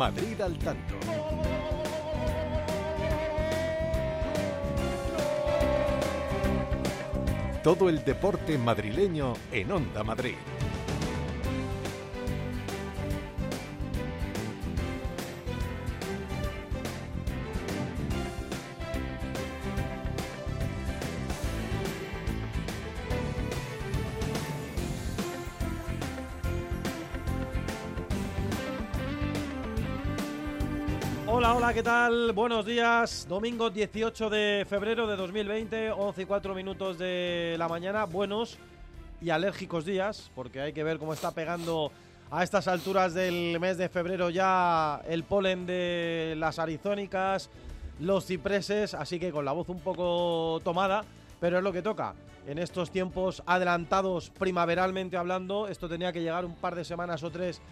Madrid al tanto. Todo el deporte madrileño en Onda Madrid. ¿Qué tal? Buenos días. Domingo 18 de febrero de 2020, 11 y 4 minutos de la mañana. Buenos y alérgicos días, porque hay que ver cómo está pegando a estas alturas del mes de febrero ya el polen de las arizónicas, los cipreses, así que con la voz un poco tomada, pero es lo que toca. En estos tiempos adelantados primaveralmente hablando, esto tenía que llegar un par de semanas o tres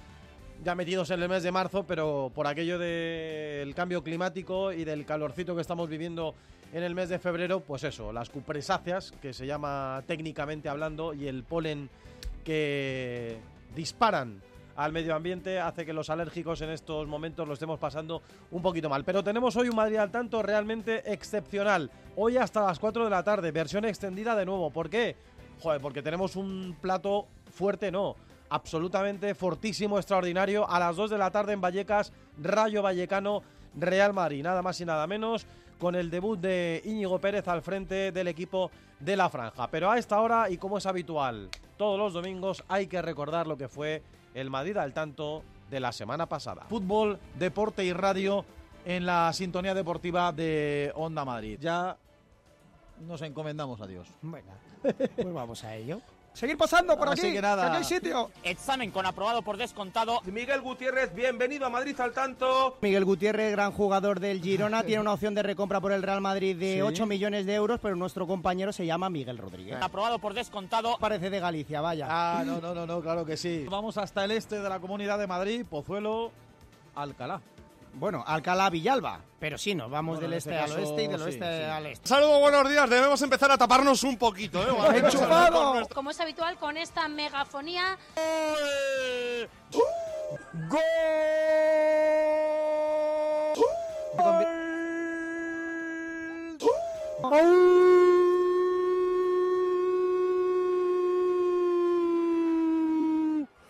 ya metidos en el mes de marzo, pero por aquello del cambio climático y del calorcito que estamos viviendo en el mes de febrero, pues eso, las cupresáceas, que se llama técnicamente hablando, y el polen que disparan al medio ambiente hace que los alérgicos en estos momentos lo estemos pasando un poquito mal. Pero tenemos hoy un Madrid al tanto realmente excepcional. Hoy hasta las 4 de la tarde, versión extendida de nuevo. ¿Por qué? Joder, porque tenemos un plato fuerte, no absolutamente fortísimo, extraordinario. A las 2 de la tarde en Vallecas, Rayo Vallecano, Real Madrid, nada más y nada menos, con el debut de Íñigo Pérez al frente del equipo de la franja. Pero a esta hora, y como es habitual, todos los domingos hay que recordar lo que fue el Madrid al tanto de la semana pasada. Fútbol, deporte y radio en la sintonía deportiva de Onda Madrid. Ya nos encomendamos a Dios. Pues vamos a ello. Seguir pasando por Así aquí, que nada. aquí hay sitio. Examen con aprobado por descontado. Miguel Gutiérrez, bienvenido a Madrid al tanto. Miguel Gutiérrez, gran jugador del Girona, tiene una opción de recompra por el Real Madrid de Sí. 8 millones de euros, pero nuestro compañero se llama Miguel Rodríguez. Aprobado por descontado. Parece de Galicia, vaya. Ah, no, no, no, no, claro que sí. Vamos hasta el este de la Comunidad de Madrid, Pozuelo, Alcalá. Bueno, Alcalá Villalba, pero sí, nos vamos Bueno, del este este al oeste y del sí, oeste sí. al este. Saludos, buenos días. Debemos empezar a taparnos un poquito, ¿eh? ¡Enchufado! Como es habitual con esta megafonía,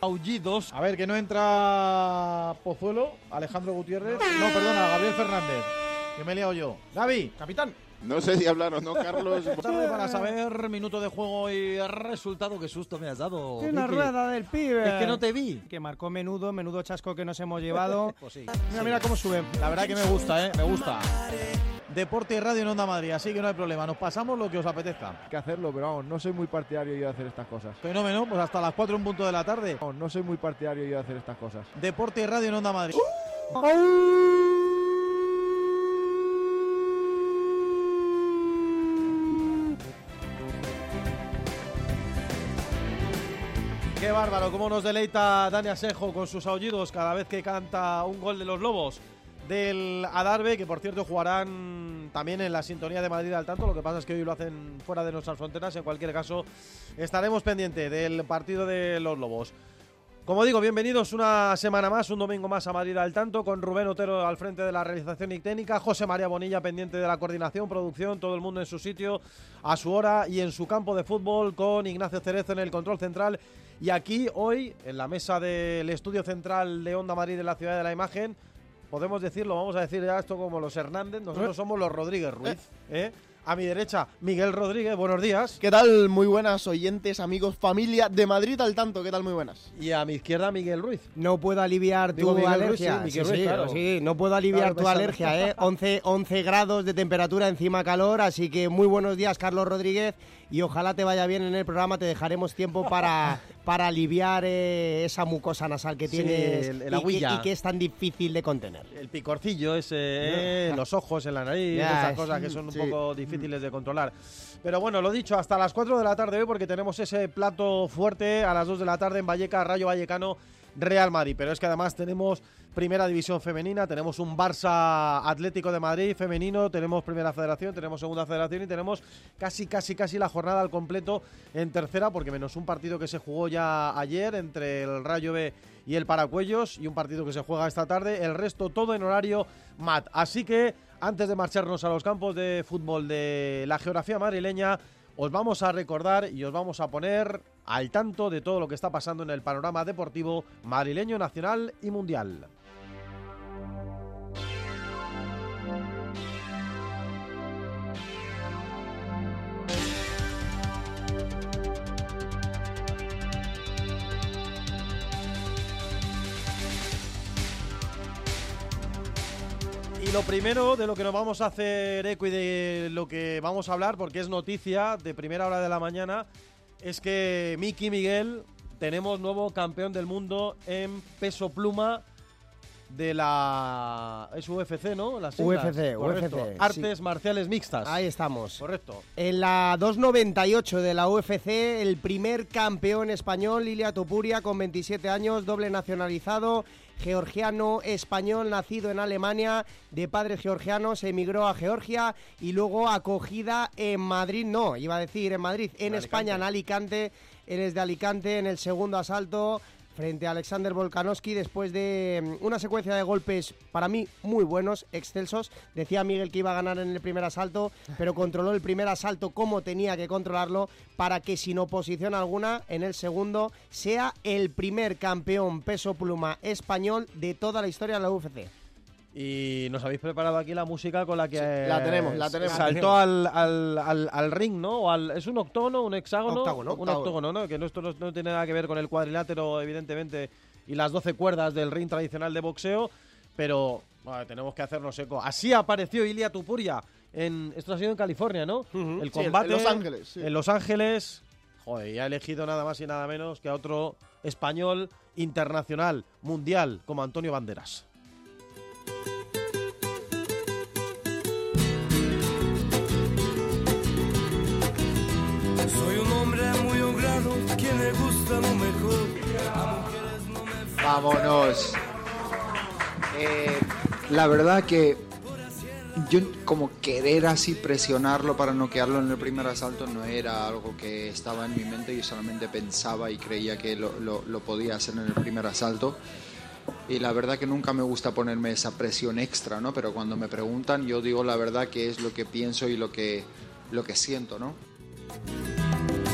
Aullidos. A ver, que no entra Pozuelo, Alejandro Gutiérrez. No, perdona, Gabriel Fernández. Que me he liado yo. Gaby, capitán. No sé si hablar o no, Carlos. Tarde para saber minuto de juego y resultado. Qué susto me has dado. Tiene una Vicky. rueda del pibe. Es que no te vi. Que marcó menudo, menudo chasco que nos hemos llevado. Pues sí. Mira, mira cómo sube. La verdad que me gusta, ¿eh? Me gusta. Deporte y radio en Onda Madrid, así que no hay problema. Nos pasamos lo que os apetezca. que hacerlo, pero vamos, no soy muy partidario yo de hacer estas cosas. Fenómeno, pues hasta las 4 en punto de la tarde. Vamos, no soy muy partidario yo de hacer estas cosas. Deporte y radio en Onda Madrid. Qué bárbaro, cómo nos deleita Dani Asejo con sus aullidos cada vez que canta un gol de los Lobos del Adarve, que por cierto jugarán también en la sintonía de Madrid al tanto. Lo que pasa es que hoy lo hacen fuera de nuestras fronteras. En cualquier caso, estaremos pendientes del partido de los Lobos. Como digo, bienvenidos una semana más, un domingo más a Madrid al tanto, con Rubén Otero al frente de la realización y técnica, José María Bonilla pendiente de la coordinación, producción, todo el mundo en su sitio, a su hora y en su campo de fútbol, con Ignacio Cerezo en el control central. Y aquí, hoy, en la mesa del estudio central de Onda Madrid de la Ciudad de la Imagen, podemos decirlo, vamos a decir ya esto como los Hernández, nosotros somos los Rodríguez Ruiz. ¿eh? A mi derecha, Miguel Rodríguez, buenos días. ¿Qué tal? Muy buenas oyentes, amigos, familia de Madrid al tanto. ¿Qué tal? Muy buenas. Y a mi izquierda, Miguel Ruiz. No puedo aliviar Digo, tu Miguel Ruiz, alergia. sí, Miguel Ruiz, sí, claro. sí, no puedo aliviar Claro, tu alergia, ¿eh? 11, 11 grados de temperatura, encima calor, así que muy buenos días, Carlos Rodríguez, y ojalá te vaya bien en el programa, te dejaremos tiempo para, para aliviar eh, esa mucosa nasal que Sí, tienes el- el y, que, y que es tan difícil de contener. El picorcillo ese, eh, los ojos en la nariz, esas cosas que sí, son un sí. poco difíciles de controlar. Pero bueno, lo dicho, hasta las 4 de la tarde hoy porque tenemos ese plato fuerte a las 2 de la tarde en Valleca, Rayo Vallecano, Real Madrid. Pero es que además tenemos Primera División Femenina, tenemos un Barça Atlético de Madrid femenino, tenemos Primera Federación, tenemos Segunda Federación y tenemos casi, casi, casi la jornada al completo en tercera, porque menos un partido que se jugó ya ayer entre el Rayo B y el Paracuellos y un partido que se juega esta tarde, el resto todo en horario mat. Así que antes de marcharnos a los campos de fútbol de la geografía madrileña, os vamos a recordar y os vamos a poner al tanto de todo lo que está pasando en el panorama deportivo madrileño, nacional y mundial. Y lo primero de lo que nos vamos a hacer eco y de lo que vamos a hablar, porque es noticia de primera hora de la mañana, es que Miki Miguel tenemos nuevo campeón del mundo en peso pluma de la es UFC, ¿no? Las. UFC, Correcto. UFC, Artes sí. marciales mixtas. Ahí estamos. Correcto. En la 298 de la UFC, el primer campeón español, Ilia Topuria, con 27 años, doble nacionalizado, georgiano-español, nacido en Alemania, de padres georgianos, emigró a Georgia y luego acogida en Madrid, no, iba a decir en Madrid, en, En España, en Alicante. Él es de Alicante en el segundo asalto frente a Alexander Volkanovski después de mm, una secuencia de golpes para mí muy buenos, excelsos. Decía Miguel que iba a ganar en el primer asalto, pero controló el primer asalto como tenía que controlarlo para que sin oposición alguna en el segundo sea el primer campeón peso pluma español de toda la historia de la UFC. Y nos habéis preparado aquí la música con la que la tenemos, la tenemos. saltó al, al, al, al ring, ¿no? O al- es un octógono, un hexágono, Octágono, un octágono. octógono, ¿no? Que no, esto no, no tiene nada que ver con el cuadrilátero, evidentemente, y las 12 cuerdas del ring tradicional de boxeo, pero bueno, tenemos que hacernos eco. Así apareció Ilia Tupuria en esto ha sido en California, ¿no? El Sí, en combate Los Ángeles, sí. en Los Ángeles. Joder, y ha elegido nada más y nada menos que a otro español internacional, mundial, como Antonio Banderas. Gusta lo mejor. Vámonos. Eh, la verdad que yo como querer así presionarlo para noquearlo en el primer asalto no era algo que estaba en mi mente, yo solamente pensaba y creía que lo, lo- lo podía hacer en el primer asalto. Y la verdad que nunca me gusta ponerme esa presión extra, ¿no? Pero cuando me preguntan, yo digo la verdad que es lo que pienso y lo que, lo que siento, ¿no?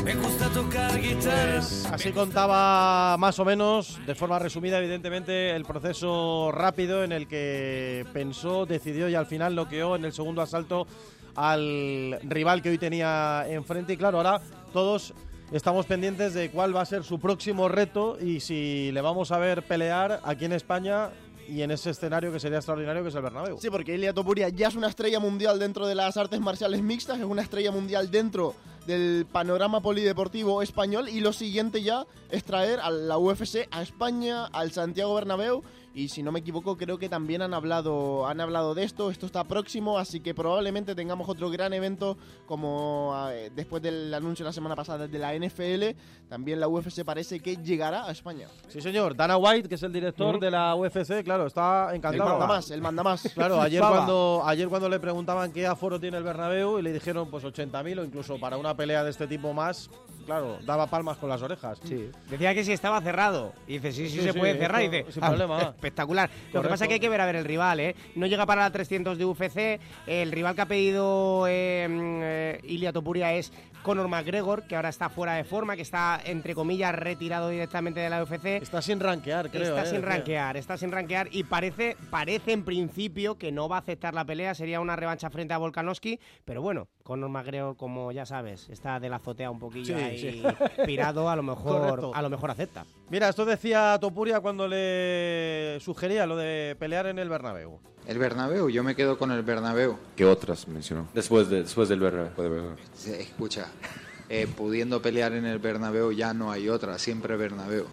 Me gusta tocar. Pues así contaba más o menos, de forma resumida, evidentemente, el proceso rápido en el que pensó, decidió y al final noqueó en el segundo asalto al rival que hoy tenía enfrente. Y claro, ahora todos estamos pendientes de cuál va a ser su próximo reto y si le vamos a ver pelear aquí en España y en ese escenario que sería extraordinario, que es el Bernabéu. Sí, porque Ilia Topuria ya es una estrella mundial dentro de las artes marciales mixtas, es una estrella mundial dentro del panorama polideportivo español y lo siguiente ya es traer a la UFC a España, al Santiago Bernabéu y si no me equivoco creo que también han hablado han hablado de esto, esto está próximo, así que probablemente tengamos otro gran evento como eh, después del anuncio la semana pasada de la NFL, también la UFC parece que llegará a España. Sí, señor. Dana White, que es el director de la UFC, claro, está El encantado. manda más, el manda más. Claro, ayer cuando, ayer cuando le preguntaban qué aforo tiene el Bernabéu y le dijeron pues 80.000 o incluso para una pelea de este tipo más, claro, daba palmas con las orejas. Sí. Decía que si estaba cerrado. Y dice, sí, sí, Sí, se sí, puede cerrar. Y dice, sin "Ah, problema". espectacular. Lo que pasa es que hay que ver a ver el rival, ¿eh? No llega para la 300 de UFC. El rival que ha pedido eh, mm, eh, Ilia Topuria es Conor McGregor, que ahora está fuera de forma, que está, entre comillas, retirado directamente de la UFC. Está sin rankear, creo. está eh, sin rankear, está sin rankear y parece, parece en principio que no va a aceptar la pelea, sería una revancha frente a Volkanovski, pero bueno, Conor McGregor, como ya sabes, está de la azotea un poquillo Sí, ahí sí. pirado, a lo mejor, Correcto. a lo mejor acepta. Mira, esto decía Topuria cuando le sugería lo de pelear en el Bernabéu. El Bernabéu, yo me quedo con el Bernabéu. ¿Qué otras mencionó? Después, de, después del Bernabéu. de Bernabéu. Sí, Escucha, eh, pudiendo pelear en el Bernabéu ya no hay otra, siempre Bernabéu.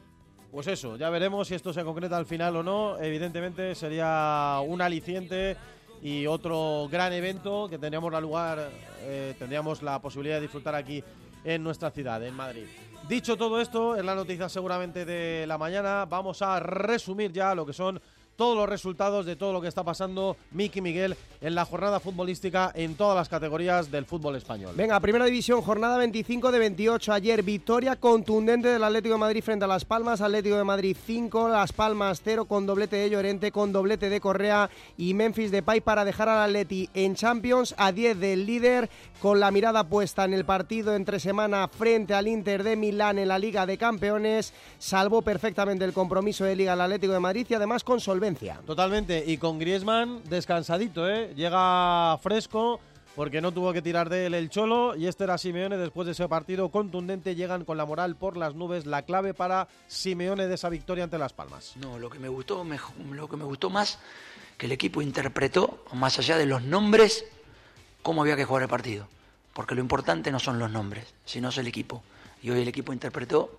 Pues eso, ya veremos si esto se concreta al final o no. Evidentemente sería un aliciente y otro gran evento que tendríamos la lugar, eh, tendríamos la posibilidad de disfrutar aquí en nuestra ciudad, en Madrid. Dicho todo esto, en la noticia seguramente de la mañana, vamos a resumir ya lo que son todos los resultados de todo lo que está pasando Miki Miguel en la jornada futbolística en todas las categorías del fútbol español. Venga, primera división, jornada 25 de 28. Ayer, victoria contundente del Atlético de Madrid frente a Las Palmas. Atlético de Madrid 5, Las Palmas 0 con doblete de Llorente, con doblete de Correa y Memphis Depay para dejar al Atleti en Champions a 10 del líder, con la mirada puesta en el partido entre semana frente al Inter de Milán en la Liga de Campeones. Salvó perfectamente el compromiso de Liga al Atlético de Madrid y además con solvencia. Totalmente, y con Griezmann descansadito, ¿eh? Llega fresco porque no tuvo que tirar de él el cholo y este era Simeone después de ese partido contundente llegan con la moral por las nubes la clave para Simeone de esa victoria ante Las Palmas. No, lo que me gustó mejor- lo que me gustó más que el equipo interpretó más allá de los nombres cómo había que jugar el partido, porque lo importante no son los nombres, sino es el equipo. Y hoy el equipo interpretó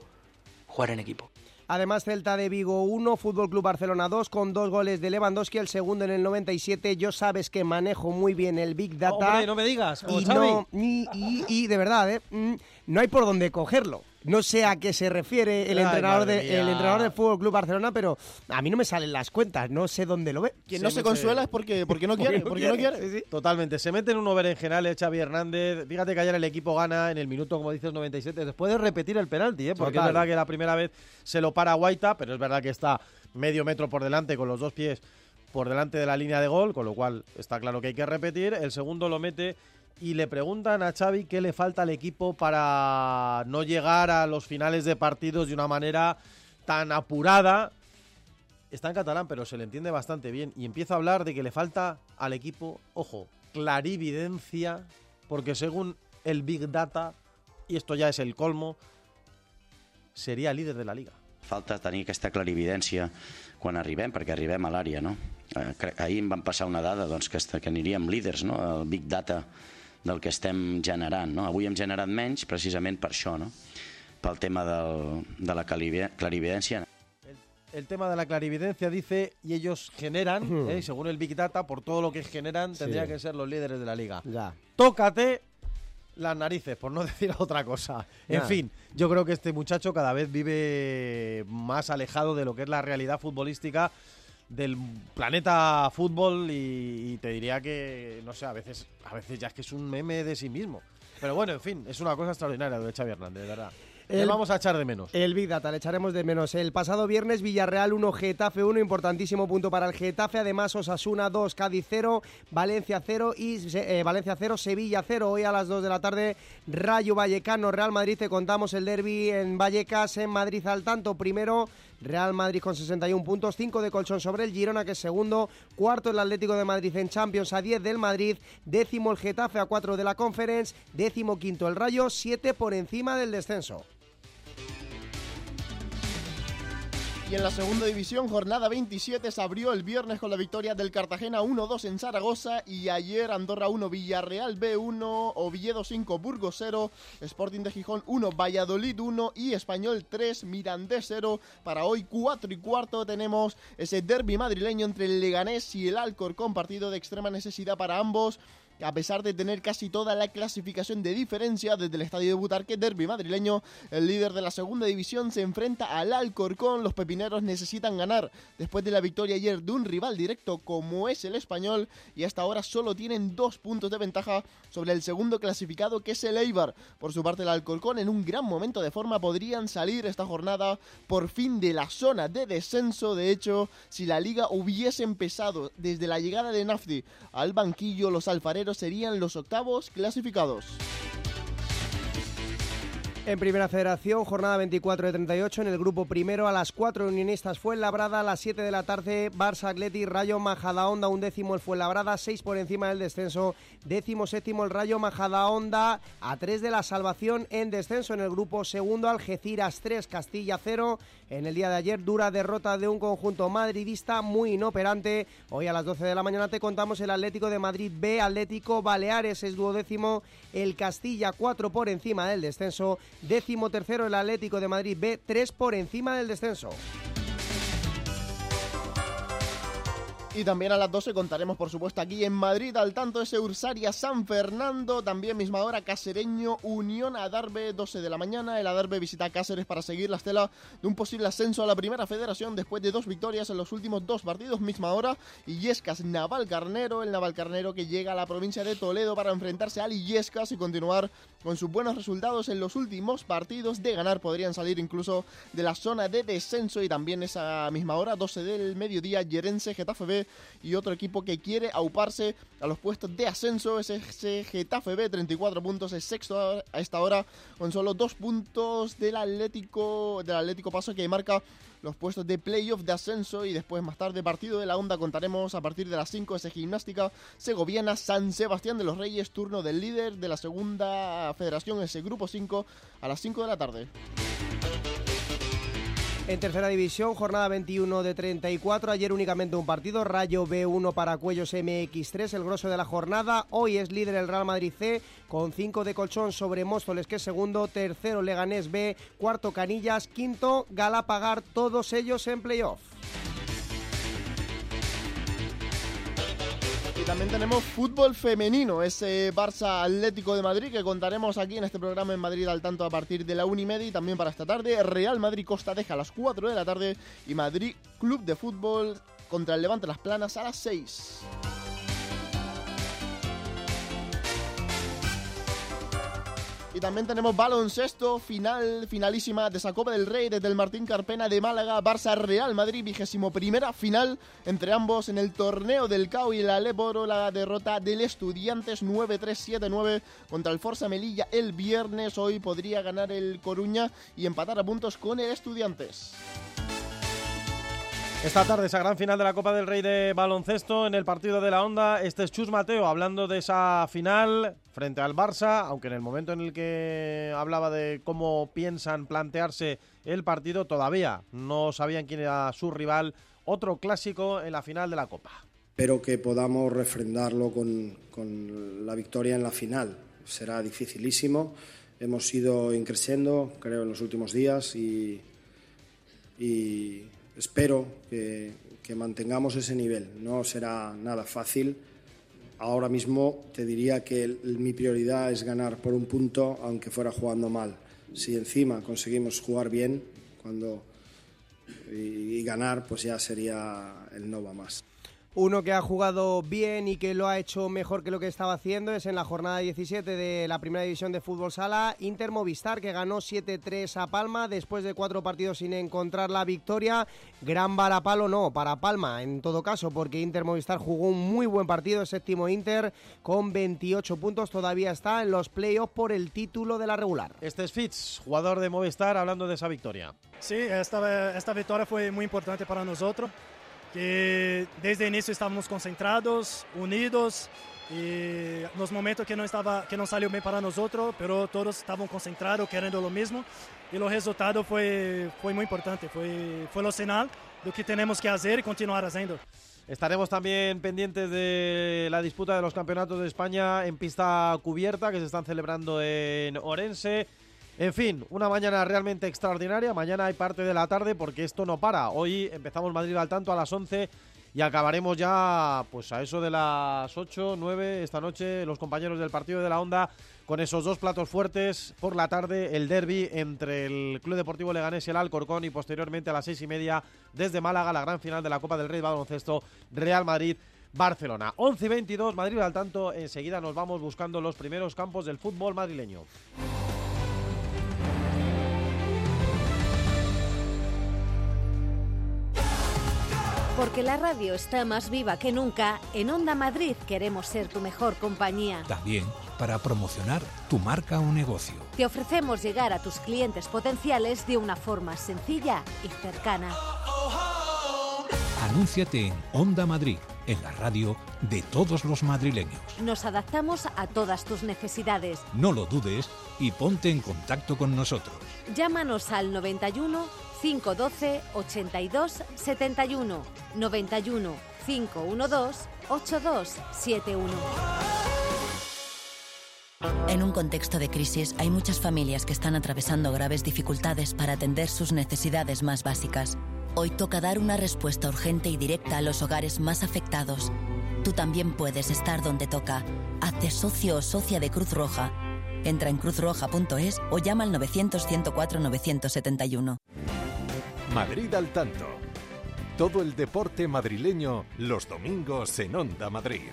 jugar en equipo. Además, Celta de Vigo 1, Fútbol Club Barcelona 2, con dos goles de Lewandowski, el segundo en el 97. Yo sabes que manejo muy bien el Big Data. Hombre, no me digas, y, no, y, y- y de verdad, ¿eh? Mm, no hay por dónde cogerlo. No sé a qué se refiere el Ay, entrenador, de, el entrenador del Fútbol Club Barcelona, pero a mí no me salen las cuentas, no sé dónde lo ve. Quien no se consuela es porque, porque no quiere, porque no quiere. Totalmente, se mete en un berenjenal eh, Xavi Hernández. Fíjate que ayer el equipo gana en el minuto, como dices, 97, después de repetir el penalti, ¿eh? porque Total. es verdad que la primera vez se lo para Guaita, pero es verdad que está medio metro por delante con los dos pies por delante de la línea de gol, con lo cual está claro que hay que repetir. El segundo lo mete y le preguntan a Xavi qué le falta al equipo para no llegar a los finales de partidos de una manera tan apurada. Está en catalán, pero se le entiende bastante bien. Y empieza a hablar de que le falta al equipo, ojo, clarividencia, porque según el Big Data, y esto ya es el colmo, sería líder de la liga. Falta tenir aquesta clarividència quan arribem, perquè arribem a l'àrea, no? Eh, Ahir em van passar una dada doncs, que, que aniríem líders, no? El big data del que estem generant, no? Avui hem generat menys precisament per això, no? Pel tema del, de la clarivi- clarividència. El tema de la clarividencia dice, y ellos generan, Hmm. eh, según el Big Data, por todo lo que generan, Sí. tendría que ser los líderes de la liga. Ya. Tócate las narices, por no decir otra cosa. En Ya. fin, yo creo que este muchacho cada vez vive más alejado de lo que es la realidad futbolística del planeta fútbol y, y te diría que, no sé, a veces, a veces ya es que es un meme de sí mismo. Pero bueno, en fin, es una cosa extraordinaria lo de Xavi Hernández, de verdad. Le El- vamos a echar de menos. El Big Data, le echaremos de menos. El pasado viernes, Villarreal 1, Getafe 1, importantísimo punto para el Getafe. Además, Osasuna 2, Cádiz 0, Valencia 0 y eh, Valencia 0, Sevilla 0. Hoy a las 2 de la tarde, Rayo Vallecano, Real Madrid. Te contamos el derby en Vallecas, en Madrid al tanto. Primero, Real Madrid con 61 puntos, 5 de colchón sobre el Girona, que es segundo. Cuarto, el Atlético de Madrid en Champions a 10 del Madrid. Décimo, el Getafe a 4 de la Conference. Décimo quinto, el Rayo, 7 por encima del descenso. En la segunda división, jornada 27, se abrió el viernes con la victoria del Cartagena 1-2 en Zaragoza y ayer Andorra 1, Villarreal B1, Oviedo 5, Burgos 0, Sporting de Gijón 1, Valladolid 1 y Español 3, Mirandés 0. Para hoy 4 y cuarto tenemos ese derby madrileño entre el Leganés y el Alcorcón, partido de extrema necesidad para ambos. A pesar de tener casi toda la clasificación de diferencia desde el estadio de Butarque, derby madrileño, el líder de la segunda división se enfrenta al Alcorcón. Los pepineros necesitan ganar después de la victoria ayer de un rival directo como es el español y hasta ahora solo tienen dos puntos de ventaja sobre el segundo clasificado que es el Eibar. Por su parte el Alcorcón en un gran momento de forma podrían salir esta jornada por fin de la zona de descenso. De hecho, si la liga hubiese empezado desde la llegada de Nafti al banquillo, los alfareros serían los octavos clasificados. En Primera Federación, jornada 24 de 38, en el grupo primero a las 4 unionistas Fuenlabrada, a las 7 de la tarde Barça Atleti, Rayo Majadahonda, un décimo el Fuenlabrada, 6 por encima del descenso, décimo séptimo el Rayo Majadahonda, a 3 de la salvación en descenso en el grupo segundo Algeciras 3, Castilla 0, en el día de ayer dura derrota de un conjunto madridista muy inoperante, hoy a las 12 de la mañana te contamos el Atlético de Madrid B, Atlético Baleares es duodécimo, el Castilla 4 por encima del descenso, décimo tercero el Atlético de Madrid B, 3 por encima del descenso. Y también a las 12 contaremos, por supuesto, aquí en Madrid, al tanto ese Ursaria San Fernando, también misma hora, Casereño Unión Adarve, 12 de la mañana. El Adarve visita Cáceres para seguir la estela de un posible ascenso a la primera federación después de dos victorias en los últimos dos partidos, misma hora. Y Yescas Naval Carnero, el Naval Carnero que llega a la provincia de Toledo para enfrentarse al Illescas y continuar con sus buenos resultados en los últimos partidos. De ganar podrían salir incluso de la zona de descenso y también esa misma hora, 12 del mediodía, Yerense Getafe B y otro equipo que quiere auparse a los puestos de ascenso es ese Getafe B, 34 puntos, es sexto a esta hora con solo dos puntos del Atlético, del Atlético Paso que marca los puestos de playoff de ascenso y después más tarde partido de la onda contaremos a partir de las 5 ese gimnástica segoviana San Sebastián de los Reyes, turno del líder de la segunda federación, ese grupo 5 a las 5 de la tarde. En tercera división, jornada 21 de 34. Ayer únicamente un partido, Rayo B1 para Cuellos MX3, el grosso de la jornada. Hoy es líder el Real Madrid C con 5 de colchón sobre Móstoles, que es segundo. Tercero, Leganés B. Cuarto, Canillas. Quinto, Galapagar, todos ellos en playoff. También tenemos fútbol femenino, ese Barça Atlético de Madrid que contaremos aquí en este programa en Madrid al tanto a partir de la 1 y media y también para esta tarde. Real Madrid Costa Deja a las 4 de la tarde y Madrid Club de Fútbol contra el Levante Las Planas a las 6. Y también tenemos baloncesto, final, finalísima de esa Copa del Rey desde el Martín Carpena de Málaga, Barça Real Madrid, vigésimo primera final entre ambos en el torneo del CAO y la Leporo, la derrota del Estudiantes 9-3-7-9 contra el Forza Melilla el viernes. Hoy podría ganar el Coruña y empatar a puntos con el Estudiantes. Esta tarde esa gran final de la Copa del Rey de baloncesto en el partido de la Onda. Este es Chus Mateo hablando de esa final frente al Barça, aunque en el momento en el que hablaba de cómo piensan plantearse el partido todavía no sabían quién era su rival. Otro clásico en la final de la Copa. Espero que podamos refrendarlo con, con la victoria en la final. Será dificilísimo. Hemos ido increciendo, creo, en los últimos días y, y espero que, mantengamos ese nivel. No será nada fácil. Ahora mismo te diría que mi prioridad es ganar por un punto, aunque fuera jugando mal. Si encima conseguimos jugar bien cuando, y, y ganar, pues ya sería el no va más. Uno que ha jugado bien y que lo ha hecho mejor que lo que estaba haciendo es en la jornada 17 de la primera división de fútbol sala, Inter Movistar, que ganó 7-3 a Palma después de cuatro partidos sin encontrar la victoria. Gran varapalo no, para Palma en todo caso, porque Inter Movistar jugó un muy buen partido, el séptimo Inter, con 28 puntos, todavía está en los playoffs por el título de la regular. Este es Fitz, jugador de Movistar, hablando de esa victoria. Sí, esta, esta victoria fue muy importante para nosotros que desde el inicio estábamos concentrados, unidos y los momentos que no estaba que no salió bien para nosotros, pero todos estaban concentrados, queriendo lo mismo y los resultados fue fue muy importante, fue fue lo señal de lo que tenemos que hacer y continuar haciendo. Estaremos también pendientes de la disputa de los campeonatos de España en pista cubierta que se están celebrando en Orense. En fin, una mañana realmente extraordinaria. Mañana hay parte de la tarde porque esto no para. Hoy empezamos Madrid al tanto a las 11 y acabaremos ya pues a eso de las 8, 9 esta noche los compañeros del partido de la Onda con esos dos platos fuertes por la tarde, el derby entre el Club Deportivo Leganés y el Alcorcón y posteriormente a las seis y media desde Málaga la gran final de la Copa del Rey Baloncesto Real Madrid. Barcelona. 11 y 22, Madrid al tanto. Enseguida nos vamos buscando los primeros campos del fútbol madrileño. Porque la radio está más viva que nunca, en Onda Madrid queremos ser tu mejor compañía. También para promocionar tu marca o negocio. Te ofrecemos llegar a tus clientes potenciales de una forma sencilla y cercana. Anúnciate en Onda Madrid, en la radio de todos los madrileños. Nos adaptamos a todas tus necesidades. No lo dudes y ponte en contacto con nosotros. Llámanos al 91 512 82 71 91 512 8271. En un contexto de crisis hay muchas familias que están atravesando graves dificultades para atender sus necesidades más básicas. Hoy toca dar una respuesta urgente y directa a los hogares más afectados. Tú también puedes estar donde toca. Hazte socio o socia de Cruz Roja. Entra en cruzroja.es o llama al 900-104-971. Madrid al tanto. Todo el deporte madrileño los domingos en Onda Madrid.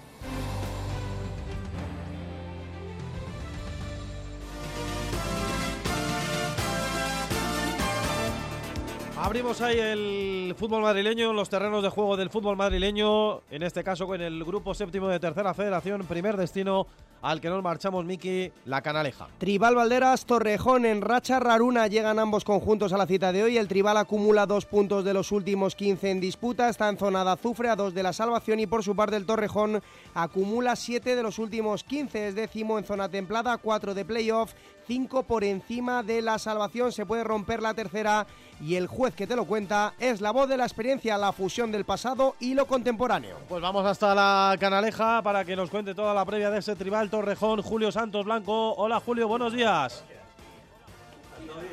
Abrimos ahí el fútbol madrileño, los terrenos de juego del fútbol madrileño, en este caso con el grupo séptimo de tercera federación, primer destino al que nos marchamos, Miki, la Canaleja. Tribal Valderas, Torrejón, en racha raruna llegan ambos conjuntos a la cita de hoy. El Tribal acumula dos puntos de los últimos 15 en disputa, está en zona de azufre a dos de la salvación y por su parte el Torrejón acumula siete de los últimos 15, es décimo en zona templada, cuatro de playoff, cinco por encima de la salvación. Se puede romper la tercera y el juez que te lo cuenta es la voz de la experiencia, la fusión del pasado y lo contemporáneo. Pues vamos hasta la Canaleja para que nos cuente toda la previa de ese Tribal Torrejón, Julio Santos Blanco. Hola Julio, buenos días.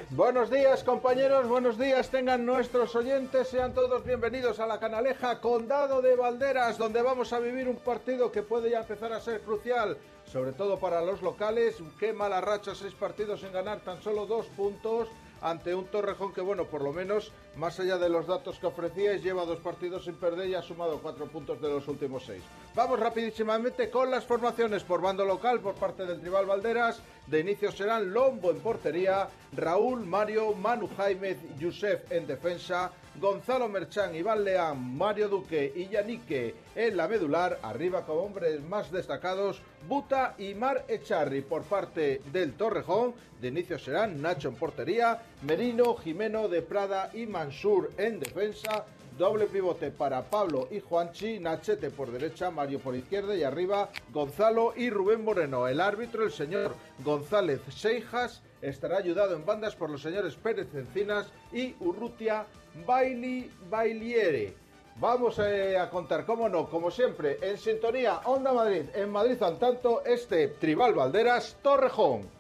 Buenos días compañeros, buenos días tengan nuestros oyentes, sean todos bienvenidos a la Canaleja Condado de Valderas, donde vamos a vivir un partido que puede ya empezar a ser crucial, sobre todo para los locales, qué mala racha, seis partidos sin ganar, tan solo dos puntos ante un Torrejón que, bueno, por lo menos, más allá de los datos que ofrecíais, lleva dos partidos sin perder y ha sumado cuatro puntos de los últimos seis. Vamos rapidísimamente con las formaciones por bando local por parte del Tribal Valderas. De inicio serán Lombo en portería, Raúl, Mario, Manu Jaime, Yusef en defensa, Gonzalo Merchán, Iván Leán, Mario Duque y Yanique. En la medular, arriba como hombres más destacados, Buta y Mar Echarri. Por parte del Torrejón, de inicio serán Nacho en portería, Merino, Jimeno de Prada y Mansur en defensa, Doble pivote para Pablo y Juanchi, Nachete por derecha, Mario por izquierda y arriba Gonzalo y Rubén Moreno. El árbitro, el señor González Seijas, estará ayudado en bandas por los señores Pérez Encinas y Urrutia Baili Bailiere. Vamos eh, a contar, cómo no, como siempre, en sintonía Onda Madrid, en Madrid al tanto, este Tribal Valderas Torrejón.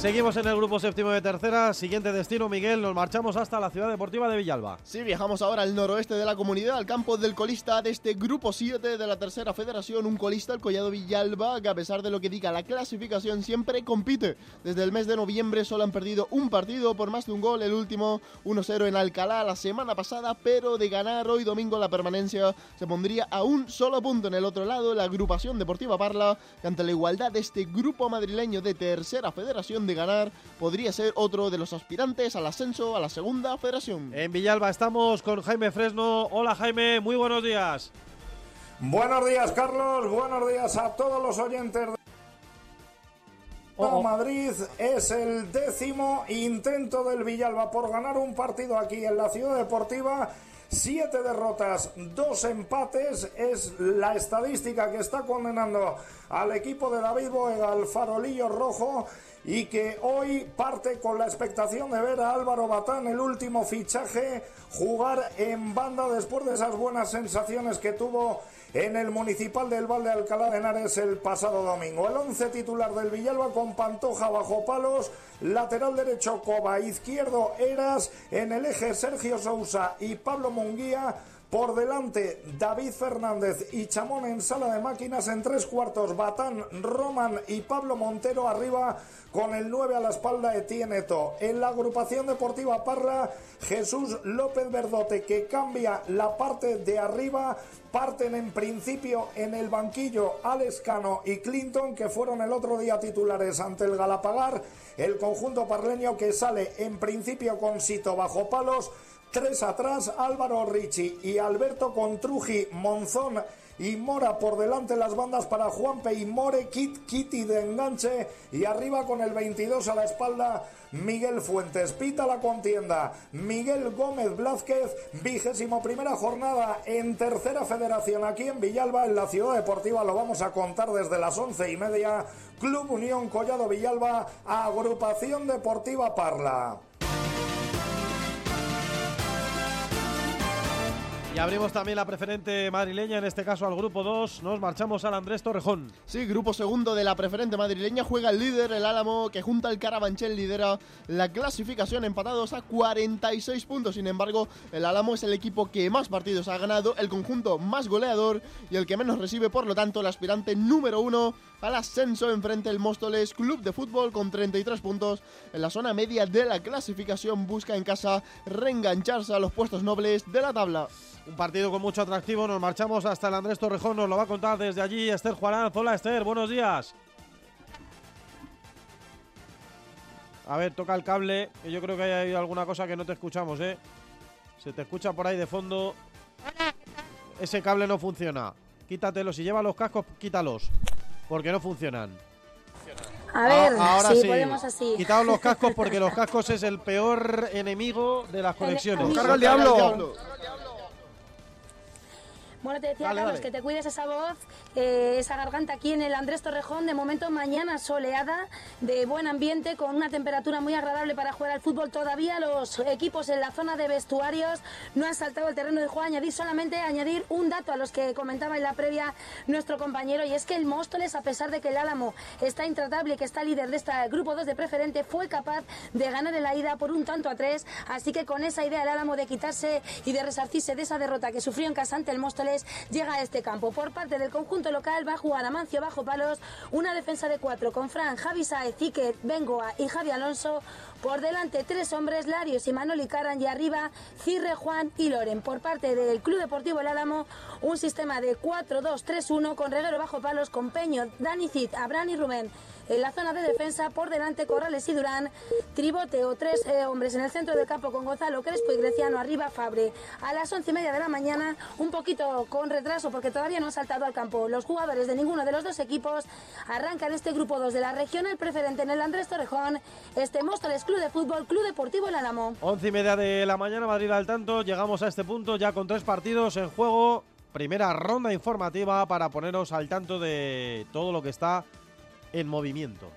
Seguimos en el grupo séptimo de tercera. Siguiente destino, Miguel. Nos marchamos hasta la ciudad deportiva de Villalba. Sí, viajamos ahora al noroeste de la comunidad, al campo del colista de este grupo 7 de la tercera federación. Un colista, el Collado Villalba, que a pesar de lo que diga la clasificación, siempre compite. Desde el mes de noviembre solo han perdido un partido por más de un gol, el último 1-0 en Alcalá la semana pasada, pero de ganar hoy domingo la permanencia se pondría a un solo punto. En el otro lado, la agrupación deportiva Parla, que ante la igualdad de este grupo madrileño de tercera federación de ganar, podría ser otro de los aspirantes al ascenso a la segunda federación. En Villalba estamos con Jaime Fresno. Hola Jaime, muy buenos días. Buenos días Carlos, buenos días a todos los oyentes de... Madrid es el décimo intento del Villalba por ganar un partido aquí en la ciudad deportiva Siete derrotas, dos empates es la estadística que está condenando al equipo de David Boega, al farolillo rojo, y que hoy parte con la expectación de ver a Álvaro Batán, el último fichaje, jugar en banda después de esas buenas sensaciones que tuvo en el Municipal del Valde Alcalá de Henares el pasado domingo. El once titular del Villalba con Pantoja bajo palos, lateral derecho Coba, izquierdo Eras, en el eje Sergio Sousa y Pablo Munguía. Por delante, David Fernández y Chamón en sala de máquinas en tres cuartos. Batán, Roman y Pablo Montero arriba con el 9 a la espalda Etienne To. En la agrupación deportiva Parla, Jesús López Verdote que cambia la parte de arriba. Parten en principio en el banquillo Alex Cano y Clinton, que fueron el otro día titulares ante el Galapagar. El conjunto parleño que sale en principio con Sito bajo palos. Tres atrás, Álvaro Ricci y Alberto Contruji, Monzón y Mora por delante las bandas para Juanpe y More, Kit, Kitty de enganche y arriba con el 22 a la espalda Miguel Fuentes. Pita la contienda. Miguel Gómez Blázquez, vigésimo primera jornada en tercera federación aquí en Villalba, en la ciudad deportiva. Lo vamos a contar desde las once y media. Club Unión Collado Villalba, agrupación deportiva Parla. Y abrimos también la preferente madrileña, en este caso al grupo 2. Nos marchamos al Andrés Torrejón. Sí, grupo segundo de la preferente madrileña juega el líder, el Álamo, que junto al Carabanchel lidera la clasificación empatados a 46 puntos. Sin embargo, el Álamo es el equipo que más partidos ha ganado, el conjunto más goleador y el que menos recibe, por lo tanto, el aspirante número uno al ascenso enfrente el Móstoles Club de Fútbol con 33 puntos. En la zona media de la clasificación busca en casa reengancharse a los puestos nobles de la tabla. Un partido con mucho atractivo. Nos marchamos hasta el Andrés Torrejón. Nos lo va a contar desde allí Esther Juarán. Hola Esther, buenos días. A ver, toca el cable. Yo creo que hay alguna cosa que no te escuchamos, ¿eh? Se te escucha por ahí de fondo. Ese cable no funciona. Quítatelo. Si lleva los cascos, quítalos. Porque no funcionan. A ver, Ah, ahora sí, sí. podemos así. Quitaos los cascos porque los cascos es el peor enemigo de las conexiones. ¡Carga el diablo! Bueno, te decía, Dale, Carlos, dale. que te cuides esa voz, eh, esa garganta aquí en el Andrés Torrejón. De momento, mañana soleada, de buen ambiente, con una temperatura muy agradable para jugar al fútbol. Todavía los equipos en la zona de vestuarios no han saltado el terreno de juego. Añadir solamente añadir un dato a los que comentaba en la previa nuestro compañero, y es que el Móstoles, a pesar de que el Álamo está intratable y que está líder de este grupo 2 de preferente, fue capaz de ganar en la ida por un tanto a tres. Así que con esa idea el Álamo de quitarse y de resarcirse de esa derrota que sufrió en casa ante el Móstoles, llega a este campo. Por parte del conjunto local va a jugar Amancio bajo palos, una defensa de cuatro con Fran, Javi Saez, Iker, Bengoa y Javi Alonso. Por delante tres hombres, Larios y Manoli Caran y arriba Cirre, Juan y Loren. Por parte del Club Deportivo El Álamo, un sistema de 4-2-3-1 con reguero bajo palos con Peño, Dani Cid, Abraham y Rubén. En la zona de defensa, por delante Corrales y Durán, Tribote o tres eh, hombres en el centro del campo con Gonzalo Crespo y Greciano arriba Fabre. A las once y media de la mañana, un poquito con retraso porque todavía no han saltado al campo. Los jugadores de ninguno de los dos equipos arrancan este grupo 2 de la regional preferente en el Andrés Torrejón, este Móstoles Club de Fútbol, Club Deportivo El Álamo. Once y media de la mañana, Madrid al tanto. Llegamos a este punto ya con tres partidos en juego. Primera ronda informativa para poneros al tanto de todo lo que está en movimiento.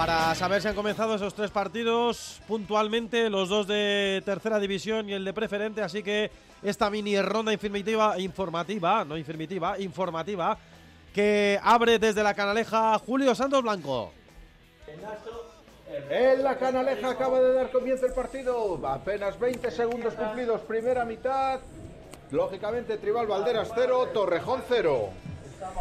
Para saber si han comenzado esos tres partidos puntualmente, los dos de tercera división y el de preferente, así que esta mini ronda informativa, informativa, no informativa, informativa, que abre desde la canaleja Julio Santos Blanco. En la canaleja acaba de dar comienzo el partido. Apenas 20 segundos cumplidos, primera mitad. Lógicamente, Tribal Valderas 0, Torrejón 0.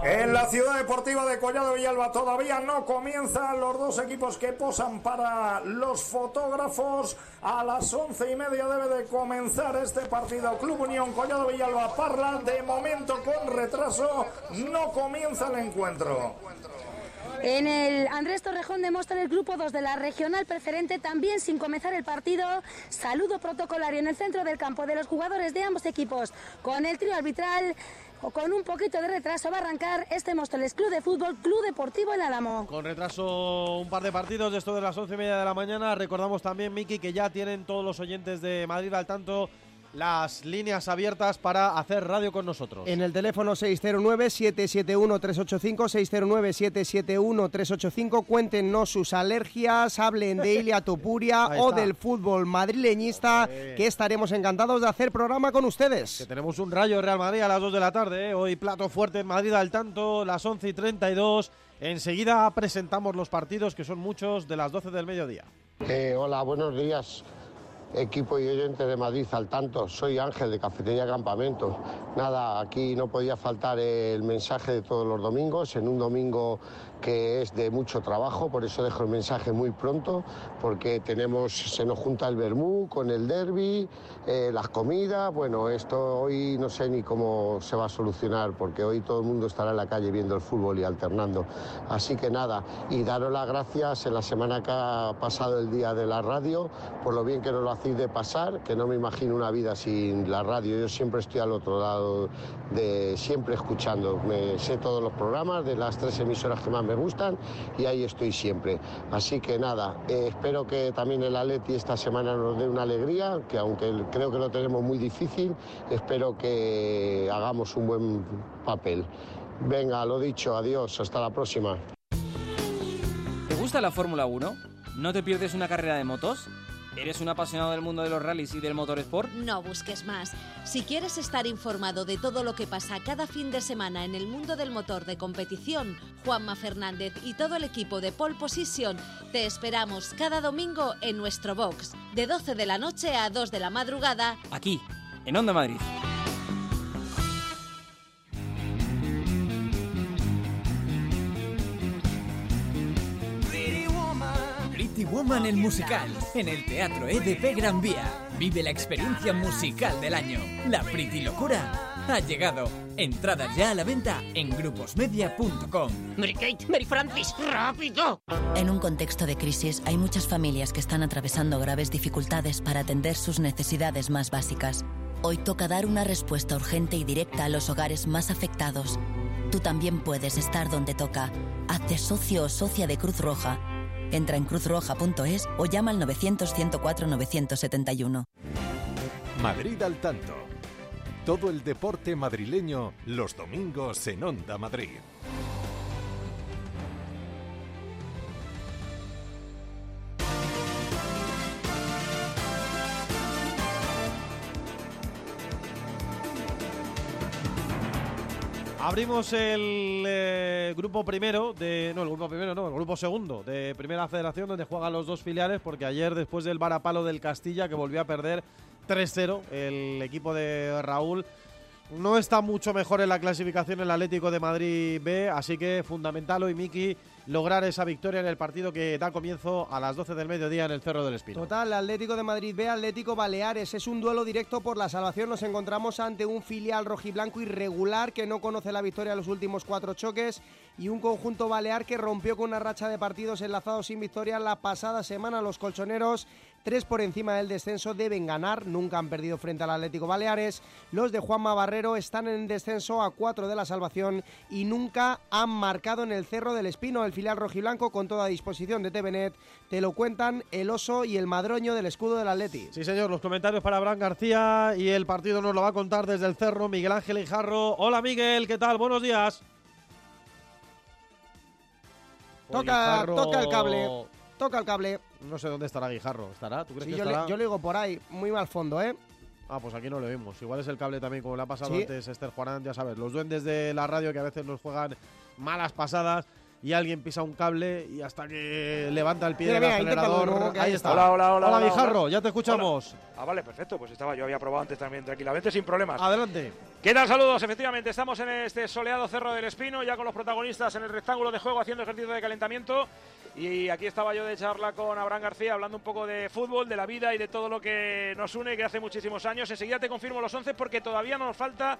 En la ciudad deportiva de Collado Villalba todavía no comienzan los dos equipos que posan para los fotógrafos. A las once y media debe de comenzar este partido. Club Unión Collado Villalba Parla. De momento con retraso no comienza el encuentro. En el Andrés Torrejón demuestra el grupo 2 de la regional preferente, también sin comenzar el partido. Saludo protocolario en el centro del campo de los jugadores de ambos equipos. Con el trío arbitral, o con un poquito de retraso, va a arrancar este Móstoles Club de Fútbol, Club Deportivo El Álamo. Con retraso un par de partidos esto de las once y media de la mañana. Recordamos también, Miki, que ya tienen todos los oyentes de Madrid al tanto las líneas abiertas para hacer radio con nosotros. En el teléfono 609-771-385, 609-771-385, cuéntenos sus alergias, hablen de Ilia Topuria o del fútbol madrileñista, que estaremos encantados de hacer programa con ustedes. Que tenemos un rayo Real Madrid a las 2 de la tarde. ¿eh? Hoy plato fuerte en Madrid al tanto, las 11 y 32. Enseguida presentamos los partidos, que son muchos, de las 12 del mediodía. Eh, hola, buenos días, equipo y oyente de Madrid al tanto. Soy Ángel de Cafetería Campamento. Nada, aquí no podía faltar el mensaje de todos los domingos, en un domingo que es de mucho trabajo, por eso dejo el mensaje muy pronto, porque tenemos, se nos junta el vermú con el derby, eh, las comidas, bueno, esto hoy no sé ni cómo se va a solucionar, porque hoy todo el mundo estará en la calle viendo el fútbol y alternando. Así que nada, y daros las gracias en la semana que ha pasado el día de la radio, por lo bien que nos lo fácil de pasar, que no me imagino una vida sin la radio. Yo siempre estoy al otro lado, de siempre escuchando. Sé todos los programas de las tres emisoras que más me gustan y ahí estoy siempre. Así que nada, eh, espero que también el Atleti esta semana nos dé una alegría, que aunque creo que lo tenemos muy difícil, espero que hagamos un buen papel. Venga, lo dicho, adiós, hasta la próxima. ¿Te gusta la Fórmula 1? ¿No te pierdes una carrera de motos? ¿Eres un apasionado del mundo de los rallies y del motorsport? No busques más. Si quieres estar informado de todo lo que pasa cada fin de semana en el mundo del motor de competición, Juanma Fernández y todo el equipo de Pole Position te esperamos cada domingo en nuestro box, de 12 de la noche a 2 de la madrugada. Aquí, en Onda Madrid. Woman el musical en el Teatro EDP Gran Vía. Vive la experiencia musical del año. La Pretty Locura ha llegado. Entradas ya a la venta en gruposmedia.com. Mary Kate, Mary Francis, rápido. En un contexto de crisis hay muchas familias que están atravesando graves dificultades para atender sus necesidades más básicas. Hoy toca dar una respuesta urgente y directa a los hogares más afectados. Tú también puedes estar donde toca. Hazte socio o socia de Cruz Roja. Entra en cruzroja.es o llama al 900-104-971. Madrid al tanto. Todo el deporte madrileño los domingos en Onda Madrid. Abrimos el eh, grupo primero de. No, el grupo primero, no, el grupo segundo de Primera Federación, donde juegan los dos filiales, porque ayer, después del varapalo del Castilla, que volvió a perder 3-0, el equipo de Raúl no está mucho mejor en la clasificación el Atlético de Madrid B, así que fundamental hoy, Miki, lograr esa victoria en el partido que da comienzo a las 12 del mediodía en el Cerro del Espino. Total, Atlético de Madrid B, Atlético Baleares. Es un duelo directo por la salvación. Nos encontramos ante un filial rojiblanco irregular que no conoce la victoria en los últimos cuatro choques y un conjunto balear que rompió con una racha de partidos enlazados sin victoria la pasada semana. Los colchoneros tres por encima del descenso deben ganar, nunca han perdido frente al Atlético Baleares. Los de Juanma Barrero están en descenso a cuatro de la salvación y nunca han marcado en el Cerro del Espino. El filial rojiblanco con toda disposición de TVNet te lo cuentan el oso y el madroño del escudo del Atleti. Sí, señor, los comentarios para Abraham García y el partido nos lo va a contar desde el Cerro Miguel Ángel Ijarro. Hola Miguel, ¿qué tal? Buenos días. Toca, toca el cable. Toca el cable. No sé dónde estará Guijarro. ¿Estará? ¿Tú crees Sí, que yo, estará? le, yo le digo por ahí, muy mal fondo, ¿eh? Ah, pues aquí no lo vimos. Igual es el cable también, como le ha pasado Sí. antes Esther Juanán, ya sabes, los duendes de la radio que a veces nos juegan malas pasadas y alguien pisa un cable y hasta que levanta el pie Mira, del mira, acelerador. ahí ahí está. está. Hola, hola, hola. hola, Guijarro, hola. ya te escuchamos. Hola. Ah, vale, perfecto. Pues estaba, yo había probado antes también tranquilamente, sin problemas. Adelante. ¿Qué tal? Saludos. Efectivamente, estamos en este soleado Cerro del Espino, ya con los protagonistas en el rectángulo de juego haciendo ejercicio de calentamiento. Y aquí estaba yo de charla con Abraham García, hablando un poco de fútbol, de la vida y de todo lo que nos une, que hace muchísimos años. Enseguida te confirmo los 11 porque todavía nos falta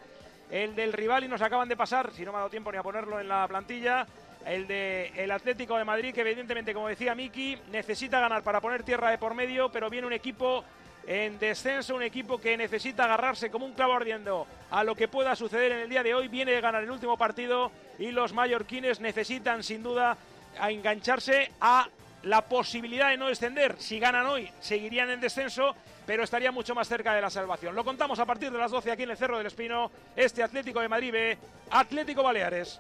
el del rival y nos acaban de pasar, si no me ha dado tiempo ni a ponerlo en la plantilla, el de el Atlético de Madrid, que evidentemente, como decía Miki, necesita ganar para poner tierra de por medio, pero viene un equipo en descenso, un equipo que necesita agarrarse como un clavo ardiendo a lo que pueda suceder en el día de hoy. Viene de ganar el último partido y los mallorquines necesitan sin duda a engancharse a la posibilidad de no descender. Si ganan hoy, seguirían en descenso, pero estaría mucho más cerca de la salvación. Lo contamos a partir de las 12 aquí en el Cerro del Espino. Este Atlético de Madrid Atlético Baleares.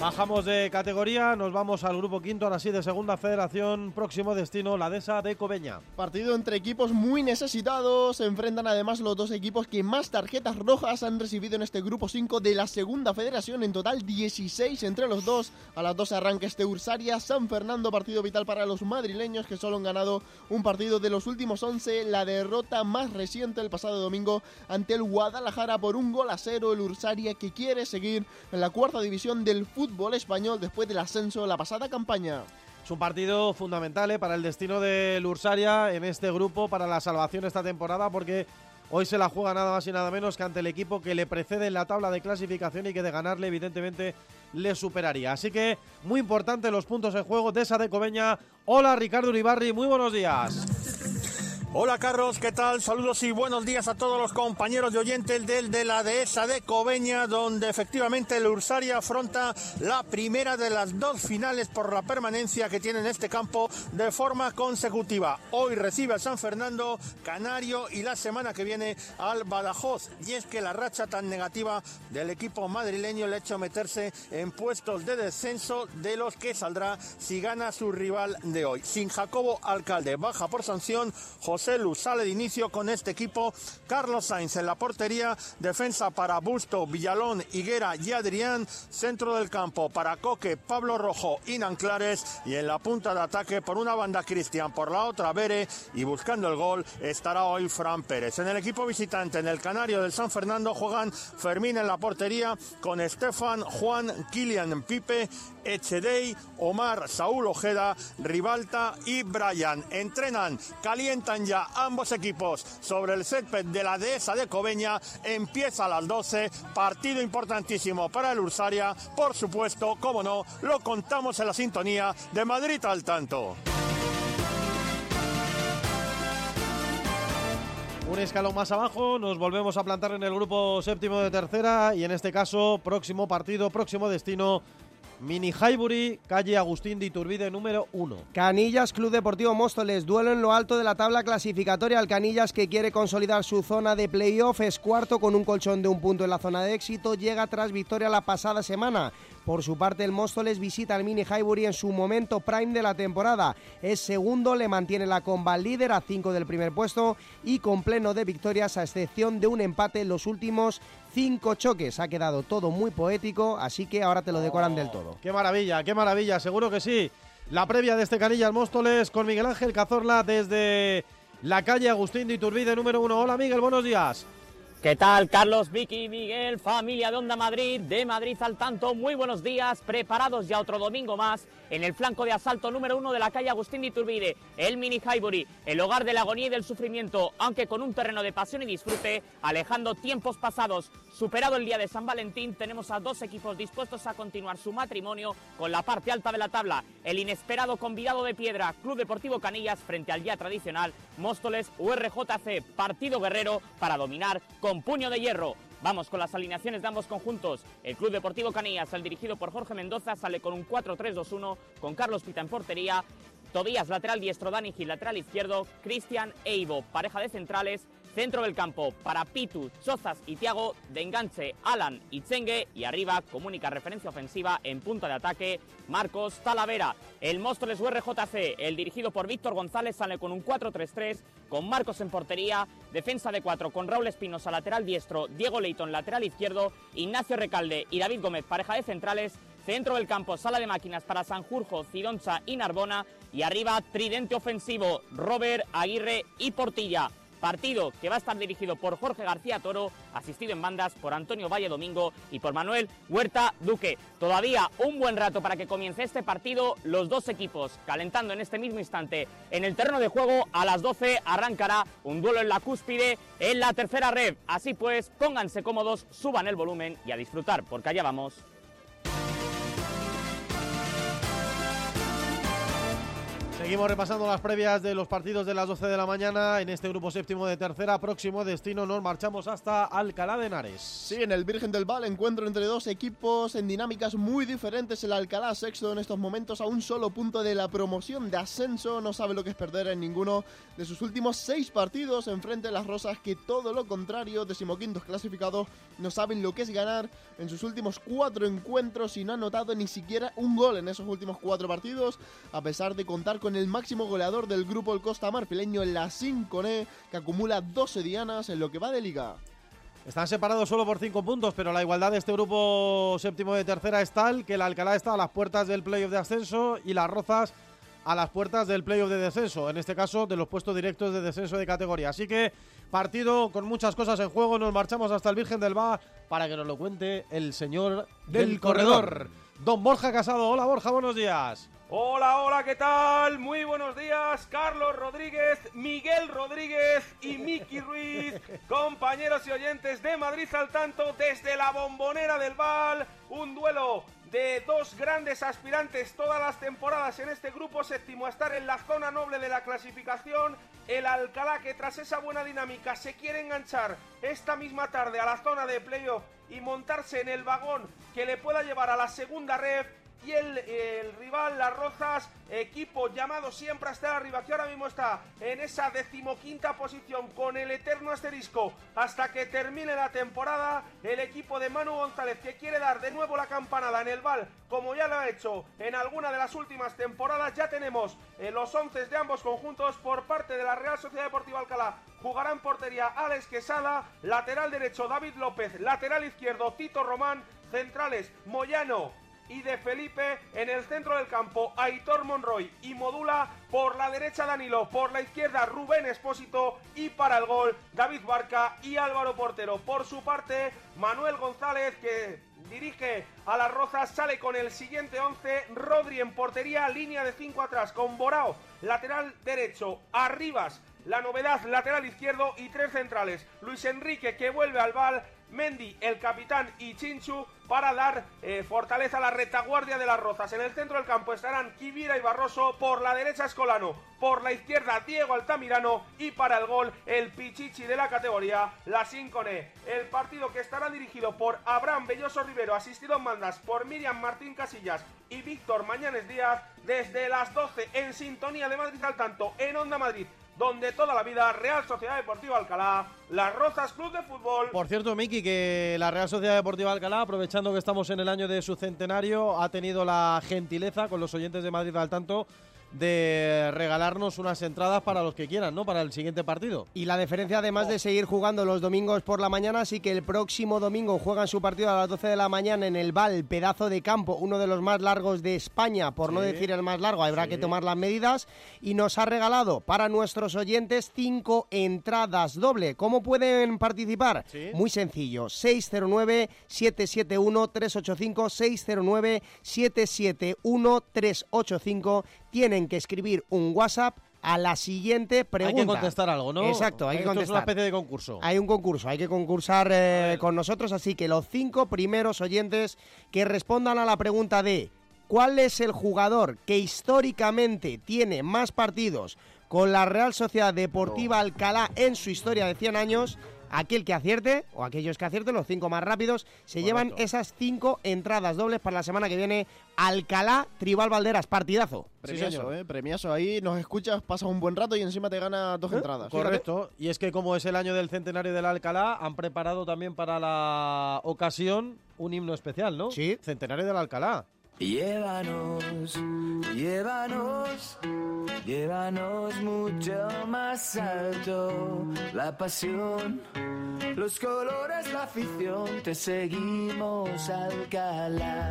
Bajamos de categoría, nos vamos al grupo quinto, ahora sí de segunda federación, próximo destino, la Dehesa de Cobeña. Partido entre equipos muy necesitados. Se enfrentan además los dos equipos que más tarjetas rojas han recibido en este grupo 5 de la segunda federación. En total 16 entre los dos. A las 12 arranca este Ursaria San Fernando. Partido vital para los madrileños que solo han ganado un partido de los últimos 11. La derrota más reciente el pasado domingo ante el Guadalajara por un gol a cero. El Ursaria que quiere seguir en la cuarta división del fútbol español después del ascenso de la pasada campaña. Es un partido fundamental eh, para el destino del Ursaria en este grupo, para la salvación esta temporada, porque Hoy se la juega nada más y nada menos que ante el equipo que le precede en la tabla de clasificación y que de ganarle evidentemente le superaría. Así que muy importante los puntos en juego de esa de Cobeña. Hola Ricardo Uribarri, muy buenos días. Hola Carlos, ¿qué tal? Saludos y buenos días a todos los compañeros de oyentes del de la dehesa de Cobeña, donde efectivamente el Ursaria afronta la primera de las dos finales por la permanencia que tiene en este campo de forma consecutiva. Hoy recibe al San Fernando Canario y la semana que viene al Badajoz. Y es que la racha tan negativa del equipo madrileño le ha hecho meterse en puestos de descenso de los que saldrá si gana su rival de hoy. Sin Jacobo Alcalde, baja por sanción, José Sale de inicio con este equipo. Carlos Sainz en la portería. Defensa para Busto, Villalón, Higuera y Adrián. Centro del campo para Coque, Pablo Rojo y Nanclares. Y en la punta de ataque por una banda Cristian, por la otra Bere. Y buscando el gol estará hoy Fran Pérez. En el equipo visitante, en el Canario del San Fernando, juegan Fermín en la portería con Estefan, Juan, Kilian, Pipe, Echedei, Omar, Saúl Ojeda, Ribalta y Brian. Entrenan, calientan ya ambos equipos sobre el césped de la dehesa de Cobeña. Empieza a las 12, partido importantísimo para el Ursaria. Por supuesto, como no, lo contamos en la sintonía de Madrid al tanto. Un escalón más abajo, nos volvemos a plantar en el grupo séptimo de tercera y en este caso, próximo partido, próximo destino, Mini Highbury, calle Agustín de Iturbide número 1. Canillas Club Deportivo Móstoles, duelo en lo alto de la tabla clasificatoria. Al Canillas que quiere consolidar su zona de playoff es cuarto con un colchón de un punto en la zona de éxito. Llega tras victoria la pasada semana. Por su parte, el Móstoles visita al Mini Highbury en su momento prime de la temporada. Es segundo, le mantiene la comba líder a 5 del primer puesto y con pleno de victorias, a excepción de un empate en los últimos cinco choques. Ha quedado todo muy poético, así que ahora te lo decoran del todo. Qué maravilla, qué maravilla, seguro que sí. La previa de este Canillas Móstoles con Miguel Ángel Cazorla desde la calle Agustín de Iturbide número 1. Hola Miguel, buenos días. ¿Qué tal, Carlos, Vicky, Miguel, familia de Onda Madrid, de Madrid al tanto? Muy buenos días, preparados ya otro domingo más en el flanco de asalto número uno de la calle Agustín de Iturbide, el Mini Highbury, el hogar de la agonía y del sufrimiento, aunque con un terreno de pasión y disfrute, alejando tiempos pasados. Superado el día de San Valentín, tenemos a dos equipos dispuestos a continuar su matrimonio con la parte alta de la tabla. El inesperado convidado de piedra, Club Deportivo Canillas, frente al ya tradicional Móstoles URJC, partido guerrero para dominar con puño de hierro. Vamos con las alineaciones de ambos conjuntos. El Club Deportivo Canillas, el dirigido por Jorge Mendoza, sale con un 4-3-2-1, con Carlos Pita en portería, Tobías lateral diestro, Dani Gil lateral izquierdo, Cristian Eibo, pareja de centrales, centro del campo para Pitu, Chozas y Tiago, de enganche Alan y Chengue y arriba como única referencia ofensiva en punta de ataque Marcos Talavera. El Móstoles URJC, el dirigido por Víctor González, sale con un 4-3-3 con Marcos en portería, defensa de 4 con Raúl Espinosa lateral diestro, Diego Leighton lateral izquierdo, Ignacio Recalde y David Gómez pareja de centrales, centro del campo sala de máquinas para Sanjurjo, Cidoncha y Narbona y arriba tridente ofensivo Robert, Aguirre y Portilla. Partido que va a estar dirigido por Jorge García Toro, asistido en bandas por Antonio Valle Domingo y por Manuel Huerta Duque. Todavía un buen rato para que comience este partido. Los dos equipos calentando en este mismo instante en el terreno de juego. A las 12 arrancará un duelo en la cúspide en la tercera red. Así pues, pónganse cómodos, suban el volumen y a disfrutar, porque allá vamos. Seguimos repasando las previas de los partidos de las 12 de la mañana en este grupo séptimo de tercera. Próximo destino nos marchamos hasta Alcalá de Henares. Sí, en el Virgen del Val encuentro entre dos equipos en dinámicas muy diferentes. El Alcalá sexto en estos momentos a un solo punto de la promoción de ascenso. No sabe lo que es perder en ninguno de sus últimos seis partidos enfrente de las Rosas que todo lo contrario, decimoquintos clasificados, no saben lo que es ganar en sus últimos cuatro encuentros y no han notado ni siquiera un gol en esos últimos cuatro partidos a pesar de contar con el máximo goleador del grupo el Costa Marfileño, la Sinconé, que acumula 12 dianas en lo que va de liga. Están separados solo por 5 puntos, pero la igualdad de este grupo séptimo de tercera es tal que el Alcalá está a las puertas del playoff de ascenso y las Rozas a las puertas del playoff de descenso, en este caso de los puestos directos de descenso de categoría. Así que partido con muchas cosas en juego, nos marchamos hasta el Virgen del Ba para que nos lo cuente el señor del, corredor. Don Borja Casado. Hola Borja, buenos días. Hola, hola, ¿qué tal? Muy buenos días, Carlos Rodríguez, Miguel Rodríguez y Miki Ruiz, compañeros y oyentes de Madrid al tanto desde la bombonera del Val, un duelo de dos grandes aspirantes todas las temporadas en este grupo séptimo a estar en la zona noble de la clasificación, el Alcalá que tras esa buena dinámica se quiere enganchar esta misma tarde a la zona de playoff y montarse en el vagón que le pueda llevar a la segunda red y el, rival, las Rozas, equipo llamado siempre a estar arriba, que ahora mismo está en esa decimoquinta posición con el eterno asterisco hasta que termine la temporada. El equipo de Manu González que quiere dar de nuevo la campanada en el Val, como ya lo ha hecho en alguna de las últimas temporadas. Ya tenemos eh, los once de ambos conjuntos por parte de la Real Sociedad Deportiva Alcalá. Jugará en portería Alex Quesada, lateral derecho David López, lateral izquierdo Tito Román, centrales Moyano, y de Felipe en el centro del campo Aitor Monroy y modula por la derecha Danilo, por la izquierda Rubén Espósito y para el gol David Barca y Álvaro Portero. Por su parte Manuel González que dirige a las Rozas, sale con el siguiente 11, Rodri en portería, línea de 5 atrás con Borao, lateral derecho, Arribas, la novedad lateral izquierdo y tres centrales, Luis Enrique que vuelve al Val, Mendy, el capitán y Chinchu para dar eh, fortaleza a la retaguardia de las Rozas. En el centro del campo estarán Kibira y Barroso, por la derecha Escolano, por la izquierda Diego Altamirano y para el gol el Pichichi de la categoría, la Sincone. El partido que estará dirigido por Abraham Belloso Rivero, asistido en mandas por Miriam Martín Casillas y Víctor Mañanes Díaz, desde las 12 en sintonía de Madrid al tanto en Onda Madrid donde toda la vida Real Sociedad Deportiva Alcalá, Las Rozas Club de Fútbol. Por cierto, Miki, que la Real Sociedad Deportiva Alcalá, aprovechando que estamos en el año de su centenario, ha tenido la gentileza con los oyentes de Madrid al tanto de regalarnos unas entradas para los que quieran, ¿no? Para el siguiente partido. Y la diferencia, además de seguir jugando los domingos por la mañana, sí que el próximo domingo juegan su partido a las 12 de la mañana en el Val, pedazo de campo, uno de los más largos de España, por no decir el más largo, habrá Sí. que tomar las medidas. Y nos ha regalado para nuestros oyentes cinco entradas doble. ¿Cómo pueden participar? Sí. Muy sencillo, 609-771-385, 609-771-385. Tienen que escribir un WhatsApp a la siguiente pregunta. Hay que contestar algo, ¿no? Exacto, hay que Esto contestar. es una especie de concurso. Hay un concurso, hay que concursar eh, con nosotros, así que los cinco primeros oyentes que respondan a la pregunta de ¿cuál es el jugador que históricamente tiene más partidos con la Real Sociedad Deportiva Alcalá en su historia de 100 años? Aquel que acierte, o aquellos que acierten, los cinco más rápidos, se llevan esas cinco entradas dobles para la semana que viene. Alcalá, Tribal Valderas, partidazo. Premiazo, eh, premiazo. Ahí nos escuchas, pasas un buen rato y encima te gana dos entradas. Fíjate. Correcto. Y es que como es el año del centenario del Alcalá, han preparado también para la ocasión un himno especial, ¿no? Sí. Centenario del Alcalá. Llévanos, llévanos, llévanos mucho más alto. La pasión, los colores, la afición, te seguimos Alcalá.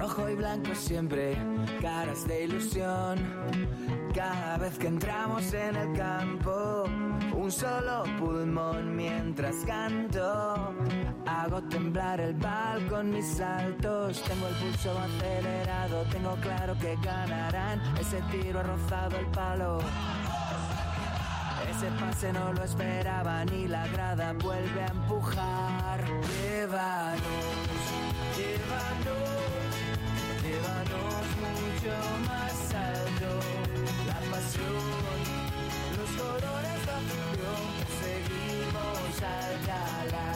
Rojo y blanco siempre, caras de ilusión. Cada vez que entramos en el campo, un solo pulmón mientras canto. Hago temblar el bal con mis saltos. Tengo el pulso acelerado, tengo claro que ganarán. Ese tiro ha rozado el palo. Ese pase no lo esperaba ni la grada vuelve a empujar. Llévanos, llévanos mucho más alto. La pasión, los colores de afición, seguimos Alcalá.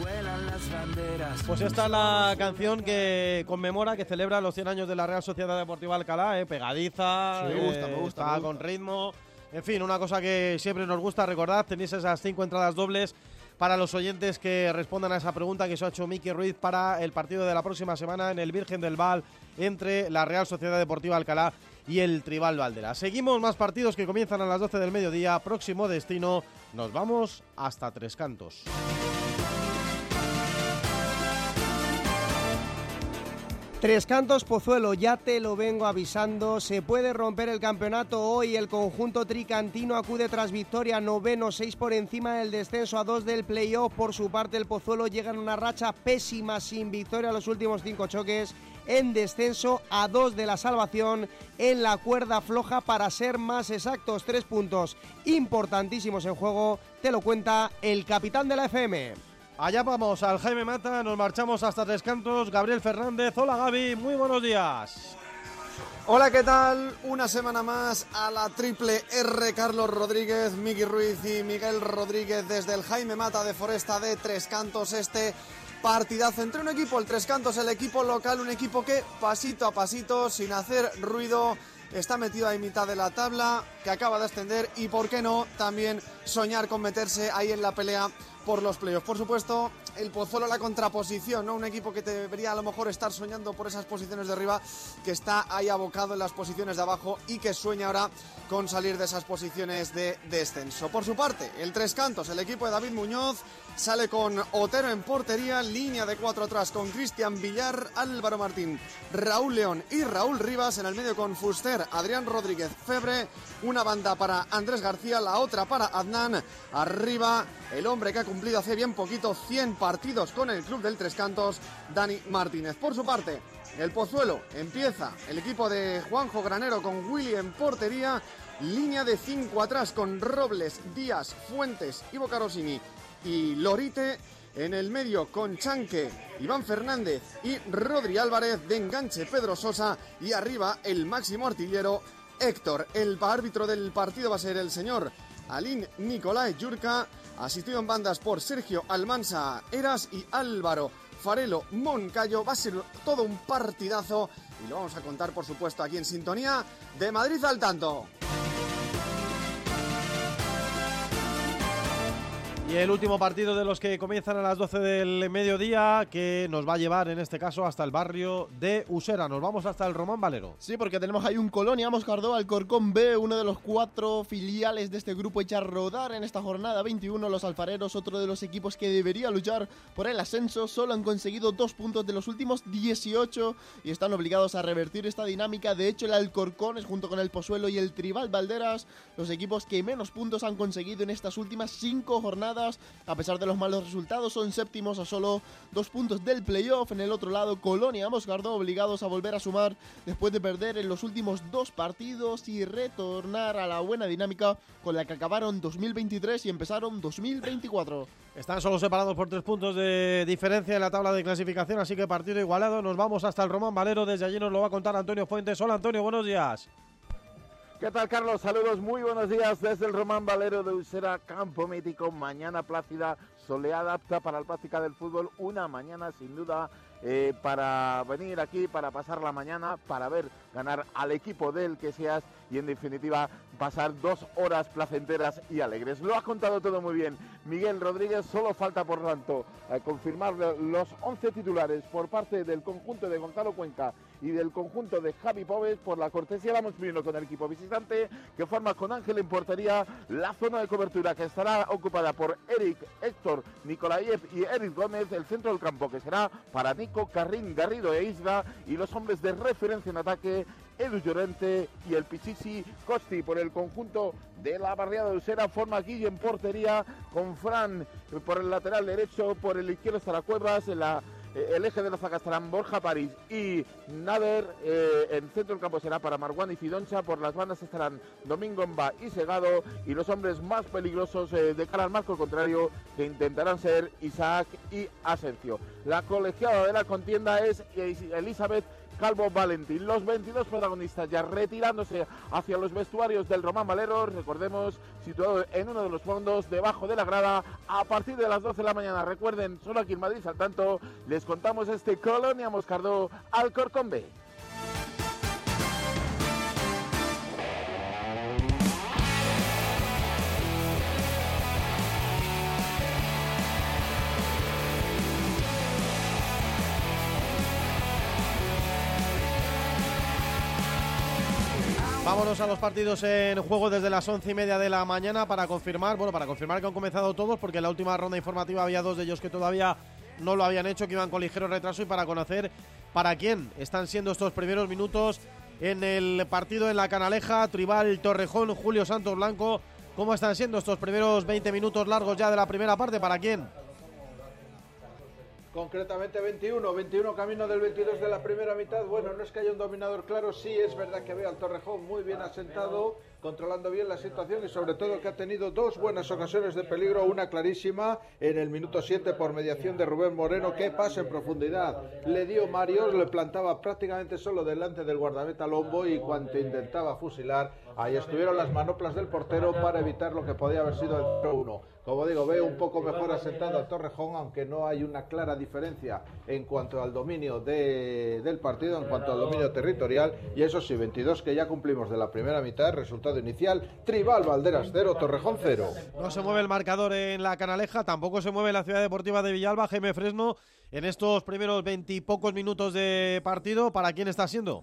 Vuelan las banderas. Pues esta es la canción que conmemora, que celebra los 100 años de la Real Sociedad Deportiva Alcalá, ¿eh? pegadiza, Sí, me gusta, eh, me gusta, está me gusta. con ritmo. En fin, una cosa que siempre nos gusta recordar, tenéis esas cinco entradas dobles para los oyentes que respondan a esa pregunta que se ha hecho Miki Ruiz para el partido de la próxima semana en el Virgen del Val entre la Real Sociedad Deportiva Alcalá y el Tribal Valdera. Seguimos más partidos que comienzan a las 12 del mediodía. Próximo destino, nos vamos hasta Tres Cantos. Tres Cantos Pozuelo, ya te lo vengo avisando, se puede romper el campeonato hoy, el conjunto tricantino acude tras victoria, noveno, seis por encima del descenso a dos del playoff, por su parte el Pozuelo llega en una racha pésima sin victoria los últimos cinco choques, en descenso a dos de la salvación, en la cuerda floja para ser más exactos, tres puntos importantísimos en juego, te lo cuenta el capitán de la FM. Allá vamos al Jaime Mata, nos marchamos hasta Tres Cantos. Gabriel Fernández, hola Gaby, muy buenos días. Hola, ¿qué tal? Una semana más a la triple R. Carlos Rodríguez, Miki Ruiz y Miguel Rodríguez desde el Jaime Mata de Foresta de Tres Cantos. Este partidazo entre un equipo, el Tres Cantos, el equipo local, un equipo que pasito a pasito, sin hacer ruido, está metido ahí mitad de la tabla, que acaba de ascender y, por qué no, también soñar con meterse ahí en la pelea por los playoffs. Por supuesto, el Pozuelo la contraposición, ¿no? Un equipo que debería a lo mejor estar soñando por esas posiciones de arriba, que está ahí abocado en las posiciones de abajo y que sueña ahora con salir de esas posiciones de descenso. Por su parte, el Tres Cantos, el equipo de David Muñoz, sale con Otero en portería, línea de cuatro atrás con Cristian Villar, Álvaro Martín, Raúl León y Raúl Rivas, en el medio con Fuster, Adrián Rodríguez, Febre, una banda para Andrés García, la otra para Adnan, arriba el hombre que ha cumplido hace bien poquito 100 partidos con el club del Tres Cantos, Dani Martínez. Por su parte, el Pozuelo empieza. El equipo de Juanjo Granero con Willy en portería, línea de 5 atrás con Robles, Díaz, Fuentes, Ivo Carosini y Lorite. En el medio con Chanque, Iván Fernández y Rodri Álvarez de enganche Pedro Sosa y arriba el máximo artillero Héctor. El árbitro del partido va a ser el señor Alín Nicolai Yurka asistido en bandas por Sergio Almansa Eras y Álvaro Farelo Moncayo. Va a ser todo un partidazo y lo vamos a contar, por supuesto, aquí en sintonía de Madrid al tanto. Y el último partido de los que comienzan a las 12 del mediodía, que nos va a llevar en este caso hasta el barrio de Usera. Nos vamos hasta el Román Valero. Sí, porque tenemos ahí un Colonia Moscardó, Alcorcón B, uno de los cuatro filiales de este grupo echa a rodar en esta jornada 21. Los alfareros, otro de los equipos que debería luchar por el ascenso, solo han conseguido dos puntos de los últimos 18 y están obligados a revertir esta dinámica. De hecho, el Alcorcón es junto con el Pozuelo y el Tribal Valderas los equipos que menos puntos han conseguido en estas últimas cinco jornadas a pesar de los malos resultados, son séptimos a solo dos puntos del playoff. En el otro lado, Colonia Moscardó obligados a volver a sumar después de perder en los últimos dos partidos y retornar a la buena dinámica con la que acabaron 2023 y empezaron 2024. Están solo separados por tres puntos de diferencia en la tabla de clasificación, así que partido igualado. Nos vamos hasta el Román Valero. Desde allí nos lo va a contar Antonio Fuentes. Hola Antonio, buenos días. ¿Qué tal, Carlos? Saludos, muy buenos días desde el Román Valero de Usera, campo mítico, mañana plácida, soleada, apta para la práctica del fútbol, una mañana sin duda eh, para venir aquí, para pasar la mañana, para ver ganar al equipo del que seas y en definitiva pasar dos horas placenteras y alegres. Lo ha contado todo muy bien Miguel Rodríguez, solo falta por tanto eh, confirmar los 11 titulares por parte del conjunto de Gonzalo Cuenca y del conjunto de Javi Pobes por la cortesía vamos primero con el equipo visitante que forma con Ángel en portería la zona de cobertura que estará ocupada por Eric, Héctor, Nicolaev y Eric Gómez, el centro del campo que será para Nico, Carrín, Garrido e Isla y los hombres de referencia en ataque Edu Llorente y el Pichichi Costi por el conjunto de la barriada de Usera. Forma aquí en portería con Fran por el lateral derecho, por el izquierdo estará Cuevas, en la eh, el eje de la zaga estarán Borja París y Nader. Eh, en centro del campo será para Marwan y Fidoncha. Por las bandas estarán Domingo Mba y Segado. Y los hombres más peligrosos eh, de cara al marco contrario que intentarán ser Isaac y Asencio. La colegiada de la contienda es Elizabeth Calvo Valentín. Los 22 protagonistas ya retirándose hacia los vestuarios del Román Valero, recordemos, situado en uno de los fondos, debajo de la grada, a partir de las 12 de la mañana. Recuerden, solo aquí en Madrid, al tanto, les contamos este Colonia Moscardó Alcorcón B. Vámonos a los partidos en juego desde las once y media de la mañana para confirmar, bueno, para confirmar que han comenzado todos, porque en la última ronda informativa había dos de ellos que todavía no lo habían hecho, que iban con ligero retraso, y para conocer para quién están siendo estos primeros minutos en el partido en la Canaleja, Tribal Torrejón, Julio Santos Blanco. ¿Cómo están siendo estos primeros 20 minutos largos ya de la primera parte? ¿Para quién? Concretamente 21, 21 camino del 22 de la primera mitad. Bueno, no es que haya un dominador claro, sí es verdad que veo al Torrejón muy bien asentado, controlando bien la situación y sobre todo que ha tenido dos buenas ocasiones de peligro, una clarísima en el minuto 7 por mediación de Rubén Moreno, que pasa en profundidad. Le dio Mario, le plantaba prácticamente solo delante del guardameta Lombo y cuando intentaba fusilar, ahí estuvieron las manoplas del portero para evitar lo que podía haber sido el 0-1. Como digo, veo un poco mejor asentado al Torrejón, aunque no hay una clara diferencia en cuanto al dominio de- del partido, en cuanto al dominio territorial. Y eso sí, 22 que ya cumplimos de la primera mitad, resultado inicial, Tribal Valderas 0, Torrejón 0. No se mueve el marcador en la Canaleja, tampoco se mueve la Ciudad Deportiva de Villalba, Jaime Fresno, en estos primeros veintipocos minutos de partido. ¿Para quién está siendo?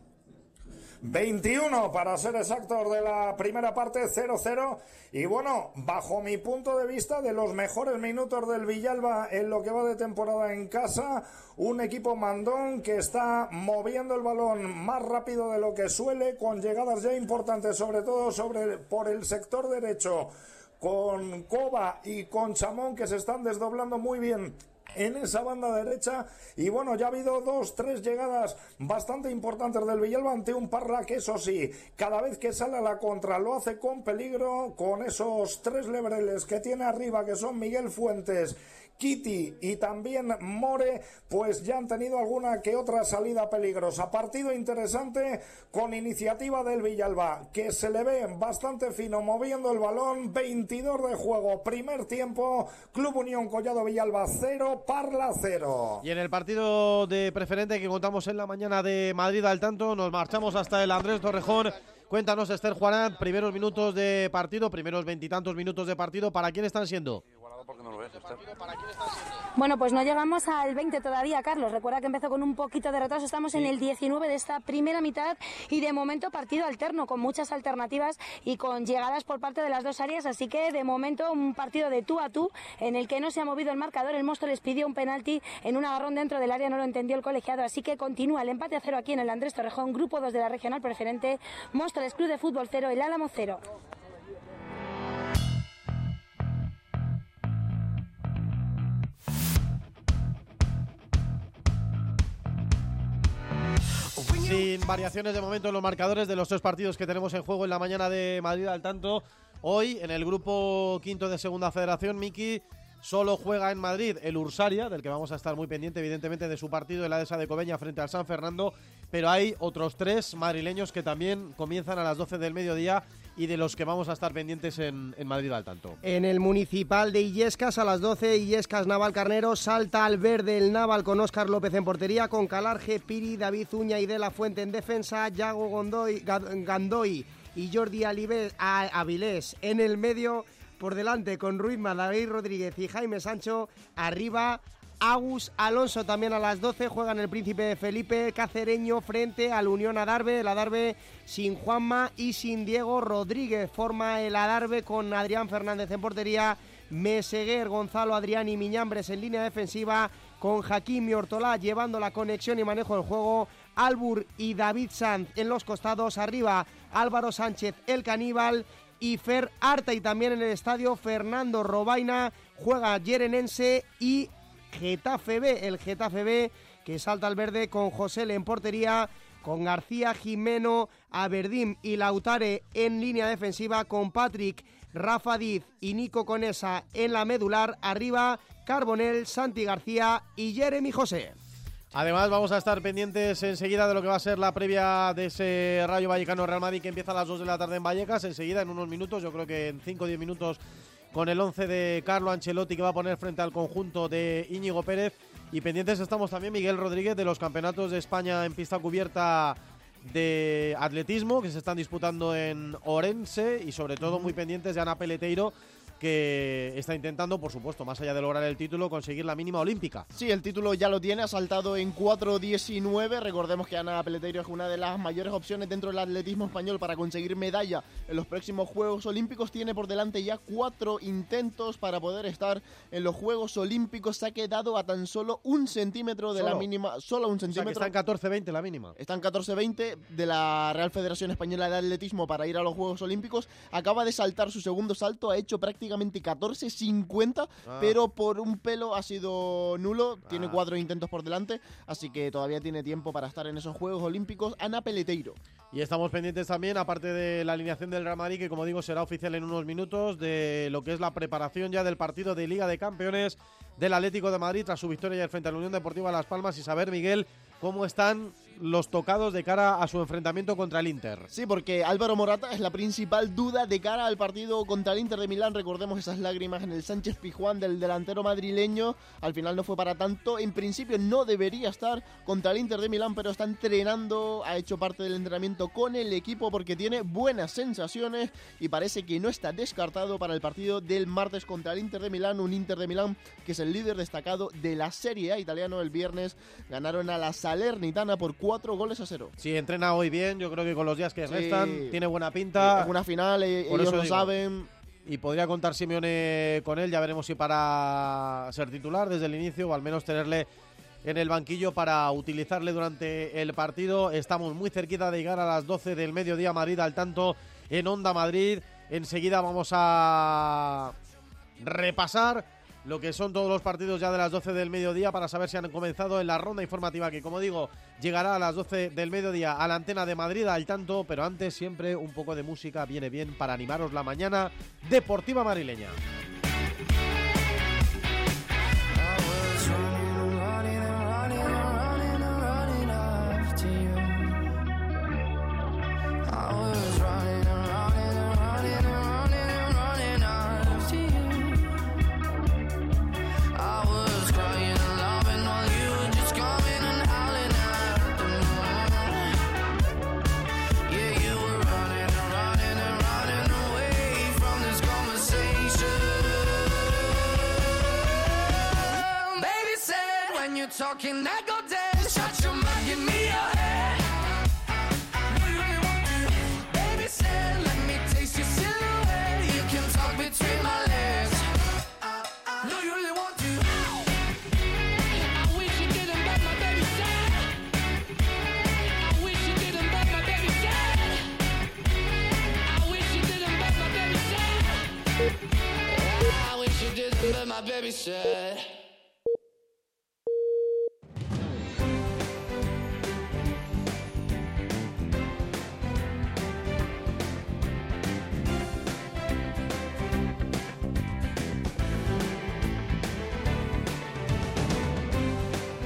21 para ser exactos de la primera parte 0-0 y bueno, bajo mi punto de vista de los mejores minutos del Villalba en lo que va de temporada en casa, un equipo mandón que está moviendo el balón más rápido de lo que suele con llegadas ya importantes sobre todo sobre por el sector derecho con Coba y con Chamón que se están desdoblando muy bien en esa banda derecha. Y bueno ya ha habido dos tres llegadas bastante importantes del Villalba ante un Parla que eso sí cada vez que sale a la contra lo hace con peligro con esos tres lebreles que tiene arriba que son Miguel Fuentes Kitty y también More, pues ya han tenido alguna que otra salida peligrosa. Partido interesante con iniciativa del Villalba, que se le ve bastante fino moviendo el balón. 22 de juego, primer tiempo. Club Unión Collado Villalba 0, Parla 0. Y en el partido de preferente que contamos en la mañana de Madrid al tanto, nos marchamos hasta el Andrés Torrejón. Cuéntanos, Esther Juanán, primeros minutos de partido, primeros veintitantos minutos de partido, ¿para quién están siendo? Bueno, pues no llegamos al 20 todavía, Carlos. Recuerda que empezó con un poquito de retraso. Estamos en el 19 de esta primera mitad y de momento partido alterno, con muchas alternativas y con llegadas por parte de las dos áreas. Así que de momento un partido de tú a tú en el que no se ha movido el marcador. El monstruo les pidió un penalti en un agarrón dentro del área, no lo entendió el colegiado. Así que continúa el empate a cero aquí en el Andrés Torrejón, grupo 2 de la regional preferente. Móstoles Club de Fútbol 0, el Álamo 0. Variaciones de momento en los marcadores de los tres partidos que tenemos en juego en la mañana de Madrid al tanto. Hoy, en el grupo quinto de Segunda Federación, Miki solo juega en Madrid el Ursaria, del que vamos a estar muy pendiente, evidentemente, de su partido en la Dehesa de Cobeña frente al San Fernando. Pero hay otros tres madrileños que también comienzan a las 12 del mediodía y de los que vamos a estar pendientes en, Madrid al tanto. En el municipal de Illescas a las 12, Illescas Naval Carnero, salta al verde el Naval con Óscar López en portería, con Calarge, Piri, David Uña y De La Fuente en defensa, Yago Gondoy, Gandoy y Jordi Alibe- a- Avilés en el medio, por delante con Ruizma, David Rodríguez y Jaime Sancho, arriba Agus Alonso también a las 12 juegan el Príncipe Felipe Cacereño frente al Unión Adarve, el Adarve sin Juanma y sin Diego Rodríguez. Forma el Adarve con Adrián Fernández en portería, Meseguer, Gonzalo Adrián y Miñambres en línea defensiva, con Jaquim y llevando la conexión y manejo del juego, Albur y David Sanz en los costados, arriba Álvaro Sánchez el caníbal y Fer Arta. Y también en el estadio Fernando Robaina juega Yerenense y Getafe B, el Getafe B que salta al verde con José en portería, con García Jimeno, Averdim y Lautare en línea defensiva, con Patrick, Rafa Diz y Nico Conesa en la medular, arriba Carbonel, Santi García y Jeremy José. Además, vamos a estar pendientes enseguida de lo que va a ser la previa de ese Rayo Vallecano Real Madrid que empieza a las 2 de la tarde en Vallecas. Enseguida, en unos minutos, yo creo que en 5 o 10 minutos, con el 11 de Carlo Ancelotti que va a poner frente al conjunto de Íñigo Pérez. Y pendientes estamos también, Miguel Rodríguez, de los campeonatos de España en pista cubierta de atletismo que se están disputando en Orense y sobre todo muy pendientes de Ana Peleteiro que está intentando, por supuesto, más allá de lograr el título, conseguir la mínima olímpica. Sí, el título ya lo tiene, ha saltado en 4.19. Recordemos que Ana Peleteiro es una de las mayores opciones dentro del atletismo español para conseguir medalla en los próximos Juegos Olímpicos. Tiene por delante ya cuatro intentos para poder estar en los Juegos Olímpicos. Se ha quedado a tan solo un centímetro de la Solo. mínima, solo un O sea, que centímetro. está en 14-20 la mínima. Está en 14-20 de la Real Federación Española de Atletismo para ir a los Juegos Olímpicos. Acaba de saltar su segundo salto, ha hecho prácticamente 14-50, Ah. pero por un pelo ha sido nulo. Tiene Ah. cuatro intentos por delante, así que todavía tiene tiempo para estar en esos Juegos Olímpicos. Ana Peleteiro. Y estamos pendientes también, aparte de la alineación del Real Madrid, que como digo será oficial en unos minutos, de lo que es la preparación ya del partido de Liga de Campeones del Atlético de Madrid tras su victoria ya frente a la Unión Deportiva Las Palmas y saber, Miguel, cómo están los tocados de cara a su enfrentamiento contra el Inter. Sí, porque Álvaro Morata es la principal duda de cara al partido contra el Inter de Milán. Recordemos esas lágrimas en el Sánchez Pijuán del delantero madrileño. Al final no fue para tanto. En principio no debería estar contra el Inter de Milán, pero está entrenando, ha hecho parte del entrenamiento con el equipo porque tiene buenas sensaciones y parece que no está descartado para el partido del martes contra el Inter de Milán. Un Inter de Milán que es el líder destacado de la Serie A italiano el viernes. Ganaron a la Salernitana por cuatro goles a cero. Sí, entrena hoy bien, yo creo que con los días que Sí. restan tiene buena pinta. Es una final, eh, Por ellos eso lo digo. saben. Y podría contar Simeone con él, ya veremos si para ser titular desde el inicio o al menos tenerle en el banquillo para utilizarle durante el partido. Estamos muy cerquita de llegar a las 12 del mediodía Madrid al tanto en Onda Madrid. Enseguida vamos a repasar lo que son todos los partidos ya de las 12 del mediodía para saber si han comenzado en la ronda informativa que como digo llegará a las 12 del mediodía a la antena de Madrid al tanto, pero antes siempre un poco de música viene bien para animaros la mañana deportiva madrileña. Talking that go dead. Shut your mouth, give me your head. No, you really want to Baby said let me taste your silhouette. You can talk between my legs. No, you really want to? I wish you didn't but my baby said I wish you didn't but my baby said I wish you didn't but my baby said I wish you didn't but my baby said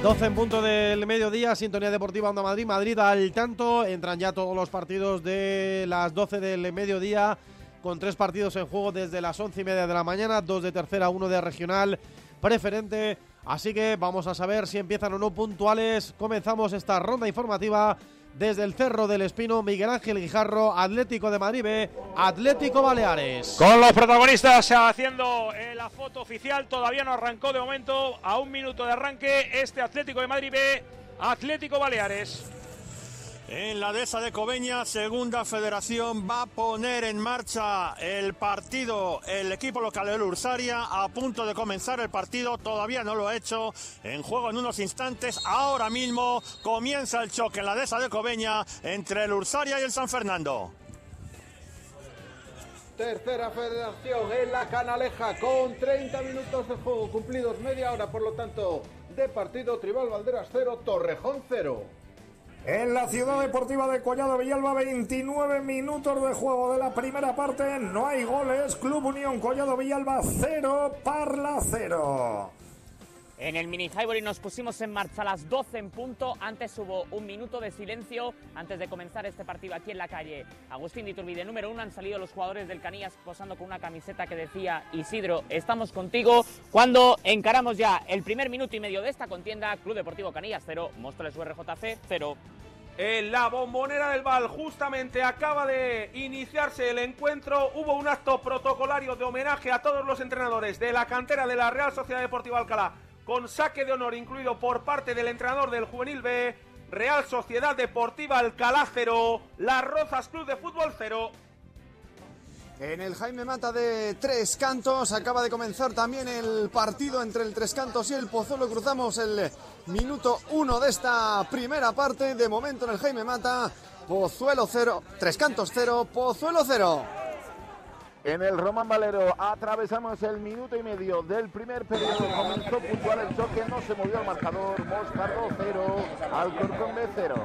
12 en punto del mediodía, Sintonía Deportiva Onda Madrid, Madrid al tanto, entran ya todos los partidos de las 12 del mediodía, con tres partidos en juego desde las 11 y media de la mañana, dos de tercera, uno de regional preferente, así que vamos a saber si empiezan o no puntuales, comenzamos esta ronda informativa desde el Cerro del Espino, Miguel Ángel Guijarro, Atlético de Madrid Atlético Baleares. Con los protagonistas haciendo eh, la foto oficial, todavía no arrancó de momento, a un minuto de arranque, este Atlético de Madrid B, Atlético Baleares. En la dehesa de Cobeña, segunda federación va a poner en marcha el partido, el equipo local del Ursaria, a punto de comenzar el partido, todavía no lo ha hecho, en juego en unos instantes, ahora mismo comienza el choque en la dehesa de Cobeña entre el Ursaria y el San Fernando. Tercera federación en la Canaleja con 30 minutos de juego cumplidos, media hora por lo tanto de partido Tribal Valderas 0, Torrejón 0. En la ciudad deportiva de Collado Villalba, 29 minutos de juego de la primera parte. No hay goles. Club Unión Collado Villalba 0, Parla 0. En el mini Highbury nos pusimos en marcha a las 12 en punto. Antes hubo un minuto de silencio antes de comenzar este partido aquí en la calle. Agustín de Iturbide, número uno, han salido los jugadores del Canías posando con una camiseta que decía Isidro, estamos contigo. Cuando encaramos ya el primer minuto y medio de esta contienda, Club Deportivo Canías 0, Móstoles URJC 0. En la bombonera del Val justamente acaba de iniciarse el encuentro. Hubo un acto protocolario de homenaje a todos los entrenadores de la cantera de la Real Sociedad Deportiva Alcalá, con saque de honor incluido por parte del entrenador del Juvenil B, Real Sociedad Deportiva Alcalá 0, Las Rozas Club de Fútbol 0. En el Jaime Mata de Tres Cantos acaba de comenzar también el partido entre el Tres Cantos y el Pozuelo. Cruzamos el minuto uno de esta primera parte. De momento en el Jaime Mata, Pozuelo 0, Tres Cantos 0, Pozuelo 0. En el Román Valero atravesamos el minuto y medio del primer periodo. Comenzó puntual el choque, no se movió el marcador. Moscardo 0, Alcorcón B 0.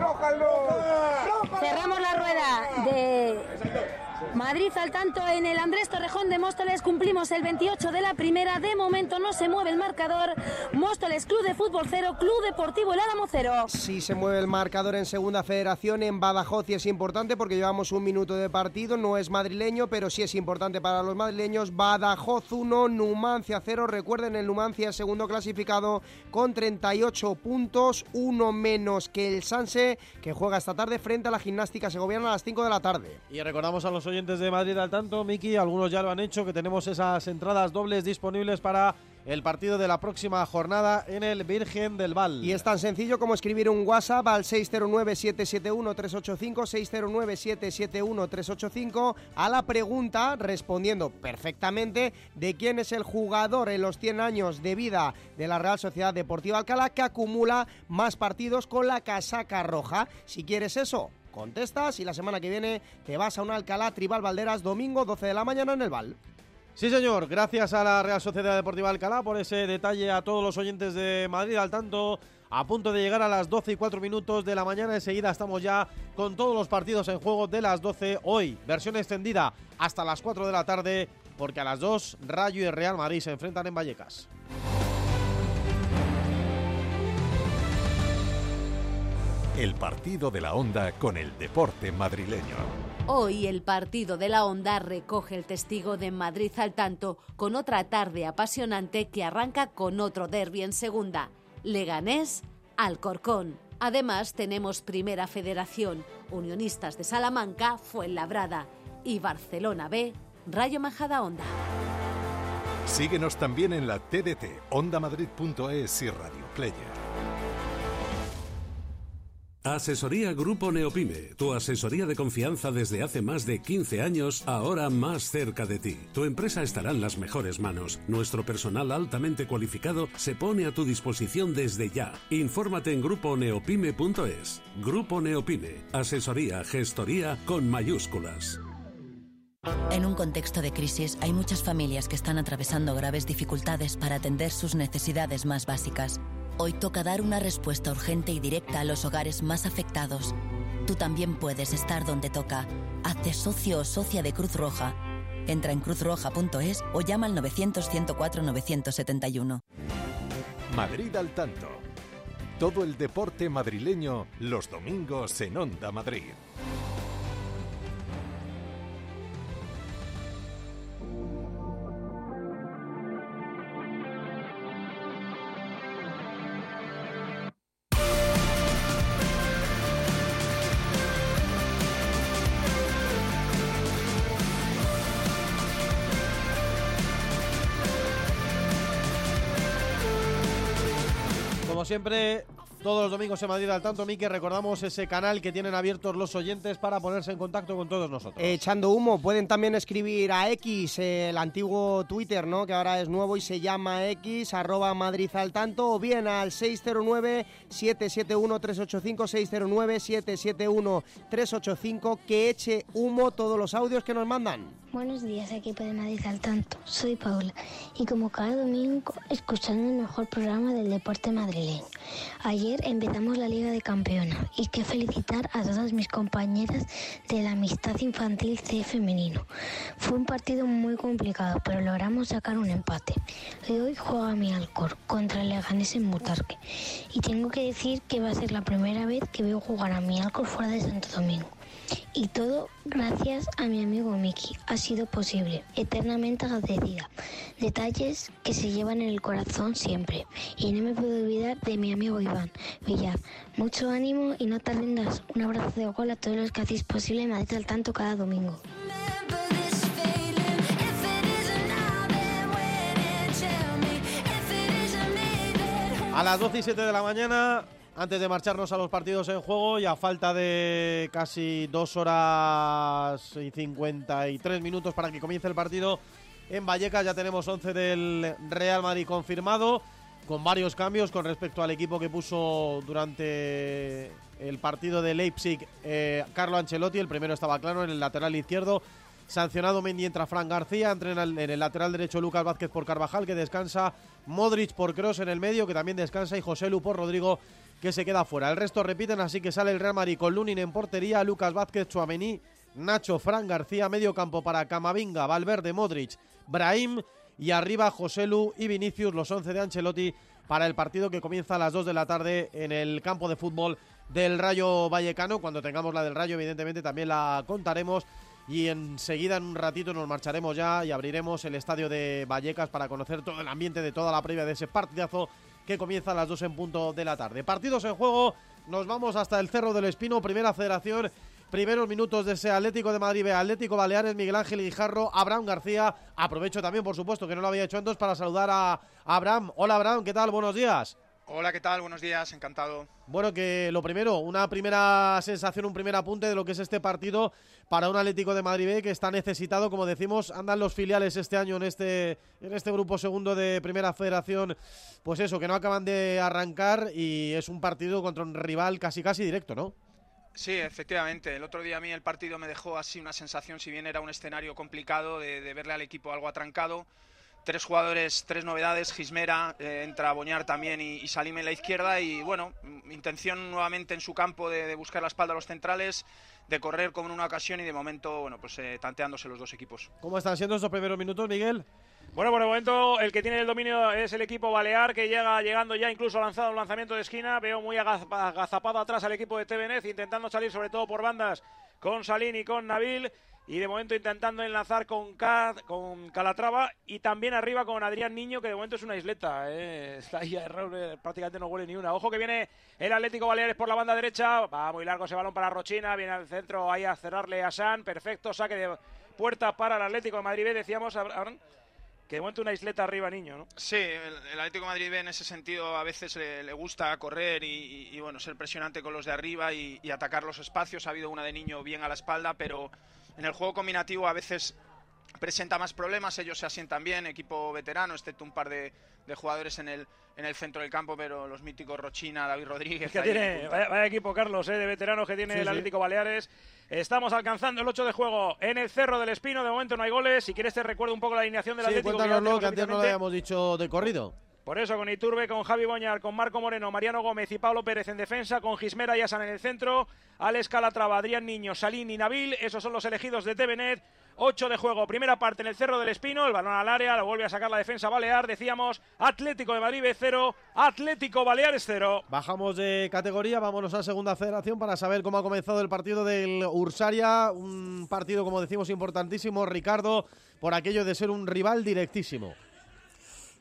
Cerramos la rueda de Madrid al tanto en el Andrés Torrejón de Móstoles. Cumplimos el 28 de la primera. De momento no se mueve el marcador. Móstoles Club de Fútbol 0, Club Deportivo El Álamo 0. Sí se mueve el marcador en Segunda Federación en Badajoz y es importante porque llevamos un minuto de partido. No es madrileño, pero sí es importante para los madrileños. Badajoz 1, Numancia 0. Recuerden, el Numancia es segundo clasificado con 38 puntos, uno menos que el Sanse, que juega esta tarde frente a la gimnástica segoviana a las 5 de la tarde. Y recordamos a los oyentes de Madrid al tanto, Miki, algunos ya lo han hecho, que tenemos esas entradas dobles disponibles para el partido de la próxima jornada en el Virgen del Val. Y es tan sencillo como escribir un WhatsApp al 609-771-385, 609-771-385 a la pregunta, respondiendo perfectamente, de quién es el jugador en los 100 años de vida de la Real Sociedad Deportiva Alcalá que acumula más partidos con la casaca roja. Si quieres eso, contestas y la semana que viene te vas a un Alcalá Tribal Valderas domingo 12 de la mañana en el Val. Sí, señor. Gracias a la Real Sociedad Deportiva Alcalá por ese detalle a todos los oyentes de Madrid al tanto. A punto de llegar a las 12 y 4 minutos de la mañana. Enseguida estamos ya con todos los partidos en juego de las 12 hoy. Versión extendida hasta las 4 de la tarde, porque a las 2 Rayo y Real Madrid se enfrentan en Vallecas. El partido de la onda con el deporte madrileño. Hoy el partido de la Onda recoge el testigo de Madrid al tanto con otra tarde apasionante que arranca con otro derby en segunda. Leganés, Alcorcón. Además tenemos Primera Federación, Unionistas de Salamanca, Fuenlabrada y Barcelona B, Rayo Majada Onda. Síguenos también en la TDT, ondamadrid.es y Radio Player. Asesoría Grupo Neopime, tu asesoría de confianza desde hace más de 15 años, ahora más cerca de ti. Tu empresa estará en las mejores manos. Nuestro personal altamente cualificado se pone a tu disposición desde ya. Infórmate en gruponeopime.es. Grupo Neopime, asesoría, gestoría con mayúsculas. En un contexto de crisis hay muchas familias que están atravesando graves dificultades para atender sus necesidades más básicas. Hoy toca dar una respuesta urgente y directa a los hogares más afectados. Tú también puedes estar donde toca. Hazte socio o socia de Cruz Roja. Entra en cruzroja.es o llama al 900-104-971. Madrid al tanto. Todo el deporte madrileño los domingos en Onda Madrid. Siempre, todos los domingos en Madrid al tanto, Miki, recordamos ese canal que tienen abiertos los oyentes para ponerse en contacto con todos nosotros. Echando humo, pueden también escribir a X, el antiguo Twitter, ¿no? Que ahora es nuevo y se llama X, arroba Madrid al tanto, o bien al 609-771-385, 609-771-385, que eche humo todos los audios que nos mandan. Buenos días, equipo de Madrid al tanto. Soy Paula y como cada domingo escuchando el mejor programa del deporte madrileño. Ayer empezamos la Liga de Campeones y que felicitar a todas mis compañeras de la Amistad Infantil C femenino. Fue un partido muy complicado, pero logramos sacar un empate. Y hoy juega mi Alcor contra el Leganés en Butarque y tengo que decir que va a ser la primera vez que veo jugar a mi Alcor fuera de Santo Domingo. Y todo gracias a mi amigo Miki. Ha sido posible. Eternamente agradecida. Detalles que se llevan en el corazón siempre. Y no me puedo olvidar de mi amigo Iván Villar. Mucho ánimo y no te rindas. Un abrazo de gol a todos los que hacéis posible Madrid al tanto cada domingo. A las 12 y 7 de la mañana, antes de marcharnos a los partidos en juego y a falta de casi 2 horas y 53 minutos para que comience el partido en Vallecas, ya tenemos 11 del Real Madrid confirmado, con varios cambios con respecto al equipo que puso durante el partido de Leipzig eh, Carlo Ancelotti. El primero estaba claro en el lateral izquierdo. Sancionado Mendy entra Fran García, entrena en el lateral derecho Lucas Vázquez por Carvajal, que descansa Modric por Cross en el medio, que también descansa, y José Lu por Rodrigo, que se queda fuera. El resto repiten, así que sale el Real Madrid con Lunin en portería, Lucas Vázquez, Chuamení, Nacho, Fran García, medio campo para Camavinga, Valverde, Modric, Brahim y arriba José Lu y Vinicius, los 11 de Ancelotti para el partido que comienza a las 2 de la tarde en el campo de fútbol del Rayo Vallecano. Cuando tengamos la del Rayo, evidentemente también la contaremos y enseguida en un ratito nos marcharemos ya y abriremos el estadio de Vallecas para conocer todo el ambiente de toda la previa de ese partidazo que comienza a las 2 en punto de la tarde. Partidos en juego, nos vamos hasta el Cerro del Espino, primera federación, primeros minutos de ese Atlético de Madrid, Atlético Baleares, Miguel Ángel Guijarro, Abraham García. Aprovecho también, por supuesto, que no lo había hecho antes para saludar a Abraham. Hola Abraham, ¿qué tal? Buenos días. Hola, ¿qué tal? Buenos días, encantado. Bueno, que lo primero, una primera sensación, un primer apunte de lo que es este partido para un Atlético de Madrid B que está necesitado, como decimos, andan los filiales este año en este, en este grupo segundo de Primera Federación, pues eso, que no acaban de arrancar y es un partido contra un rival casi casi directo, ¿no? Sí, efectivamente. El otro día a mí el partido me dejó así una sensación, si bien era un escenario complicado, de, de verle al equipo algo atrancado tres jugadores, tres novedades, Gismera, eh, entra Boñar también y, y, Salim en la izquierda y bueno, intención nuevamente en su campo de, de, buscar la espalda a los centrales, de correr con una ocasión y de momento, bueno, pues eh, tanteándose los dos equipos. ¿Cómo están siendo estos primeros minutos, Miguel? Bueno, por el momento el que tiene el dominio es el equipo balear, que llega llegando ya incluso lanzado un lanzamiento de esquina. Veo muy agazapado atrás al equipo de TVNet, intentando salir sobre todo por bandas con Salín y con Nabil y de momento intentando enlazar con, Cat, con Calatrava y también arriba con Adrián Niño, que de momento es una isleta. ¿eh? Está ahí error, eh, prácticamente no huele ni una. Ojo que viene el Atlético Baleares por la banda derecha. Va muy largo ese balón para Rochina. Viene al centro ahí a cerrarle a San. Perfecto, saque de puerta para el Atlético de Madrid. Decíamos, Abraham, que de momento una isleta arriba, Niño, ¿no? Sí, el, Atlético de Madrid en ese sentido a veces le, le gusta correr y, y, y, bueno, ser presionante con los de arriba y, y atacar los espacios. Ha habido una de Niño bien a la espalda, pero en el juego combinativo a veces presenta más problemas, ellos se asientan bien, equipo veterano, excepto un par de, de jugadores en el, en el centro del campo, pero los míticos Rochina, David Rodríguez. que tiene, vaya, vaya, equipo, Carlos, eh, de veteranos que tiene sí, el Atlético sí. Baleares. Estamos alcanzando el 8 de juego en el Cerro del Espino. De momento no hay goles. Si quieres, te recuerdo un poco la alineación del sí, Atlético. Cuéntanoslo, que antes no lo habíamos dicho de corrido. Por eso, con Iturbe, con Javi Boñar, con Marco Moreno, Mariano Gómez y Pablo Pérez en defensa, con Gismera y Asan en el centro, Alex Calatrava, Adrián Niño, Salín y Nabil. Esos son los elegidos de TVNet. 8 de juego, primera parte en el Cerro del Espino, el balón al área, lo vuelve a sacar la defensa Balear, decíamos Atlético de Madrid 0, Atlético Baleares 0. Bajamos de categoría, vámonos a segunda federación para saber cómo ha comenzado el partido del Ursaria, un partido como decimos importantísimo, Ricardo, por aquello de ser un rival directísimo.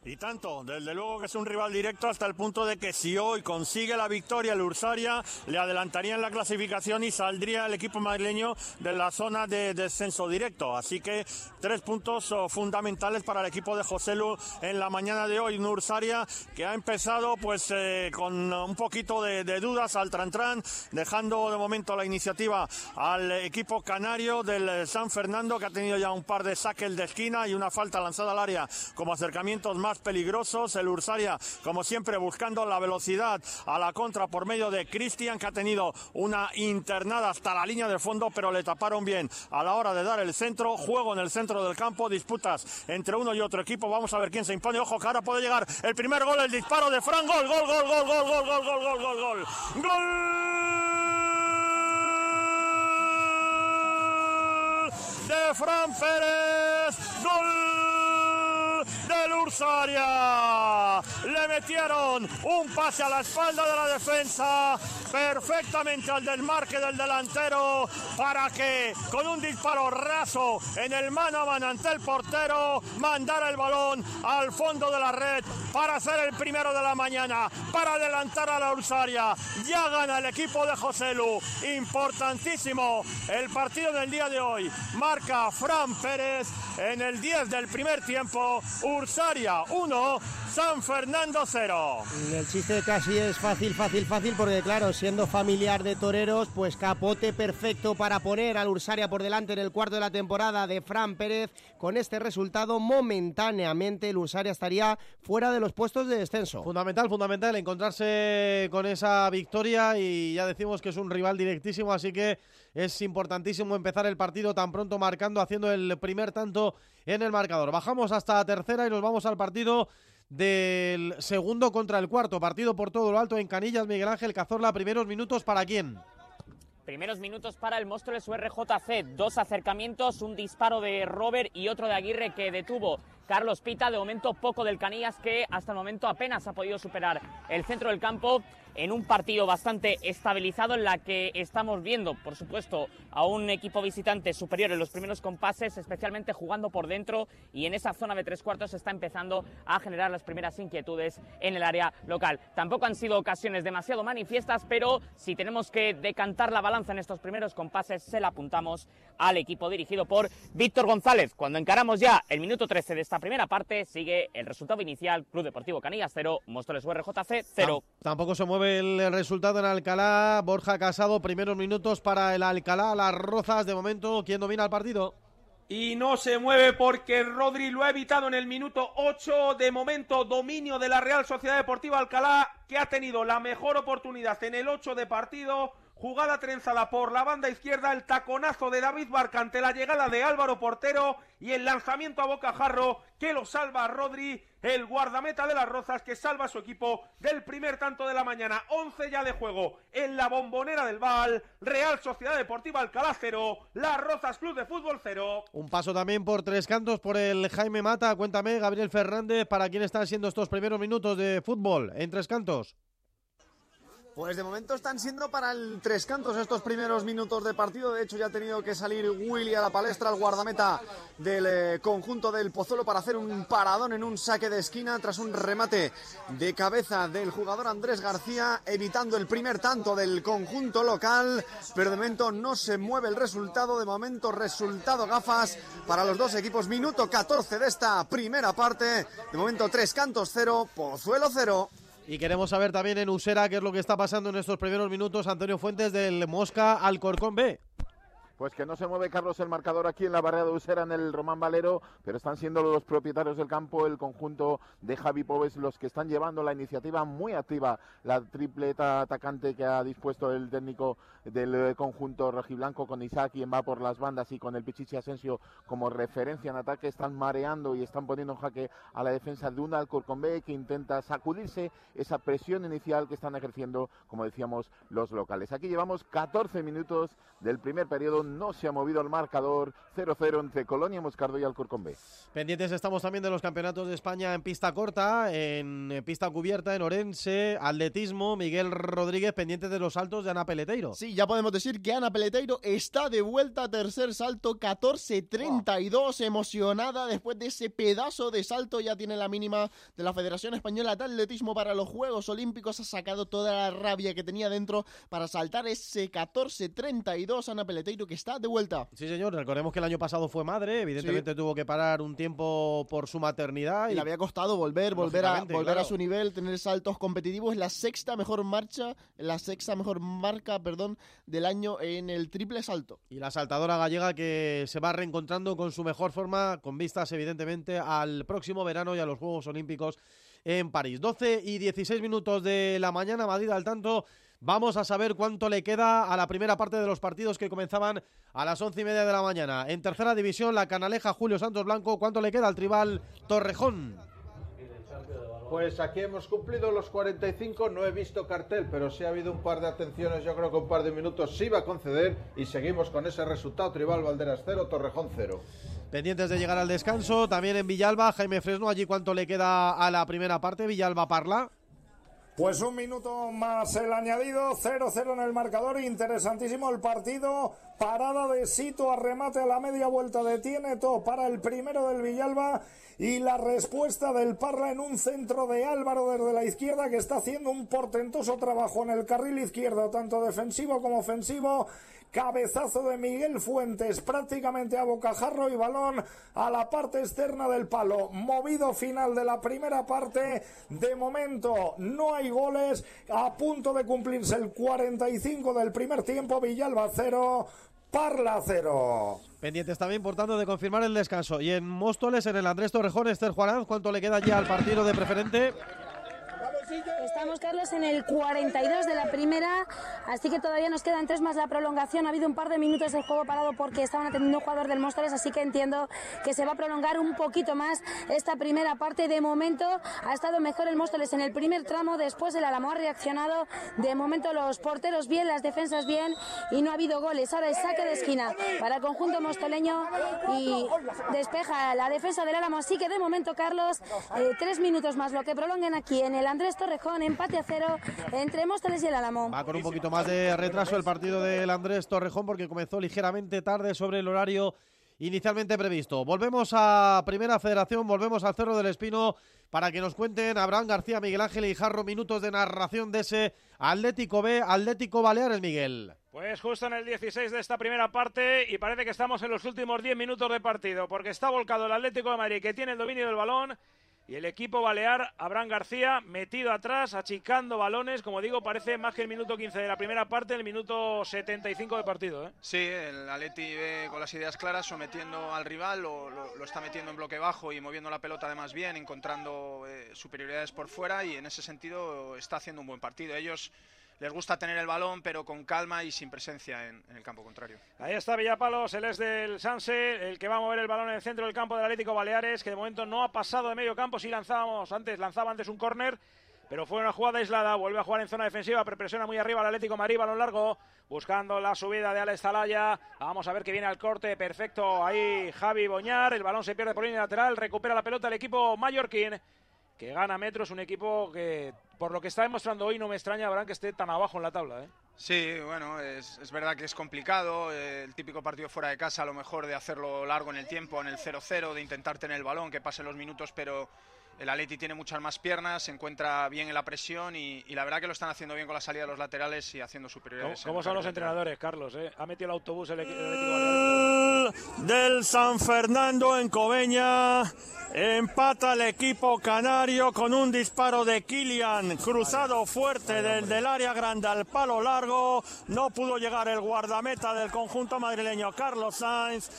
Y tanto, desde luego que es un rival directo hasta el punto de que si hoy consigue la victoria el Ursaria, le adelantaría en la clasificación y saldría el equipo madrileño de la zona de descenso directo. Así que tres puntos oh, fundamentales para el equipo de José Lu en la mañana de hoy. Un Ursaria que ha empezado pues eh, con un poquito de, de dudas al Trantran, dejando de momento la iniciativa al equipo canario del San Fernando que ha tenido ya un par de saques de esquina y una falta lanzada al área como acercamientos más peligrosos. El Ursaria, como siempre, buscando la velocidad a la contra por medio de Cristian, que ha tenido una internada hasta la línea de fondo, pero le taparon bien a la hora de dar el centro. Juego en el centro del campo, disputas entre uno y otro equipo. Vamos a ver quién se impone. Ojo, que ahora puede llegar el primer gol, el disparo de Fran. Gol, gol, gol, gol, gol, gol, gol, gol, gol, gol, gol. Gol de Fran Pérez. Gol del Ursaria. Le metieron un pase a la espalda de la defensa, perfectamente al desmarque del delantero, para que con un disparo raso en el mano a mano ante el portero, mandara el balón al fondo de la red para hacer el primero de la mañana, para adelantar a la Ursaria. Ya gana el equipo de José Lu. Importantísimo el partido del día de hoy. Marca Fran Pérez en el 10 del primer tiempo. Ursaria 1, San Fernando 0. El chiste casi es fácil, fácil, fácil, porque claro, siendo familiar de toreros, pues capote perfecto para poner al Ursaria por delante en el cuarto de la temporada de Fran Pérez. Con este resultado, momentáneamente el Ursaria estaría fuera de los puestos de descenso. Fundamental, fundamental encontrarse con esa victoria y ya decimos que es un rival directísimo, así que es importantísimo empezar el partido tan pronto marcando, haciendo el primer tanto en el marcador. Bajamos hasta tercera y nos vamos al partido del segundo contra el cuarto. Partido por todo lo alto en Canillas, Miguel Ángel Cazorla. Primeros minutos para quién? Primeros minutos para el monstruo de su RJC. Dos acercamientos, un disparo de Robert y otro de Aguirre que detuvo Carlos Pita. De momento poco del Canillas que hasta el momento apenas ha podido superar el centro del campo en un partido bastante estabilizado en la que estamos viendo, por supuesto, a un equipo visitante superior en los primeros compases, especialmente jugando por dentro y en esa zona de tres cuartos está empezando a generar las primeras inquietudes en el área local. Tampoco han sido ocasiones demasiado manifiestas, pero si tenemos que decantar la balanza en estos primeros compases, se la apuntamos al equipo dirigido por Víctor González. Cuando encaramos ya el minuto 13 de esta primera parte, sigue el resultado inicial, Club Deportivo Canillas 0, Móstoles URJC 0. Tampoco se mueve el resultado en Alcalá. Borja Casado, primeros minutos para el Alcalá. Las Rozas, de momento, ¿quién domina el partido? Y no se mueve porque Rodri lo ha evitado en el minuto 8. De momento, dominio de la Real Sociedad Deportiva Alcalá, que ha tenido la mejor oportunidad en el 8 de partido. Jugada trenzada por la banda izquierda, el taconazo de David Barca ante la llegada de Álvaro Portero y el lanzamiento a bocajarro que lo salva Rodri, el guardameta de las Rozas que salva a su equipo del primer tanto de la mañana. 11 ya de juego en la bombonera del Val, Real Sociedad Deportiva Alcalá 0, Las Rozas Club de Fútbol 0. Un paso también por tres cantos por el Jaime Mata. Cuéntame, Gabriel Fernández, ¿para quién están siendo estos primeros minutos de fútbol en tres cantos? Pues de momento están siendo para el tres cantos estos primeros minutos de partido. De hecho, ya ha tenido que salir Willy a la palestra, el guardameta del eh, conjunto del Pozuelo, para hacer un paradón en un saque de esquina tras un remate de cabeza del jugador Andrés García, evitando el primer tanto del conjunto local. Pero de momento no se mueve el resultado. De momento, resultado gafas para los dos equipos. Minuto 14 de esta primera parte. De momento, tres cantos cero, Pozuelo cero. Y queremos saber también en Usera qué es lo que está pasando en estos primeros minutos. Antonio Fuentes del Mosca Alcorcón B. Pues que no se mueve Carlos el marcador aquí en la barrera de Usera en el Román Valero, pero están siendo los propietarios del campo, el conjunto de Javi Pobes, los que están llevando la iniciativa muy activa, la tripleta atacante que ha dispuesto el técnico del eh, conjunto rojiblanco con Isaac, quien va por las bandas y con el Pichichi Asensio como referencia en ataque, están mareando y están poniendo en jaque a la defensa de un Alcorcón B que intenta sacudirse esa presión inicial que están ejerciendo, como decíamos, los locales. Aquí llevamos 14 minutos del primer periodo no se ha movido el marcador 0-0 entre Colonia, Moscardo y Alcorcón B. Pendientes estamos también de los campeonatos de España en pista corta, en pista cubierta, en Orense, atletismo, Miguel Rodríguez pendiente de los saltos de Ana Peleteiro. Sí, ya podemos decir que Ana Peleteiro está de vuelta, tercer salto, 14-32, emocionada después de ese pedazo de salto, ya tiene la mínima de la Federación Española de Atletismo para los Juegos Olímpicos, ha sacado toda la rabia que tenía dentro para saltar ese 14-32, Ana Peleteiro que está de vuelta. Sí, señor, recordemos que el año pasado fue madre, evidentemente tuvo que parar un tiempo por su maternidad. Y, Y, le había costado volver, volver, a, volver a su nivel, tener saltos competitivos. Es la sexta mejor marcha, la sexta mejor marca, perdón, del año en el triple salto. y la saltadora gallega que se va reencontrando con su mejor forma, con vistas evidentemente al próximo verano y a los Juegos Olímpicos en París. 12 y 16 minutos de la mañana, Madrid al tanto. Vamos a saber cuánto le queda a la primera parte de los partidos que comenzaban a las once y media de la mañana. En tercera división, la Canaleja Julio Santos Blanco. ¿Cuánto le queda al tribal Torrejón? Pues aquí hemos cumplido los 45, no he visto cartel, pero sí ha habido un par de atenciones, yo creo que un par de minutos sí va a conceder y seguimos con ese resultado, Tribal Valderas 0, Torrejón 0. Pendientes de llegar al descanso, también en Villalba, Jaime Fresno, allí cuánto le queda a la primera parte, Villalba Parla. Pues un minuto más el añadido, 0-0 en el marcador, interesantísimo el partido, parada de Sito a remate a la media vuelta de Tieneto para el primero del Villalba y la respuesta del Parla en un centro de Álvaro desde la izquierda que está haciendo un portentoso trabajo en el carril izquierdo, tanto defensivo como ofensivo. Cabezazo de Miguel Fuentes prácticamente a bocajarro y balón a la parte externa del palo. Movido final de la primera parte. De momento no hay goles. A punto de cumplirse el 45 del primer tiempo. Villalba 0. Parla 0. Pendientes también, por tanto, de confirmar el descanso. Y en Móstoles, en el Andrés Torrejón, Esther Juanán, ¿cuánto le queda ya al partido de preferente? Estamos, Carlos, en el 42 de la primera, así que todavía nos quedan tres más la prolongación. Ha habido un par de minutos de juego parado porque estaban atendiendo un jugador del Móstoles, así que entiendo que se va a prolongar un poquito más esta primera parte. De momento ha estado mejor el Móstoles en el primer tramo, después el Alamo ha reaccionado. De momento los porteros bien, las defensas bien y no ha habido goles. Ahora el saque de esquina para el conjunto mostoleño y despeja la defensa del Álamo. Así que de momento, Carlos, eh, tres minutos más lo que prolonguen aquí en el Andrés Torrejón, empate a cero entre Móstoles y el Álamo. Va con un poquito más de retraso el partido del Andrés Torrejón porque comenzó ligeramente tarde sobre el horario inicialmente previsto. Volvemos a Primera Federación, volvemos al Cerro del Espino para que nos cuenten Abraham García, Miguel Ángel y Jarro minutos de narración de ese Atlético B, Atlético Baleares, Miguel. Pues justo en el 16 de esta primera parte y parece que estamos en los últimos 10 minutos de partido porque está volcado el Atlético de Madrid que tiene el dominio del balón y el equipo balear, Abraham García, metido atrás, achicando balones. Como digo, parece más que el minuto 15 de la primera parte, el minuto 75 de partido. ¿eh? Sí, el Atleti ve con las ideas claras, sometiendo al rival, lo, lo, está metiendo en bloque bajo y moviendo la pelota además bien, encontrando eh, superioridades por fuera y en ese sentido está haciendo un buen partido. Ellos les gusta tener el balón, pero con calma y sin presencia en, el campo contrario. Ahí está Villapalos, él es del Sanse, el que va a mover el balón en el centro del campo del Atlético Baleares, que de momento no ha pasado de medio campo, si lanzábamos antes, lanzaba antes un córner, pero fue una jugada aislada, vuelve a jugar en zona defensiva, presiona muy arriba el Atlético Madrid, balón largo, buscando la subida de Alex Zalaya, vamos a ver que viene al corte, perfecto, ahí Javi Boñar, el balón se pierde por línea lateral, recupera la pelota el equipo mallorquín, que gana metros, un equipo que por lo que está demostrando hoy no me extraña, Abraham, que esté tan abajo en la tabla. ¿eh? Sí, bueno, es, verdad que es complicado, eh, el típico partido fuera de casa, a lo mejor de hacerlo largo en el tiempo, en el 0-0, de intentar tener el balón, que pasen los minutos, pero el Atleti tiene muchas más piernas, se encuentra bien en la presión y, y, la verdad que lo están haciendo bien con la salida de los laterales y haciendo superioridades. ¿Cómo, cómo son los entrenadores, Carlos? Eh? Ha metido el autobús el, Del San Fernando en Coveña. Empata el equipo canario con un disparo de Kilian cruzado fuerte del, del área grande al palo largo. No pudo llegar el guardameta del conjunto madrileño Carlos Sainz.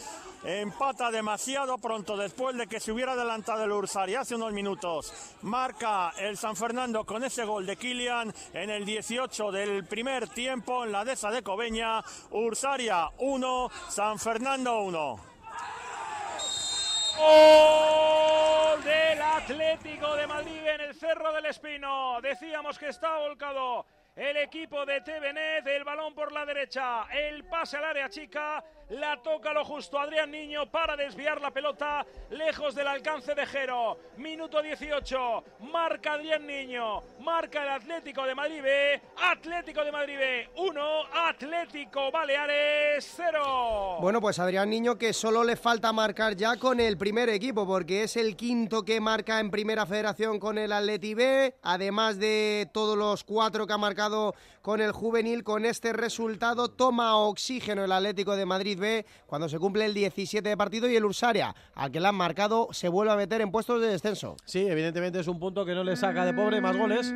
Empata demasiado pronto después de que se hubiera adelantado el Ursari hace unos minutos. Marca el San Fernando con ese gol de Kilian en el 18 del primer tiempo en la dehesa de Coveña. Ursaria 1, San Fernando 1. Gol del Atlético de Madrid en el Cerro del Espino. Decíamos que está volcado el equipo de Tevenet, el balón por la derecha, el pase al área chica, la toca lo justo Adrián Niño para desviar la pelota lejos del alcance de Jero. Minuto 18, marca Adrián Niño, marca el Atlético de Madrid B, Atlético de Madrid B 1, Atlético Baleares 0. Bueno, pues Adrián Niño que solo le falta marcar ya con el primer equipo porque es el quinto que marca en Primera Federación con el Atleti B, además de todos los cuatro que ha marcado con el juvenil. Con este resultado toma oxígeno el Atlético de Madrid B cuando se cumple el 17 de partido y el Ursaria, al que le han marcado, se vuelve a meter en puestos de descenso. Sí, evidentemente es un punto que no le saca de pobre más goles.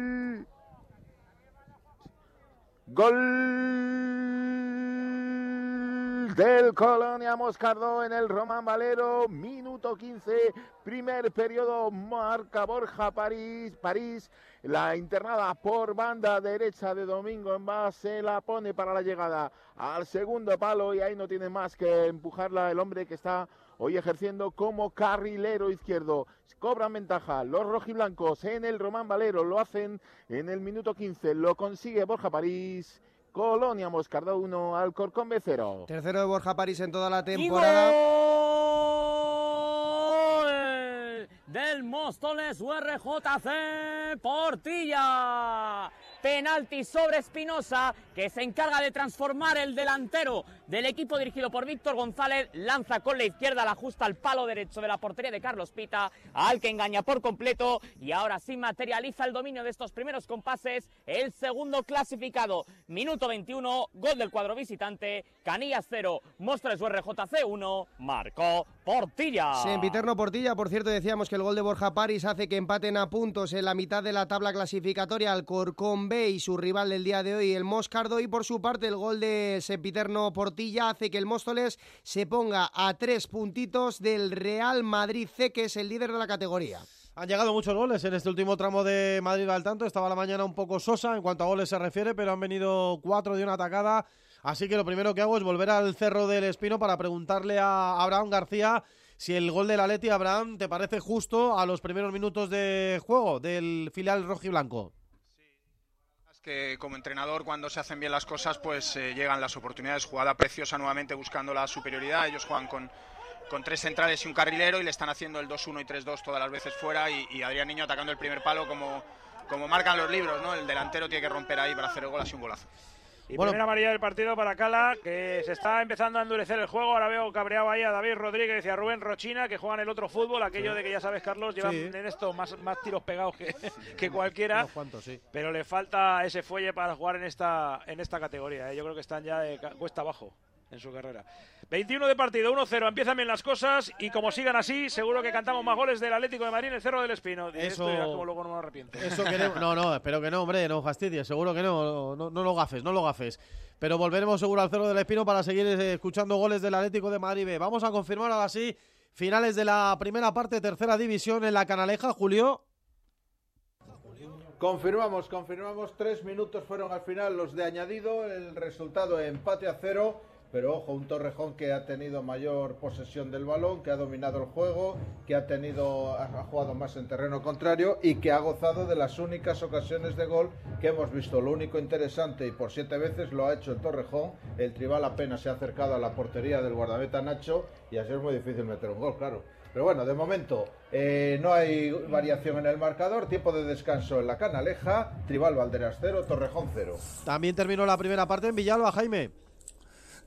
Del Colonia Moscardó en el Román Valero, minuto 15, primer periodo, marca Borja París, París, la internada por banda derecha de Domingo en base, la pone para la llegada al segundo palo y ahí no tiene más que empujarla el hombre que está hoy ejerciendo como carrilero izquierdo. Cobran ventaja los rojiblancos en el Román Valero, lo hacen en el minuto 15, lo consigue Borja París. Colonia Moscardó 1, Alcorcón B 0. Tercero de Borja París en toda la temporada. Del Móstoles URJC Portilla. Penalti sobre Espinosa, que se encarga de transformar el delantero del equipo dirigido por Víctor González. Lanza con la izquierda, la ajusta al palo derecho de la portería de Carlos Pita, al que engaña por completo. Y ahora sí materializa el dominio de estos primeros compases. El segundo clasificado, minuto 21, gol del cuadro visitante. Canillas 0, Móstoles URJC 1, marcó Portilla. Sempiterno Portilla, por cierto, decíamos que el gol de Borja París hace que empaten a puntos en la mitad de la tabla clasificatoria al Corcón B y su rival del día de hoy, el Moscardo. Y por su parte, el gol de Sempiterno Portilla hace que el Móstoles se ponga a tres puntitos del Real Madrid C, que es el líder de la categoría. Han llegado muchos goles en este último tramo de Madrid al tanto. Estaba la mañana un poco sosa en cuanto a goles se refiere, pero han venido cuatro de una atacada. Así que lo primero que hago es volver al Cerro del Espino para preguntarle a Abraham García si el gol del Atleti, Abraham, te parece justo a los primeros minutos de juego del filial rojiblanco. Que como entrenador cuando se hacen bien las cosas pues eh, llegan las oportunidades. Jugada preciosa nuevamente buscando la superioridad. Ellos juegan con, con tres centrales y un carrilero y le están haciendo el 2-1 y 3-2 todas las veces fuera y, y Adrián Niño atacando el primer palo como, como marcan los libros, ¿no? El delantero tiene que romper ahí para hacer el gol así un golazo. Y primera amarilla del partido para Cala, que se está empezando a endurecer el juego. Ahora veo cabreado ahí a David Rodríguez y a Rubén Rochina, que juegan el otro fútbol, aquello de que ya sabes, Carlos, llevan Sí. en esto más, más tiros pegados que, que cualquiera. Cuantos, sí. Pero le falta ese fuelle para jugar en esta, en esta categoría. ¿eh? Yo creo que están ya de cuesta abajo en su carrera. 21 de partido, 1-0. Empiezan bien las cosas y como sigan así, seguro que cantamos más goles del Atlético de Madrid en el Cerro del Espino. De Eso- esto ya como luego no me arrepiento. Eso queremos. No, no, espero que no, hombre, no fastidies, seguro que no, no, no lo gafes, no lo gafes. Pero volveremos seguro al Cerro del Espino para seguir eh, escuchando goles del Atlético de Madrid B. Vamos a confirmar ahora sí finales de la primera parte, tercera división en la Canaleja, Julio. Confirmamos, confirmamos. Tres minutos fueron al final los de añadido. El resultado empate a cero. Pero ojo, un Torrejón que ha tenido mayor posesión del balón, que ha dominado el juego, que ha tenido, ha jugado más en terreno contrario y que ha gozado de las únicas ocasiones de gol que hemos visto. Lo único interesante, y por siete veces lo ha hecho el Torrejón, el Tribal apenas se ha acercado a la portería del guardameta Nacho y así es muy difícil meter un gol, claro. Pero bueno, de momento eh, no hay variación en el marcador, tiempo de descanso en la Canaleja, Tribal Valderas 0, Torrejón 0. También terminó la primera parte en Villalba, Jaime.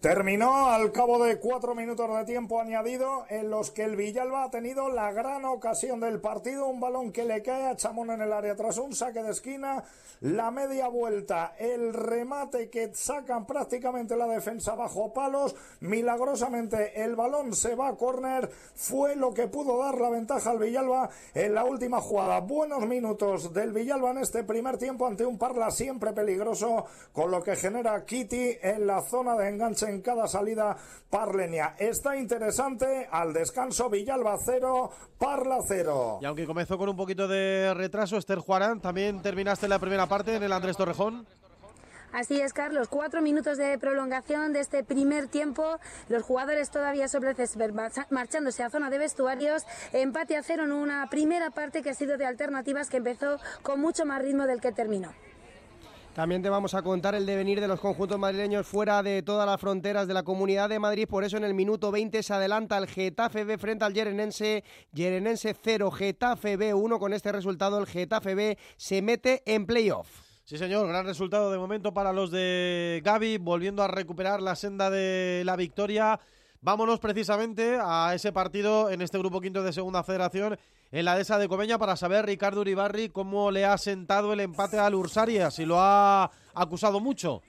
Terminó al cabo de cuatro minutos de tiempo añadido en los que el Villalba ha tenido la gran ocasión del partido, un balón que le cae a Chamón en el área tras un saque de esquina, la media vuelta, el remate que sacan prácticamente la defensa bajo palos, milagrosamente el balón se va a córner, fue lo que pudo dar la ventaja al Villalba en la última jugada. Buenos minutos del Villalba en este primer tiempo ante un Parla siempre peligroso, con lo que genera Kitty en la zona de enganche en cada salida parlenia. Está interesante, al descanso Villalba 0, Parla 0. Y aunque comenzó con un poquito de retraso, Esther Juarán, también terminaste la primera parte en el Andrés Torrejón. Así es, Carlos. Cuatro minutos de prolongación de este primer tiempo. Los jugadores todavía sobre marchándose a zona de vestuarios. Empate a cero en una primera parte que ha sido de alternativas que empezó con mucho más ritmo del que terminó. También te vamos a contar el devenir de los conjuntos madrileños fuera de todas las fronteras de la Comunidad de Madrid. Por eso en el minuto 20 se adelanta el Getafe B frente al Yerenense. Yerenense 0, Getafe B 1. Con este resultado el Getafe B se mete en playoff. Sí, señor, gran resultado de momento para los de Gaby, volviendo a recuperar la senda de la victoria. Vámonos precisamente a ese partido en este grupo quinto de Segunda Federación en la dehesa de Comeña para saber, Ricardo Uribarri, cómo le ha sentado el empate al Ursaria, si lo ha acusado mucho.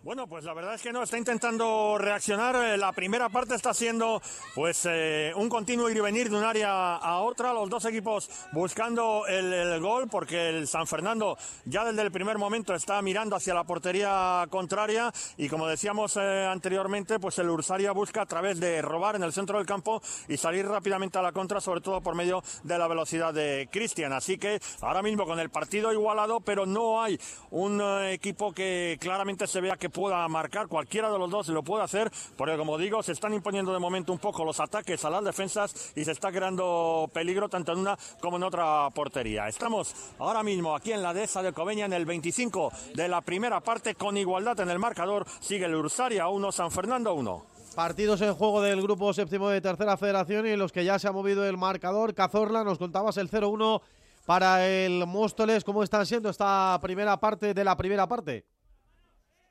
Bueno, pues la verdad es que no, está intentando reaccionar. Eh, La primera parte está siendo pues eh, un continuo ir y venir de un área a otra. Los dos equipos buscando el, gol porque el San Fernando ya desde el primer momento está mirando hacia la portería contraria y como decíamos eh, anteriormente, pues el Ursaria busca a través de robar en el centro del campo y salir rápidamente a la contra, sobre todo por medio de la velocidad de Cristian. Así que ahora mismo con el partido igualado, pero no hay un equipo que claramente se vea que pueda marcar. Cualquiera de los dos lo puede hacer, porque como digo, se están imponiendo de momento un poco los ataques a las defensas y se está creando peligro tanto en una como en otra portería. Estamos ahora mismo aquí en la dehesa de Coveña en el 25 de la primera parte con igualdad en el marcador. Sigue el Ursaria 1, San Fernando 1. Partidos en juego del grupo séptimo de tercera federación y en los que ya se ha movido el marcador. Cazorla, nos contabas el 0-1 para el Móstoles. ¿Cómo están siendo esta primera parte de la primera parte?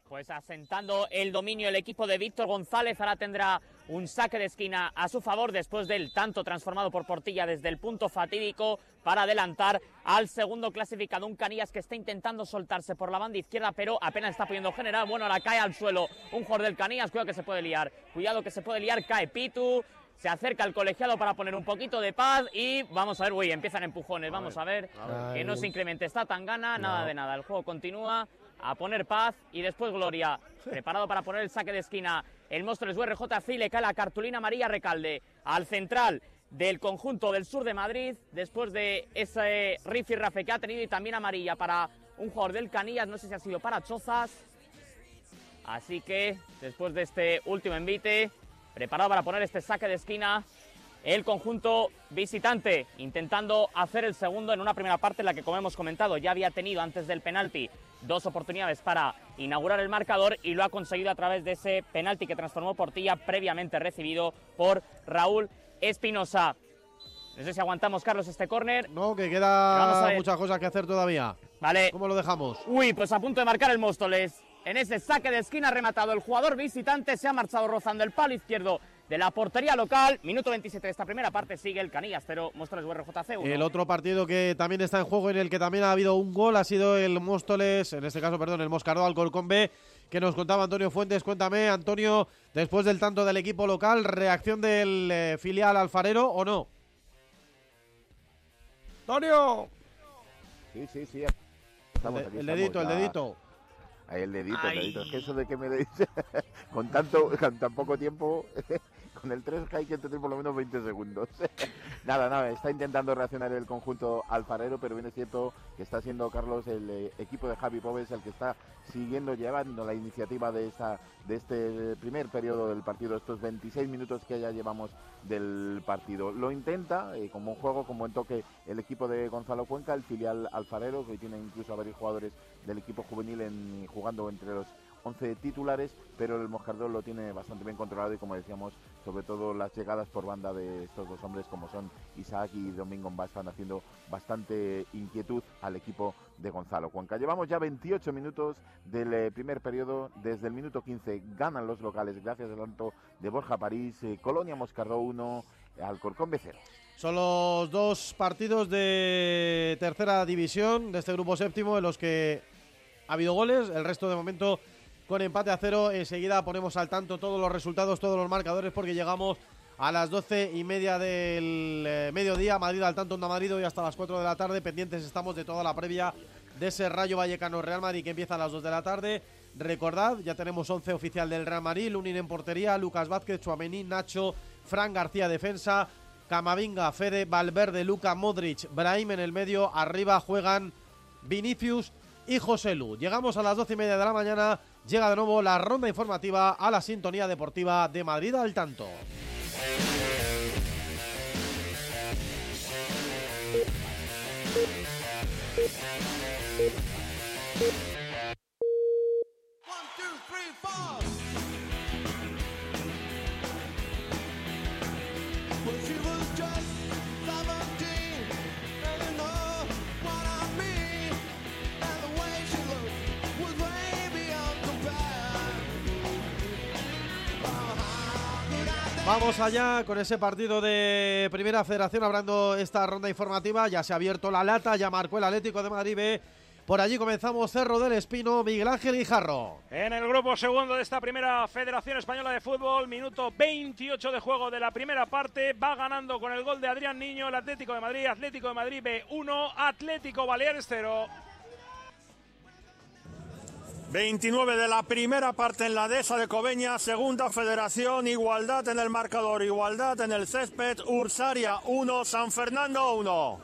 Pues asentando el dominio el equipo de Víctor González, ahora tendrá un saque de esquina a su favor después del tanto transformado por Portilla desde el punto fatídico para adelantar al segundo clasificado, un Canillas que está intentando soltarse por la banda izquierda, pero apenas está pudiendo generar. Bueno, ahora cae al suelo un jugador del Canillas, cuidado que se puede liar, cuidado que se puede liar, cae Pitu, se acerca al colegiado para poner un poquito de paz y vamos a ver, uy, empiezan empujones, vamos a ver, que no se incremente esta tangana, nada de nada, el juego continúa a poner paz y después Gloria, preparado para poner el saque de esquina, el monstruo es URJ le cae la cartulina María Recalde al central del conjunto del sur de Madrid, después de ese rafe que ha tenido y también amarilla para un jugador del Canillas, no sé si ha sido para Chozas, así que después de este último envite, preparado para poner este saque de esquina, el conjunto visitante intentando hacer el segundo en una primera parte en la que, como hemos comentado, ya había tenido antes del penalti dos oportunidades para inaugurar el marcador y lo ha conseguido a través de ese penalti que transformó Portilla previamente recibido por Raúl Espinosa. No sé si aguantamos, Carlos, este córner. No, que queda muchas cosas que hacer todavía. Vale. ¿Cómo lo dejamos? Uy, pues a punto de marcar el Móstoles. En ese saque de esquina rematado, el jugador visitante se ha marchado rozando el palo izquierdo de la portería local. Minuto 27 de esta primera parte sigue el Canillas 0, Móstoles URJC 1. El otro partido que también está en juego en el que también ha habido un gol ha sido el Móstoles, en este caso, perdón, el Moscardó Alcorcón B, que nos contaba Antonio Fuentes. Cuéntame, Antonio, después del tanto del equipo local, ¿reacción del eh, filial alfarero o no? ¡Antonio! Sí, sí, sí. el, dedito, el dedito. Ahí el dedito, el dedito. Es que eso de que me dice con tanto, con tan poco tiempo con el 3 hay que tener por lo menos 20 segundos. nada, nada, está intentando reaccionar el conjunto alfarero, pero bien es cierto que está siendo Carlos el eh, equipo de Javi Pobes el que está siguiendo, llevando la iniciativa de, esta, de este primer periodo del partido, estos 26 minutos que ya llevamos del partido. Lo intenta, eh, como un juego, como en toque, el equipo de Gonzalo Cuenca, el filial alfarero, que tiene incluso a varios jugadores del equipo juvenil en, jugando entre los 11 titulares, pero el Moscardón lo tiene bastante bien controlado y como decíamos, sobre todo las llegadas por banda de estos dos hombres como son Isaac y Domingo Mba están haciendo bastante inquietud al equipo de Gonzalo Cuenca. Llevamos ya 28 minutos del eh, primer periodo, desde el minuto 15 ganan los locales gracias al tanto de Borja París, eh, Colonia Moscardó 1, Alcorcón B0. Son los dos partidos de tercera división de este grupo séptimo en los que ha habido goles, el resto de momento con empate a cero. Enseguida ponemos al tanto todos los resultados, todos los marcadores, porque llegamos a las doce y media del eh, mediodía. Madrid al tanto, Onda Madrid, y hasta las 4 de la tarde. Pendientes estamos de toda la previa de ese Rayo Vallecano Real Madrid que empieza a las 2 de la tarde. Recordad, ya tenemos 11 oficial del Real Madrid, Lunin en portería, Lucas Vázquez, Chuamení, Nacho, Fran García defensa, Camavinga, Fede, Valverde, Luca, Modric, Brahim en el medio, arriba juegan Vinicius y José Lu. Llegamos a las 12 y media de la mañana llega de nuevo la ronda informativa a la sintonía deportiva de Madrid al tanto. Vamos allá con ese partido de Primera Federación, hablando esta ronda informativa. Ya se ha abierto la lata, ya marcó el Atlético de Madrid B. Por allí comenzamos Cerro del Espino, Miguel Ángel Guijarro. En el grupo segundo de esta primera Federación Española de Fútbol, minuto 28 de juego de la primera parte, va ganando con el gol de Adrián Niño el Atlético de Madrid, Atlético de Madrid B1, Atlético Baleares 0. 29 de la primera parte en la dehesa de Cobeña, segunda federación, igualdad en el marcador, igualdad en el césped, Ursaria 1, San Fernando 1.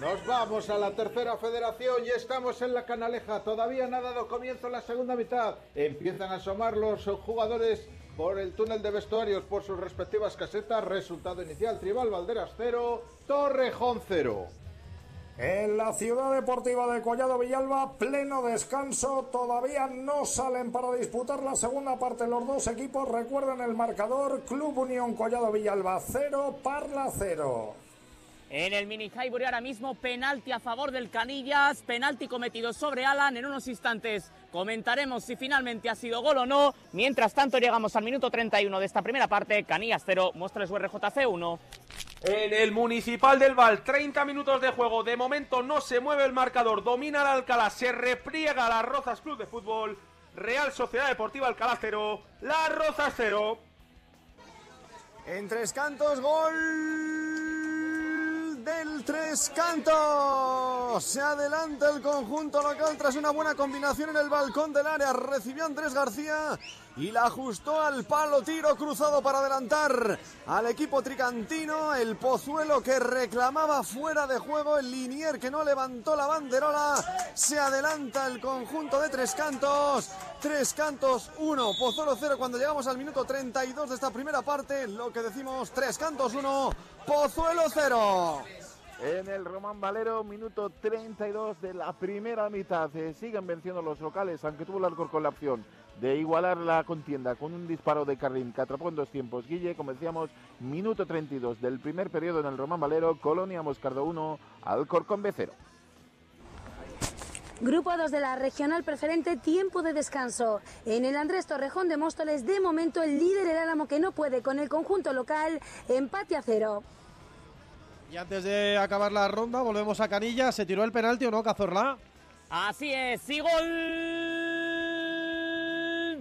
Nos vamos a la tercera federación y estamos en la canaleja. Todavía no ha dado comienzo la segunda mitad. Empiezan a asomar los jugadores por el túnel de vestuarios por sus respectivas casetas. Resultado inicial: Tribal Valderas 0, Torrejón 0. En la ciudad deportiva de Collado Villalba, pleno descanso, todavía no salen para disputar la segunda parte los dos equipos. Recuerden el marcador, Club Unión Collado Villalba 0, Parla 0. En el mini Highbury ahora mismo penalti a favor del Canillas, penalti cometido sobre Alan. En unos instantes comentaremos si finalmente ha sido gol o no. Mientras tanto llegamos al minuto 31 de esta primera parte. Canillas 0, Móstoles RJC 1. En el Municipal del Val, 30 minutos de juego. De momento no se mueve el marcador. Domina el Alcalá. Se repliega las Rozas Club de Fútbol. Real Sociedad Deportiva Alcalá 0. Las Rozas 0. En tres cantos, gol del Tres Cantos. Se adelanta el conjunto local tras una buena combinación en el balcón del área. Recibió Andrés García y la ajustó al palo tiro cruzado para adelantar al equipo tricantino. El Pozuelo que reclamaba fuera de juego. El Linier que no levantó la banderola. Se adelanta el conjunto de Tres Cantos. Tres Cantos 1, Pozuelo 0 cuando llegamos al minuto 32 de esta primera parte. Lo que decimos, Tres Cantos 1, Pozuelo 0. En el Román Valero, minuto 32 de la primera mitad. Eh, siguen venciendo los locales, aunque tuvo el Alcor con la opción de igualar la contienda con un disparo de Carlín que atrapó en dos tiempos. Guille, como decíamos, minuto 32 del primer periodo en el Román Valero, Colonia Moscardo 1, Alcorcón B 0. Grupo 2 de la regional preferente, tiempo de descanso. En el Andrés Torrejón de Móstoles, de momento el líder el Álamo que no puede con el conjunto local, empate a cero. Y antes de acabar la ronda, volvemos a Canilla. ¿Se tiró el penalti o no, Cazorla? Así es, y gol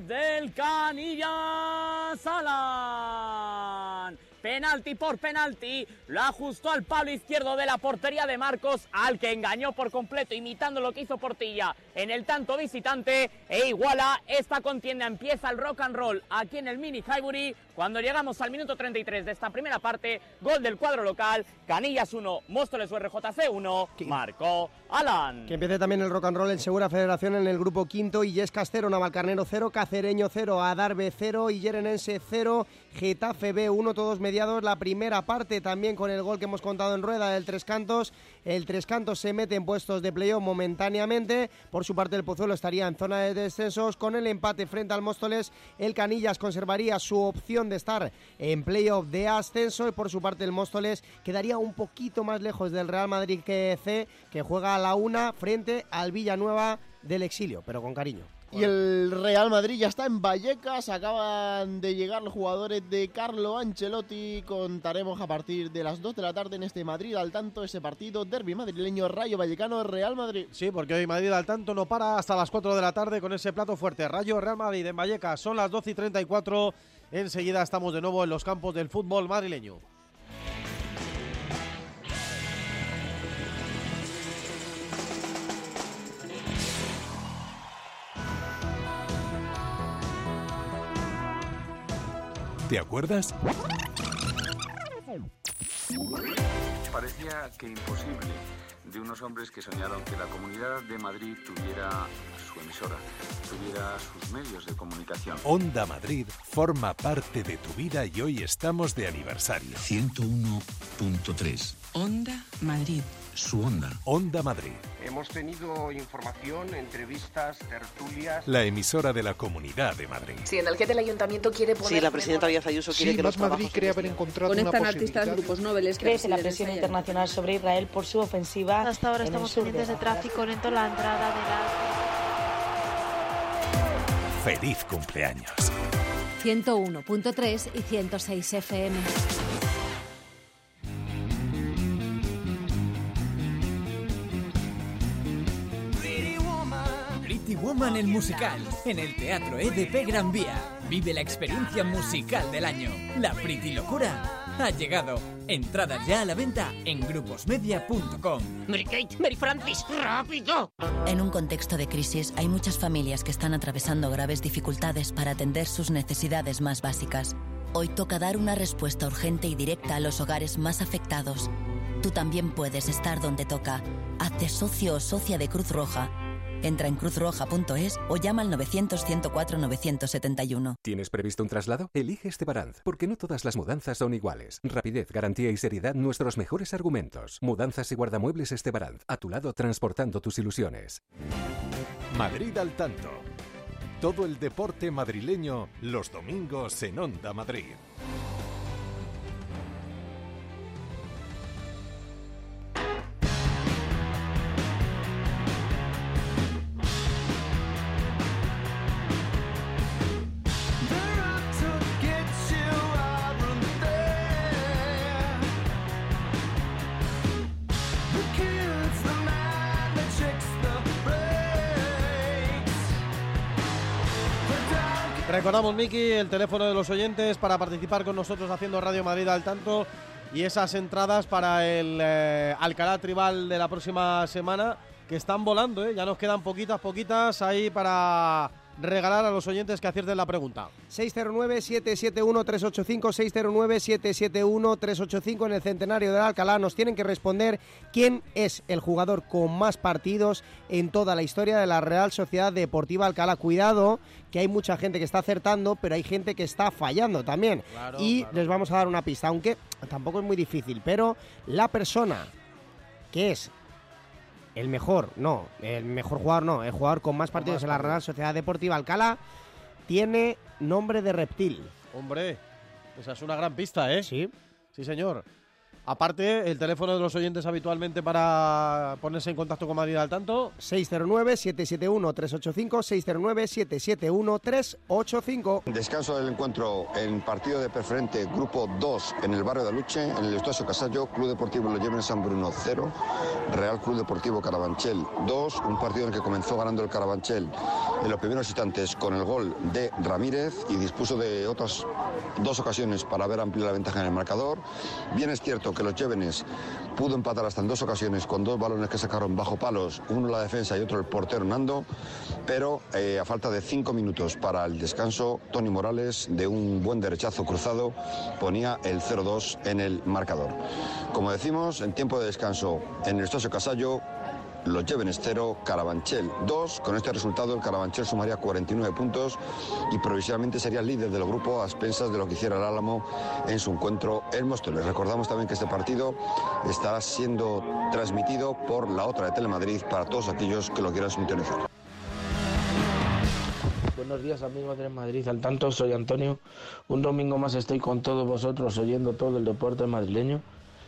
del Canilla Salan. Penalti por penalti, lo ajustó al palo izquierdo de la portería de Marcos, al que engañó por completo, imitando lo que hizo Portilla en el tanto visitante, e iguala esta contienda. Empieza el rock and roll aquí en el Mini Highbury. Cuando llegamos al minuto 33 de esta primera parte, gol del cuadro local, Canillas 1, Móstoles URJC 1, Marco Alan. Que empiece también el rock and roll en Segura Federación en el grupo quinto, Illescas 0, Navalcarnero 0, Cacereño 0, Adarve 0, Yerenense 0, Getafe B 1, todos mediados la primera parte también con el gol que hemos contado en rueda del Tres Cantos. El Tres Cantos se mete en puestos de playoff momentáneamente. Por su parte, el Pozuelo estaría en zona de descensos. Con el empate frente al Móstoles, el Canillas conservaría su opción de estar en playoff de ascenso. Y por su parte, el Móstoles quedaría un poquito más lejos del Real Madrid que C, que juega a la una frente al Villanueva del exilio, pero con cariño. Y el Real Madrid ya está en Vallecas, acaban de llegar los jugadores de Carlo Ancelotti, contaremos a partir de las 2 de la tarde en este Madrid al tanto ese partido derby madrileño Rayo Vallecano Real Madrid. Sí, porque hoy Madrid al tanto no para hasta las 4 de la tarde con ese plato fuerte. Rayo Real Madrid en Vallecas, son las 12 y 34, enseguida estamos de nuevo en los campos del fútbol madrileño. ¿Te acuerdas? Parecía que imposible de unos hombres que soñaron que la comunidad de Madrid tuviera su emisora, tuviera sus medios de comunicación. Onda Madrid forma parte de tu vida y hoy estamos de aniversario. 101.3. Onda Madrid. Su onda. Onda Madrid, Hemos tenido información, entrevistas, tertulias. la emisora de la Comunidad de Madrid. Si en el que el ayuntamiento quiere poner... Sí, la presidenta Díaz Ayuso quiere que los Madrid cree haber encontrado Conectan una artistas, grupos nobles... Crece la presión internacional sobre Israel por su ofensiva. Hasta ahora estamos pendientes de Gaza. tráfico lento en la entrada de la... Feliz cumpleaños. 101.3 y 106 FM. Woman el musical en el Teatro EDP Gran Vía. Vive la experiencia musical del año. La Pretty Locura ha llegado. Entradas ya a la venta en gruposmedia.com. Mary Kate, Mary Francis, rápido. En un contexto de crisis hay muchas familias que están atravesando graves dificultades para atender sus necesidades más básicas. Hoy toca dar una respuesta urgente y directa a los hogares más afectados. Tú también puedes estar donde toca. Hazte socio o socia de Cruz Roja. Entra en cruzroja.es o llama al 900-104-971. ¿Tienes previsto un traslado? Elige Estebaranz, porque no todas las mudanzas son iguales. Rapidez, garantía y seriedad, nuestros mejores argumentos. Mudanzas y guardamuebles Estebaranz, a tu lado transportando tus ilusiones. Madrid al tanto. Todo el deporte madrileño los domingos en Onda Madrid. Recordamos, Miki, el teléfono de los oyentes para participar con nosotros haciendo Radio Madrid al tanto y esas entradas para el eh, Alcalá Tribal de la próxima semana que están volando, ¿eh? ya nos quedan poquitas, poquitas ahí para regalar a los oyentes que acierten la pregunta. 609-771-385, 609-771-385 en el centenario del Alcalá. Nos tienen que responder quién es el jugador con más partidos en toda la historia de la Real Sociedad Deportiva Alcalá. Cuidado, que hay mucha gente que está acertando, pero hay gente que está fallando también. Claro, y claro. les vamos a dar una pista, aunque tampoco es muy difícil, pero la persona que es el mejor, no, el mejor jugador no, el jugador con más partidos en la. Real Sociedad Deportiva Alcalá tiene nombre de reptil. Hombre, esa es una gran pista, ¿eh? Sí. Sí, señor. Aparte, el teléfono de los oyentes habitualmente para ponerse en contacto con Madrid al tanto. 609-771-385, 609-771-385. Descanso del encuentro en partido de preferente Grupo 2 en el barrio de Aluche, en el Eustacio Casallo, Club Deportivo Lo Lleven San Bruno 0, Real Club Deportivo Carabanchel 2, un partido en el que comenzó ganando el Carabanchel en los primeros instantes con el gol de Ramírez y dispuso de otras dos ocasiones para haber ampliado la ventaja en el marcador. Bien es cierto que los Llévenes pudo empatar hasta en dos ocasiones con dos balones que sacaron bajo palos, uno la defensa y otro el portero Nando, pero eh, a falta de cinco minutos para el descanso, Tony Morales, de un buen derechazo cruzado, ponía el 0-2 en el marcador. Como decimos, en tiempo de descanso en el Estadio Casallo, los Llévenes 0, Carabanchel 2. Con este resultado, el Carabanchel sumaría 49 puntos y provisoriamente sería líder del grupo a expensas de lo que hiciera el Álamo en su encuentro en Móstoles. Recordamos también que este partido estará siendo transmitido por la otra de Telemadrid para todos aquellos que lo quieran sintonizar. Buenos días amigos de Madrid al tanto, soy Antonio. Un domingo más estoy con todos vosotros oyendo todo el deporte madrileño.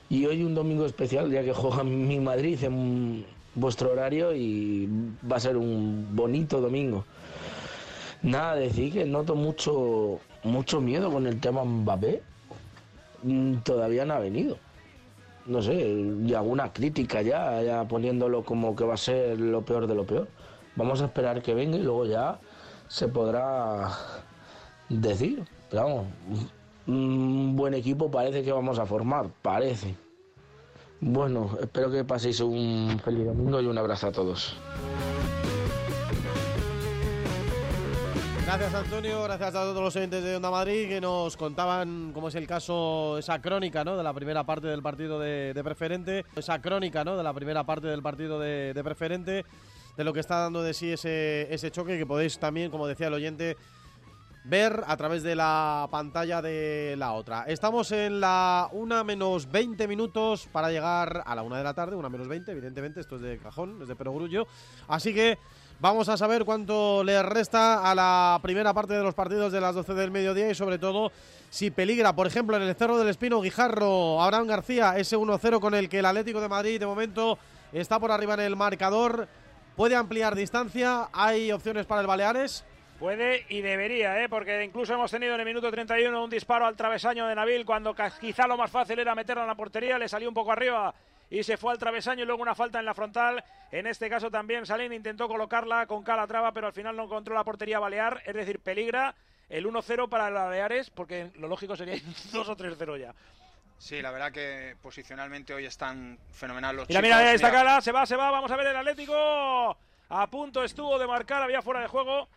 Y hoy un domingo especial ya que juega mi Madrid en vuestro horario y va a ser un bonito domingo. Nada, decir que noto mucho, mucho miedo con el tema Mbappé. Mm, Todavía no ha venido. No sé, y alguna crítica ya, ya poniéndolo como que va a ser lo peor de lo peor. Vamos a esperar que venga y luego ya se podrá decir. Pero vamos, un buen equipo parece que vamos a formar, parece. Bueno, espero que paséis un feliz domingo y un abrazo a todos. Gracias Antonio, gracias a todos los oyentes de Onda Madrid que nos contaban cómo es el caso, esa crónica ¿no? de la primera parte del partido de, preferente, esa crónica ¿no? de la primera parte del partido de, de preferente, de lo que está dando de sí ese, ese choque que podéis también, como decía el oyente, ver a través de la pantalla de la otra. Estamos en la 1 menos 20 minutos para llegar a la 1 de la tarde, 1 menos 20, evidentemente, esto es de cajón, es de perogrullo. Así que vamos a saber cuánto le resta a la primera parte de los partidos de las 12 del mediodía y sobre todo si peligra, por ejemplo, en el Cerro del Espino, Guijarro, Abraham García, ese 1-0 con el que el Atlético de Madrid de momento está por arriba en el marcador. Puede ampliar distancia, hay opciones para el Baleares. Puede y debería, ¿eh? porque incluso hemos tenido en el minuto 31 un disparo al travesaño de Nabil cuando quizá lo más fácil era meterlo en la portería, le salió un poco arriba y se fue al travesaño y luego una falta en la frontal. En este caso también Salín intentó colocarla con Calatrava, pero al final no encontró la portería balear, es decir, peligra el 1-0 para el Baleares, porque lo lógico sería 2 o 3-0 ya. Sí, la verdad que posicionalmente hoy están fenomenal los Mira, chicos. mira, esta cara, se va, se va, vamos a ver el Atlético. A punto estuvo de marcar, había fuera de juego.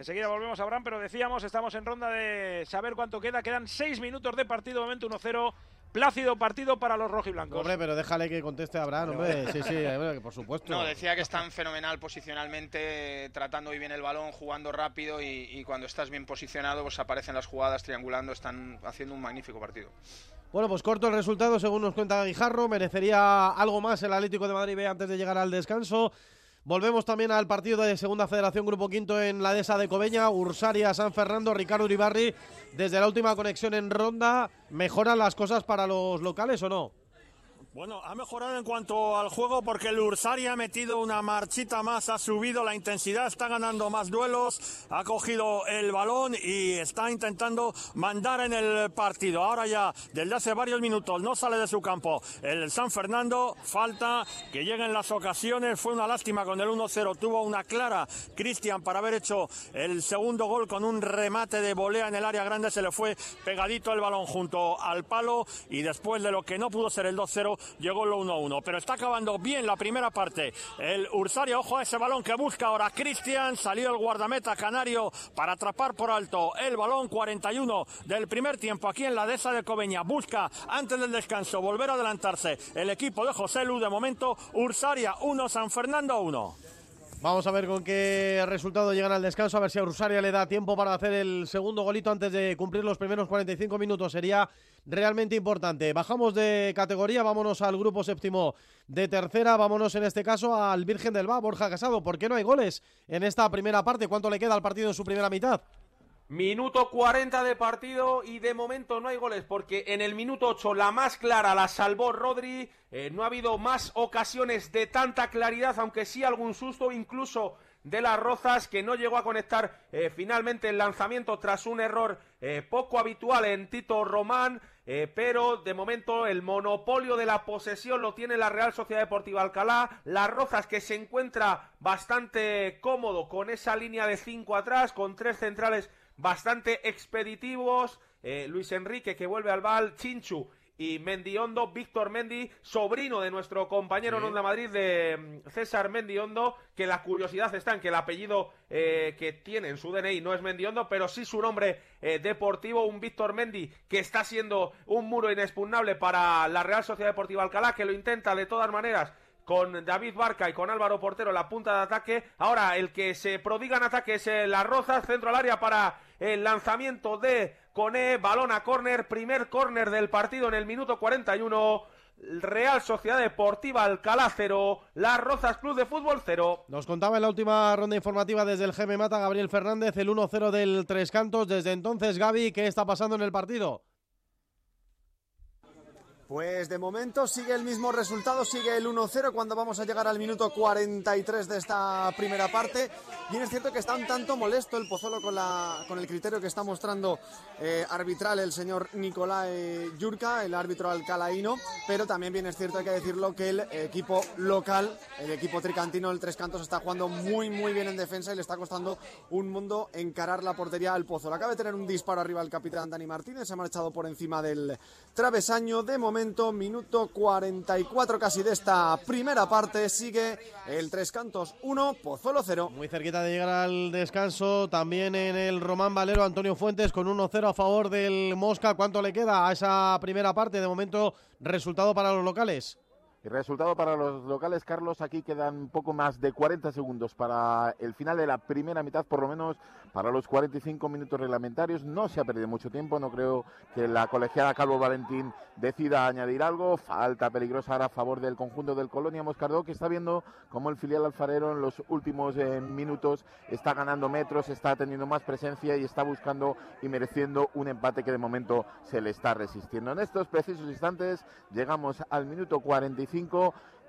Enseguida volvemos a Abraham, pero decíamos, estamos en ronda de saber cuánto queda. Quedan seis minutos de partido, momento 1-0 plácido partido para los rojiblancos. Hombre, pero déjale que conteste a Abraham, hombre. Sí, sí, que por supuesto. No, decía que están fenomenal posicionalmente, tratando muy bien el balón, jugando rápido y, y cuando estás bien posicionado, pues aparecen las jugadas triangulando, están haciendo un magnífico partido. Bueno, pues corto el resultado, según nos cuenta Guijarro. Merecería algo más el Atlético de Madrid B antes de llegar al descanso. Volvemos también al partido de Segunda Federación Grupo Quinto en la dehesa de Cobeña, Ursaria, San Fernando, Ricardo Uribarri. Desde la última conexión en ronda, ¿mejoran las cosas para los locales o no? Bueno, ha mejorado en cuanto al juego porque el Ursari ha metido una marchita más, ha subido la intensidad, está ganando más duelos, ha cogido el balón y está intentando mandar en el partido. Ahora ya, desde hace varios minutos, no sale de su campo el San Fernando, falta que lleguen las ocasiones, fue una lástima con el 1-0, tuvo una clara Cristian para haber hecho el segundo gol con un remate de volea en el área grande, se le fue pegadito el balón junto al palo y después de lo que no pudo ser el 2-0, llegó el 1-1. Pero está acabando bien la primera parte. El Ursaria, ojo a ese balón que busca ahora Cristian. Salió el guardameta canario para atrapar por alto el balón 41 del primer tiempo aquí en la dehesa de Cobeña. Busca antes del descanso volver a adelantarse el equipo de José Lu. De momento, Ursaria 1, San Fernando 1. Vamos a ver con qué resultado llegan al descanso, a ver si a Ursaria le da tiempo para hacer el segundo golito antes de cumplir los primeros 45 minutos. Sería realmente importante. Bajamos de categoría, vámonos al grupo séptimo de tercera, vámonos en este caso al Virgen del Va, Borja Casado. ¿Por qué no hay goles en esta primera parte? ¿Cuánto le queda al partido en su primera mitad? Minuto 40 de partido y de momento no hay goles porque en el minuto 8 la más clara la salvó Rodri. Eh, no ha habido más ocasiones de tanta claridad, aunque sí algún susto, incluso de las Rozas que no llegó a conectar eh, finalmente el lanzamiento tras un error eh, poco habitual en Tito Román. pero de momento el monopolio de la posesión lo tiene la Real Sociedad Deportiva Alcalá. Las Rozas que se encuentra bastante cómodo con esa línea de 5 atrás, con tres centrales bastante expeditivos. Eh, Luis Enrique que vuelve al Val, Chinchu y Mendiondo, Víctor Mendi, sobrino de nuestro compañero en Onda Madrid de mm, César Mendiondo, que la curiosidad está en que el apellido eh, que tiene en su DNI no es Mendiondo, pero sí su nombre eh, deportivo, un Víctor Mendi que está siendo un muro inexpugnable para la Real Sociedad Deportiva Alcalá, que lo intenta de todas maneras con David Barca y con Álvaro Portero en la punta de ataque. Ahora el que se prodiga en ataque es la Rozas, centro al área para el lanzamiento de Cone, balón a córner, primer córner del partido en el minuto 41. Real Sociedad Deportiva Alcalá 0, Las Rozas Club de Fútbol 0. Nos contaba en la última ronda informativa desde el GM Mata Gabriel Fernández el 1-0 del Tres Cantos. Desde entonces, Gaby, ¿qué está pasando en el partido? Pues de momento sigue el mismo resultado, sigue el 1-0 cuando vamos a llegar al minuto 43 de esta primera parte. Bien es cierto que está un tanto molesto el Pozuelo con, la, con el criterio que está mostrando eh, arbitral el señor Nicolai Yurka, el árbitro alcalaíno, pero también bien es cierto, hay que decirlo, que el equipo local, el equipo tricantino del Tres Cantos, está jugando muy muy bien en defensa y le está costando un mundo encarar la portería al Pozuelo. Acaba de tener un disparo arriba el capitán Dani Martínez, se ha marchado por encima del travesaño. De momento minuto 44 casi de esta primera parte. Sigue el Tres Cantos 1, Pozuelo 0. Muy cerquita de llegar al descanso. También en el Román Valero, Antonio Fuentes con 1-0 a favor del Mosca. ¿Cuánto le queda a esa primera parte? De momento, resultado para los locales. Y resultado para los locales, Carlos, aquí quedan poco más de 40 segundos para el final de la primera mitad, por lo menos para los 45 minutos reglamentarios. No se ha perdido mucho tiempo, no creo que la colegiada Calvo Valentín decida añadir algo. Falta peligrosa ahora a favor del conjunto del Colonia Moscardó, que está viendo cómo el filial alfarero en los últimos eh, minutos está ganando metros, está teniendo más presencia y está buscando y mereciendo un empate que de momento se le está resistiendo. En estos precisos instantes llegamos al minuto 45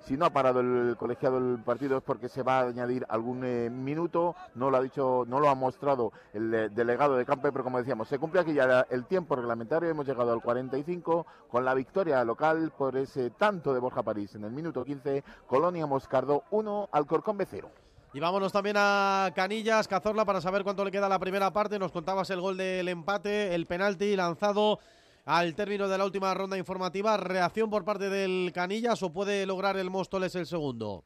si no ha parado el colegiado el partido es porque se va a añadir algún eh, minuto. No lo ha dicho, no lo ha mostrado el eh, delegado de campo, pero como decíamos, se cumple aquí ya el tiempo reglamentario. Hemos llegado al 45 con la victoria local por ese tanto de Borja París en el minuto 15. Colonia Moscardo 1, Alcorcón B 0. Y vámonos también a Canillas, Cazorla, para saber cuánto le queda la primera parte. Nos contabas el gol del empate, el penalti lanzado al término de la última ronda informativa. ¿Reacción por parte del Canillas o puede lograr el Móstoles el segundo?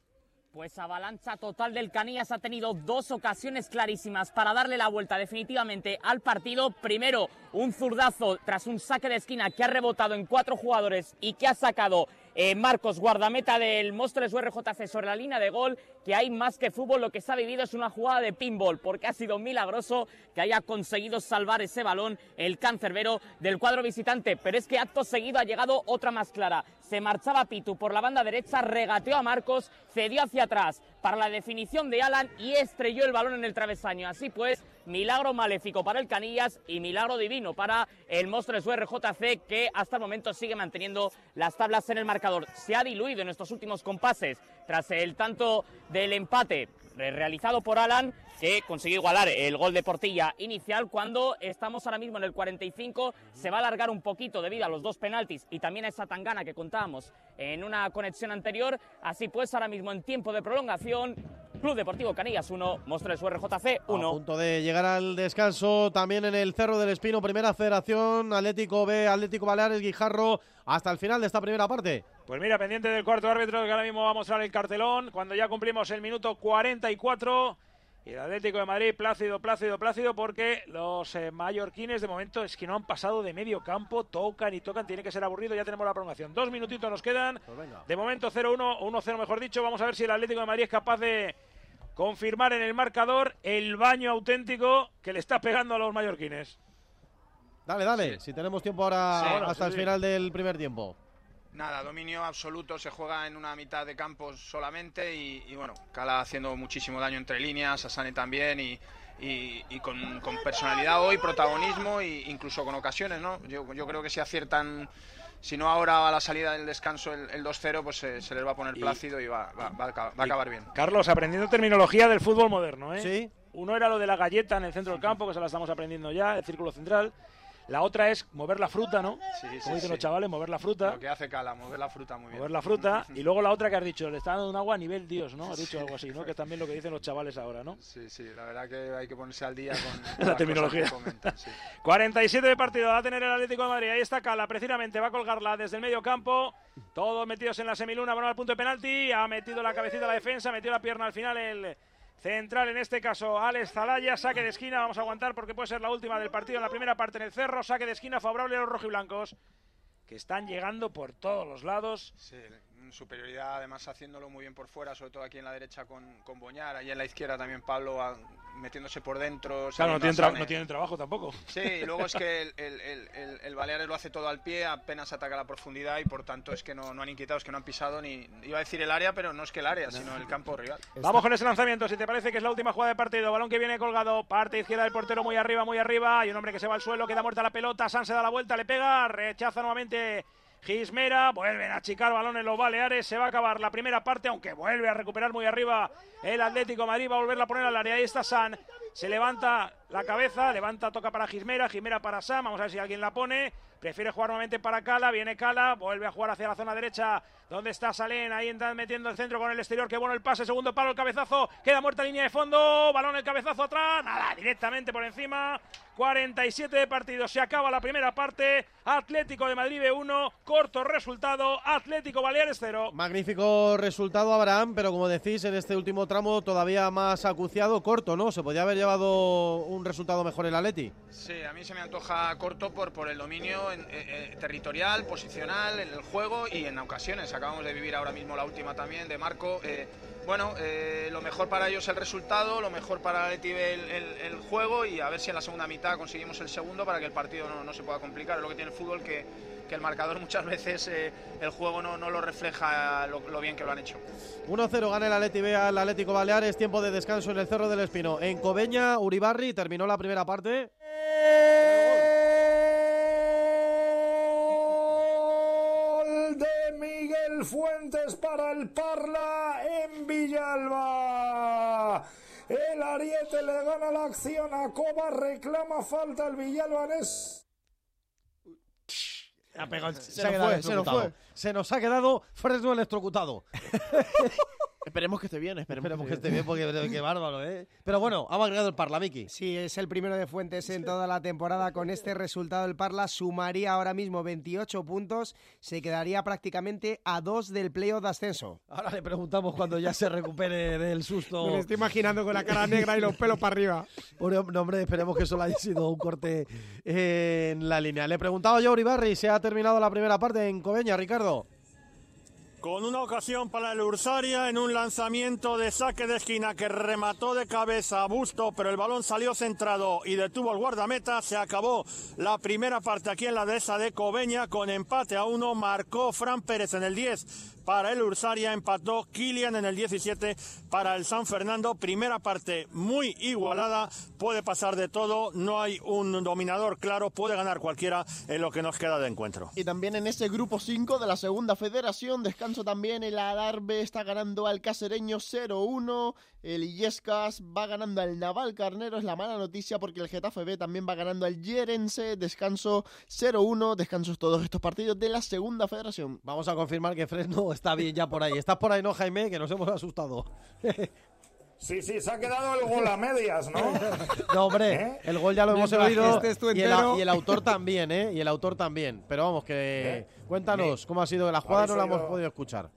Pues avalancha total del Canillas ha tenido dos ocasiones clarísimas para darle la vuelta definitivamente al partido. Primero, un zurdazo tras un saque de esquina que ha rebotado en cuatro jugadores y que ha sacado eh, Marcos, guardameta del Móstoles URJC sobre la línea de gol, que hay más que fútbol, lo que se ha vivido es una jugada de pinball, porque ha sido milagroso que haya conseguido salvar ese balón el cancerbero del cuadro visitante, pero es que acto seguido ha llegado otra más clara. Se marchaba Pitu por la banda derecha, regateó a Marcos, cedió hacia atrás para la definición de Alan y estrelló el balón en el travesaño. Así pues, milagro maléfico para el Canillas y milagro divino para el Móstoles URJC que hasta el momento sigue manteniendo las tablas en el marcador. Se ha diluido en estos últimos compases tras el tanto del empate realizado por Alan que consiguió igualar el gol de Portilla inicial cuando estamos ahora mismo en el 45 se va a alargar un poquito debido a los dos penaltis y también a esa tangana que contábamos en una conexión anterior así pues ahora mismo en tiempo de prolongación Club Deportivo Canillas 1, Móstoles URJC 1. A punto de llegar al descanso también en el Cerro del Espino, Primera Federación, Atlético B, Atlético Baleares, Guijarro, hasta el final de esta primera parte. Pues mira, pendiente del cuarto árbitro que ahora mismo va a mostrar el cartelón, cuando ya cumplimos el minuto 44. Y el Atlético de Madrid, plácido, plácido, plácido, porque los eh, mallorquines de momento es que no han pasado de medio campo, tocan y tocan, tiene que ser aburrido, ya tenemos la prolongación. Dos minutitos nos quedan, de momento 0-1, 1-0 mejor dicho, vamos a ver si el Atlético de Madrid es capaz de confirmar en el marcador el baño auténtico que le está pegando a los mallorquines. Dale, dale, si tenemos tiempo ahora Sí, bueno, hasta sí, el sí. final del primer tiempo. Nada, dominio absoluto, se juega en una mitad de campo solamente y, y bueno, Cala haciendo muchísimo daño entre líneas, Asane también y, y- y con, con personalidad hoy, protagonismo e incluso con ocasiones, ¿no? Yo, yo creo que si aciertan, si no ahora a la salida del descanso el, el 2-0, pues eh, se les va a poner plácido y va, va- va a acabar- va a acabar bien. Carlos, aprendiendo terminología del fútbol moderno, ¿eh? Sí. Uno era lo de la galleta en el centro del campo, que se la estamos aprendiendo ya, el círculo central. La otra es mover la fruta, ¿no? Sí, sí, Como dicen sí. los chavales, mover la fruta. Lo que hace Cala, mover la fruta muy bien. Mover la fruta. Y luego la otra que has dicho, le está dando un agua a nivel Dios, ¿no? Has dicho algo así, ¿no? Que es también lo que dicen los chavales ahora, ¿no? Sí, sí, la verdad que hay que ponerse al día con La terminología. que comentan, sí. 47 de partido va a tener el Atlético de Madrid. Ahí está Cala, precisamente va a colgarla desde el medio campo. Todos metidos en la semiluna, van al punto de penalti. Ha metido la cabecita a la defensa, metió la pierna al final el central, en este caso Alex Zalaya. Saque de esquina, vamos a aguantar porque puede ser la última del partido en la primera parte en el cerro. Saque de esquina favorable a los rojiblancos que están llegando por todos los lados. Sí, superioridad, además haciéndolo muy bien por fuera, sobre todo aquí en la derecha con, con Boñar, ahí en la izquierda también Pablo a- metiéndose por dentro. Claro, no tienen, no trabajo tampoco. Sí, y luego es que el, el, el, el- el Baleares lo hace todo al pie, apenas ataca la profundidad y por tanto es que no, no han inquietado, es que no han pisado ni. Iba a decir el área, pero no es que el área, sino el campo rival. Vamos con ese lanzamiento, si te parece que es la última jugada de partido. Balón que viene colgado, parte izquierda del portero muy arriba, muy arriba. Hay un hombre que se va al suelo, queda muerta la pelota. San se da la vuelta, le pega, rechaza nuevamente Gismera. Vuelven a achicar balones los Baleares. Se va a acabar la primera parte, aunque vuelve a recuperar muy arriba el Atlético Madrid. Va a volverla a poner al área. Ahí está San. Se levanta la cabeza, levanta, toca para Gismera, Gismera para San. Vamos a ver si alguien la pone. Prefiere jugar nuevamente para Cala, viene Cala, vuelve a jugar hacia la zona derecha, donde está Salén, ahí entra metiendo el centro con el exterior, qué bueno el pase, segundo palo, el cabezazo, queda muerta línea de fondo, balón el cabezazo atrás, nada, directamente por encima, 47 de partido, se acaba la primera parte, Atlético de Madrid B1, corto resultado, Atlético Baleares 0. Magnífico resultado, Abraham, pero como decís, en este último tramo todavía más acuciado, corto, ¿no? Se podía haber llevado un resultado mejor el Atleti. Sí, a mí se me antoja corto por, por el dominio en- eh, eh, territorial, posicional, en el juego y en ocasiones. Acabamos de vivir ahora mismo la última también de Marco. Eh, bueno, eh, lo mejor para ellos el resultado, lo mejor para el el, el, el juego y a ver si en la segunda mitad conseguimos el segundo para que el partido no, no se pueda complicar. Es lo que tiene el fútbol que, que el marcador muchas veces eh, el juego no, no lo refleja lo, lo bien que lo han hecho. 1-0 gana el Atleti B al Atlético Baleares, tiempo de descanso en el Cerro del Espino. En Cobeña, Uribarri terminó la primera parte. Gol de Miguel Fuentes para el en Villalba. El Ariete le gana la acción a Coba, reclama falta el villalbanés. Se, Se nos nos fue, fue, se nos fue. Se nos ha quedado Fresno electrocutado. Esperemos que esté bien, esperemos, Esperemos que esté bien, porque qué bárbaro, ¿eh? Pero bueno, ha agregado el Parla, Miki. Sí, es el primero de Fuentes en toda la temporada. Con este resultado, el Parla sumaría ahora mismo 28 puntos. Se quedaría prácticamente a dos del playoff de ascenso. Ahora le preguntamos cuando ya se recupere del susto. Me lo estoy imaginando con la cara negra y los pelos para arriba. Bueno, no, hombre, esperemos que solo haya sido un corte en la línea. Le preguntaba yo a Uribarri si ha terminado la primera parte en Coveña, Ricardo con una ocasión para el Ursaria en un lanzamiento de saque de esquina que remató de cabeza a Busto, pero el balón salió centrado y detuvo el guardameta. Se acabó la primera parte aquí en la dehesa de Coveña con empate a uno. Marcó Fran Pérez en el 10 para el Ursaria, empató Kilian en el 17 para el San Fernando. Primera parte muy igualada, puede pasar de todo, no hay un dominador claro, puede ganar cualquiera en lo que nos queda de encuentro. Y también en ese grupo 5 de la segunda federación, descanso también el Adarve está ganando al Casereño 0-1, el Illescas va ganando al Naval Carnero, es la mala noticia porque el Getafe B también va ganando al Yerense, descanso 0-1, descansos todos estos partidos de la segunda federación. Vamos a confirmar que Fresno está bien ya por ahí. Estás por ahí, ¿no, Jaime? Que nos hemos asustado. Sí, sí, se ha quedado el gol a medias, ¿no? no, hombre, ¿Eh? el gol ya lo hemos oído. Este y, el, y, el, autor también, ¿eh? Y el autor también. Pero vamos, que. ¿Eh? Cuéntanos, ¿cómo ha sido la jugada? No la hemos podido escuchar.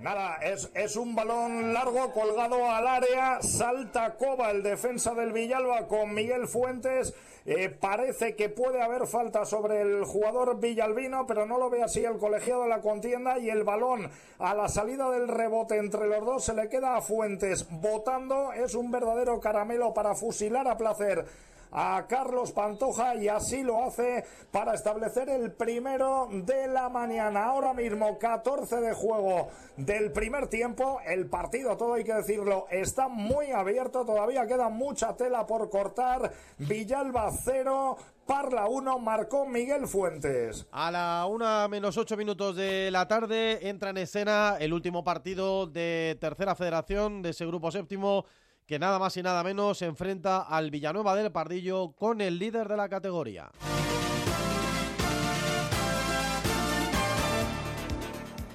Nada, es, es, un balón largo colgado al área, salta Coba, el defensa del Villalba, con Miguel Fuentes. Eh, parece que puede haber falta sobre el jugador Villalbino, pero no lo ve así el colegiado de la contienda y el balón a la salida del rebote entre los dos se le queda a Fuentes votando. Es un verdadero caramelo para fusilar a placer a Carlos Pantoja y así lo hace para establecer el primero de la mañana. Ahora mismo 14 de juego del primer tiempo. El partido, todo hay que decirlo, está muy abierto. Todavía queda mucha tela por cortar. Villalba 0. Parla 1, marcó Miguel Fuentes. A la una menos 8 minutos de la tarde entra en escena el último partido de Tercera Federación de ese grupo séptimo que nada más y nada menos se enfrenta al Villanueva del Pardillo con el líder de la categoría.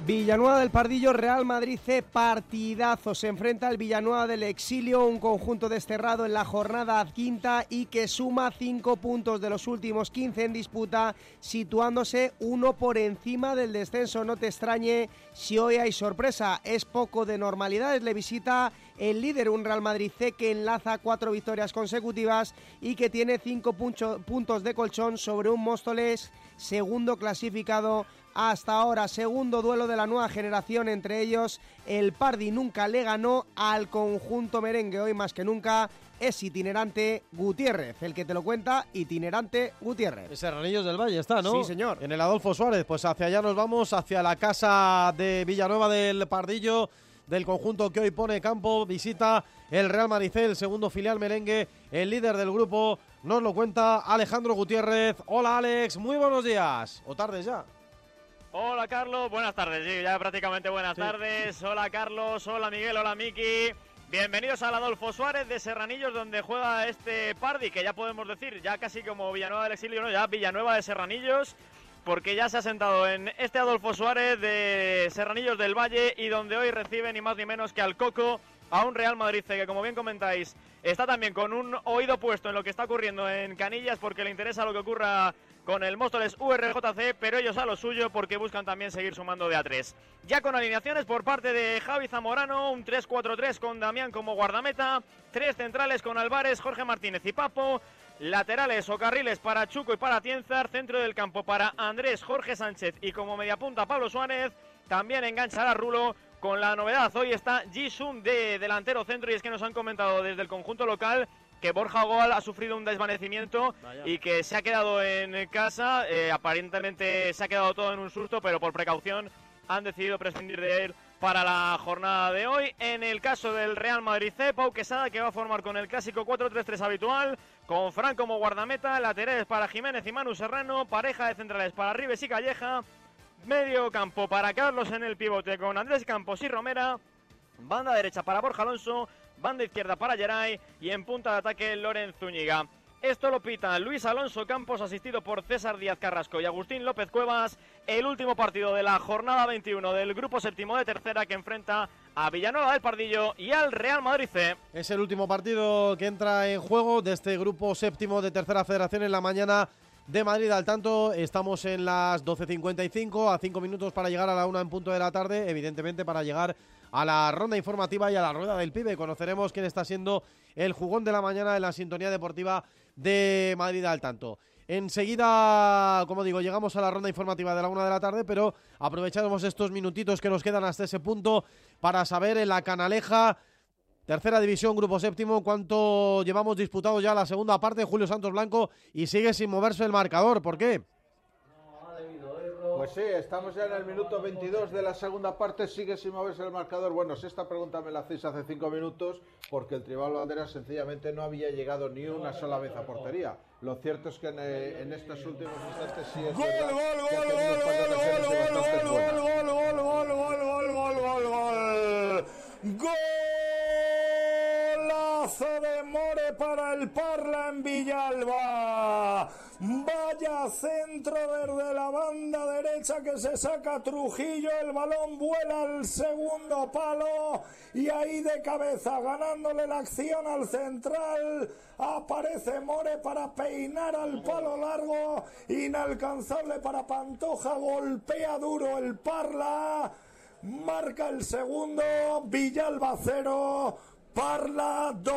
Villanueva del Pardillo, Real Madrid C, partidazo. Se enfrenta al Villanueva del Exilio, un conjunto desterrado en la jornada quinta y que suma cinco puntos de los últimos 15 en disputa, situándose uno por encima del descenso. No te extrañe si hoy hay sorpresa, es poco de normalidades. Le visita el líder, un Real Madrid C que enlaza cuatro victorias consecutivas y que tiene cinco puntos de colchón sobre un Móstoles segundo clasificado hasta ahora. Segundo duelo de la nueva generación, entre ellos el Pardi nunca le ganó al conjunto merengue. Hoy más que nunca es itinerante Gutiérrez, el que te lo cuenta, itinerante Gutiérrez. Serranillos del Valle está, ¿no? Sí, señor. En el Adolfo Suárez, pues hacia allá nos vamos, hacia la casa de Villanueva del Pardillo del conjunto que hoy pone campo. Visita el Real Madrid, el segundo filial merengue, el líder del grupo. Nos lo cuenta Alejandro Gutiérrez. Hola Alex, muy buenos días. O tardes ya. Hola Carlos, buenas tardes, sí, ya prácticamente buenas tardes. Hola Carlos, hola Miguel, hola Miki. Bienvenidos al Adolfo Suárez de Serranillos, donde juega este Pardi, que ya podemos decir, ya casi como Villanueva del Exilio, ¿no? ya Villanueva de Serranillos, porque ya se ha sentado en este Adolfo Suárez de Serranillos del Valle y donde hoy recibe ni más ni menos que al Coco, a un Real Madrid que, como bien comentáis, está también con un oído puesto en lo que está ocurriendo en Canillas, porque le interesa lo que ocurra con el Móstoles URJC, pero ellos a lo suyo porque buscan también seguir sumando de A3. Ya con alineaciones por parte de Javi Zamorano, un 3-4-3 con Damián como guardameta, tres centrales con Álvarez, Jorge Martínez y Papo, laterales o carriles para Chuco y para Tienzar, centro del campo para Andrés, Jorge Sánchez y como mediapunta Pablo Suárez, también enganchará Rulo con la novedad. Hoy está Jisung de delantero centro y es que nos han comentado desde el conjunto local que Borja Goal ha sufrido un desvanecimiento y que se ha quedado en casa. Eh, aparentemente se ha quedado todo en un susto, pero por precaución han decidido prescindir de él para la jornada de hoy. En el caso del Real Madrid C, Pau Quesada, que va a formar con el clásico 4-3-3 habitual, con Fran como guardameta, laterales para Jiménez y Manu Serrano, pareja de centrales para Rives y Calleja, medio campo para Carlos en el pivote con Andrés Campos y Romera, banda derecha para Borja Alonso, banda izquierda para Geray y en punta de ataque Loren Zúñiga. Esto lo pita Luis Alonso Campos, asistido por César Díaz Carrasco y Agustín López Cuevas. El último partido de la jornada 21 del grupo séptimo de tercera que enfrenta a Villanueva del Pardillo y al Real Madrid C. Es el último partido que entra en juego de este grupo séptimo de Tercera Federación en la mañana de Madrid. Al tanto, estamos en las 12.55, a 5 minutos para llegar a la 1 en punto de la tarde, evidentemente para llegar a la ronda informativa y a la rueda del pibe. Conoceremos quién está siendo el jugón de la mañana en la sintonía deportiva de Madrid al tanto. Enseguida, como digo, llegamos a la ronda informativa de la una de la tarde, pero aprovechamos estos minutitos que nos quedan hasta ese punto para saber en la canaleja, tercera división, grupo séptimo, cuánto llevamos disputado ya la segunda parte, Julio Santos Blanco, y sigue sin moverse el marcador. ¿Por qué? Pues sí, estamos ya en el minuto 22 de la segunda parte, sigue sin moverse el marcador. Bueno, si esta pregunta me la hacéis hace cinco minutos, porque el Tribal Banderas sencillamente no había llegado ni una sola vez a portería. Lo cierto es que en, eh, en estos últimos instantes sí es Gol, gol, gol, gol, gol, gol, gol, gol, gol, gol, gol, gol, gol. Golazo de More para el Parla en Villalba. Vaya centro desde la banda derecha que se saca Trujillo. El balón vuela al segundo palo y ahí de cabeza ganándole la acción al central. Aparece More para peinar al palo largo. Inalcanzable para Pantoja. Golpea duro el Parla. Marca el segundo. Villalba cero. Parla 2.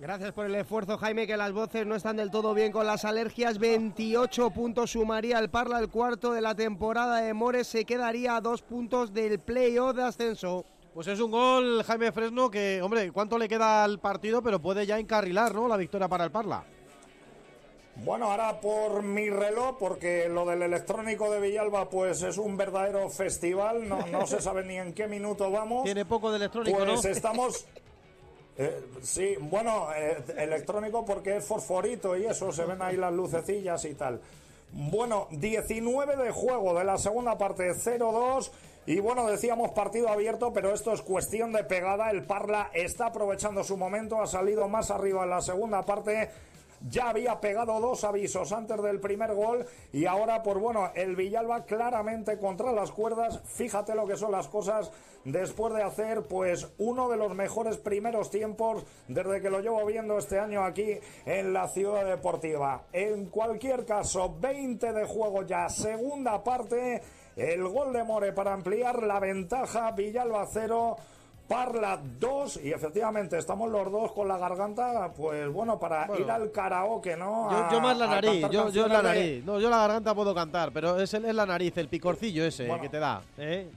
Gracias por el esfuerzo, Jaime, que las voces no están del todo bien con las alergias. 28 puntos sumaría el Parla, el cuarto de la temporada de Mores. Se quedaría a dos puntos del playoff de ascenso. Pues es un gol, Jaime Fresno, que, hombre, ¿cuánto le queda al partido? Pero puede ya encarrilar, ¿no? La victoria para el Parla. Bueno, ahora por mi reloj, porque lo del electrónico de Villalba, pues es un verdadero festival. No, no se sabe ni en qué minuto vamos. Tiene poco de electrónico, Pues ¿no? estamos. Eh, sí, bueno, eh, electrónico porque es fosforito y eso, se ven ahí las lucecillas y tal. Bueno, 19 de juego de la segunda parte, 0-2. Y bueno, decíamos partido abierto, pero esto es cuestión de pegada. El Parla está aprovechando su momento, ha salido más arriba en la segunda parte. Ya había pegado dos avisos antes del primer gol y ahora, pues bueno, el Villalba claramente contra las cuerdas. Fíjate lo que son las cosas después de hacer, pues, uno de los mejores primeros tiempos desde que lo llevo viendo este año aquí en la ciudad deportiva. En cualquier caso, 20 de juego ya, segunda parte. El gol de More para ampliar la ventaja, Villalba 0. Parla 2 y efectivamente estamos los dos con la garganta, pues bueno, para Bueno. ir al karaoke, ¿no? Yo, A- yo más la nariz, yo, yo la de- nariz. No, yo la garganta puedo cantar, pero es, el- es la nariz, el picorcillo ese Bueno. que te da. ¿eh?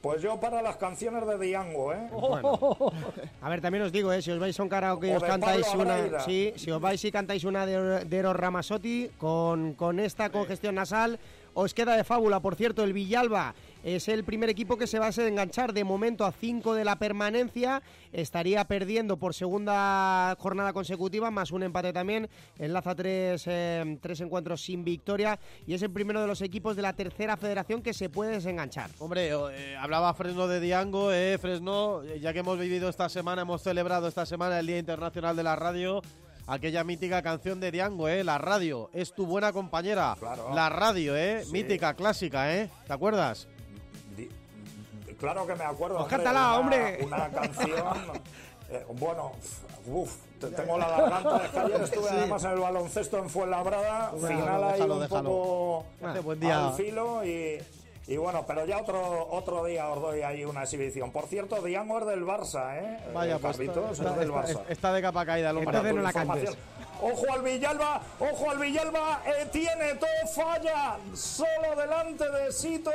Pues yo para las canciones de Diango, ¿eh? A ver, también os digo, ¿eh? si os vais a un karaoke y os cantáis una. Sí, si os vais y cantáis una de, de Eros Ramazzotti con, con esta congestión nasal, os queda de fábula. Por cierto, el Villalba es el primer equipo que se va a enganchar de momento a 5 de la permanencia. Estaría perdiendo por segunda jornada consecutiva, más un empate también. Enlaza tres, eh, tres encuentros sin victoria y es el primero de los equipos de la tercera federación que se puede desenganchar. Hombre, eh, hablaba Fresno de Diango, eh, Fresno, ya que hemos vivido esta semana, hemos celebrado esta semana el Día Internacional de la Radio, aquella mítica canción de Diango, eh, la radio, es tu buena compañera, la radio, eh, Sí. mítica, clásica, eh, ¿te acuerdas? Claro que me acuerdo. Pues cántala, una- hombre. Una canción. eh, bueno, uff, tengo la garganta. Que ayer estuve Sí. además en el baloncesto en Fuenlabrada. Bueno, final ahí déjalo, un déjalo. poco Hace buen día. al filo y. Y bueno, pero ya otro otro día os doy ahí una exhibición. Por cierto, Diango es del Barça, ¿eh? Vaya, Eh, pues Carlitos, está, es del Barça. está de capa caída el hombre. Para tu información. Ojo al Villalba, ojo al Villalba, eh, tiene todo falla, solo delante de Sito.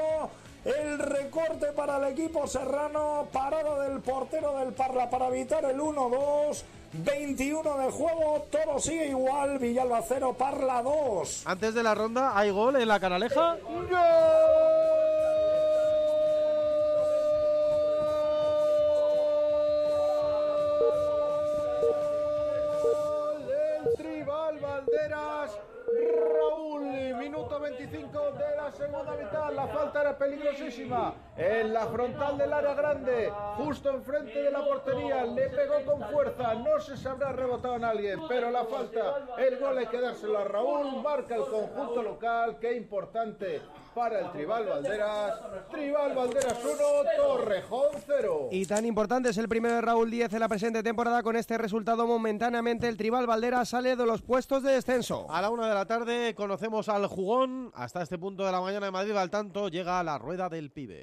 El recorte para el equipo serrano, parada del portero del Parla para evitar el 1-2. 21 de juego, todo sigue igual. Villalba 0, Parla 2. Antes de la ronda, ¿hay gol en la canaleja? Tribal Banderas, Raúl, minuto 25 de la segunda mitad. La falta era peligrosísima. en la frontal del área grande, justo enfrente de la portería, le pegó con fuerza, no se sabrá rebotado en alguien, pero la falta, el gol hay que dárselo a Raúl, marca el conjunto local, qué importante para el Tribal Valderas, Tribal Valderas 1, Torrejón 0. Y tan importante es el primero de Raúl Díez en la presente temporada con este resultado momentáneamente el Tribal Valderas sale de los puestos de descenso. A la una de la tarde conocemos al jugón. Hasta este punto de la mañana de Madrid al tanto llega la rueda del pibe.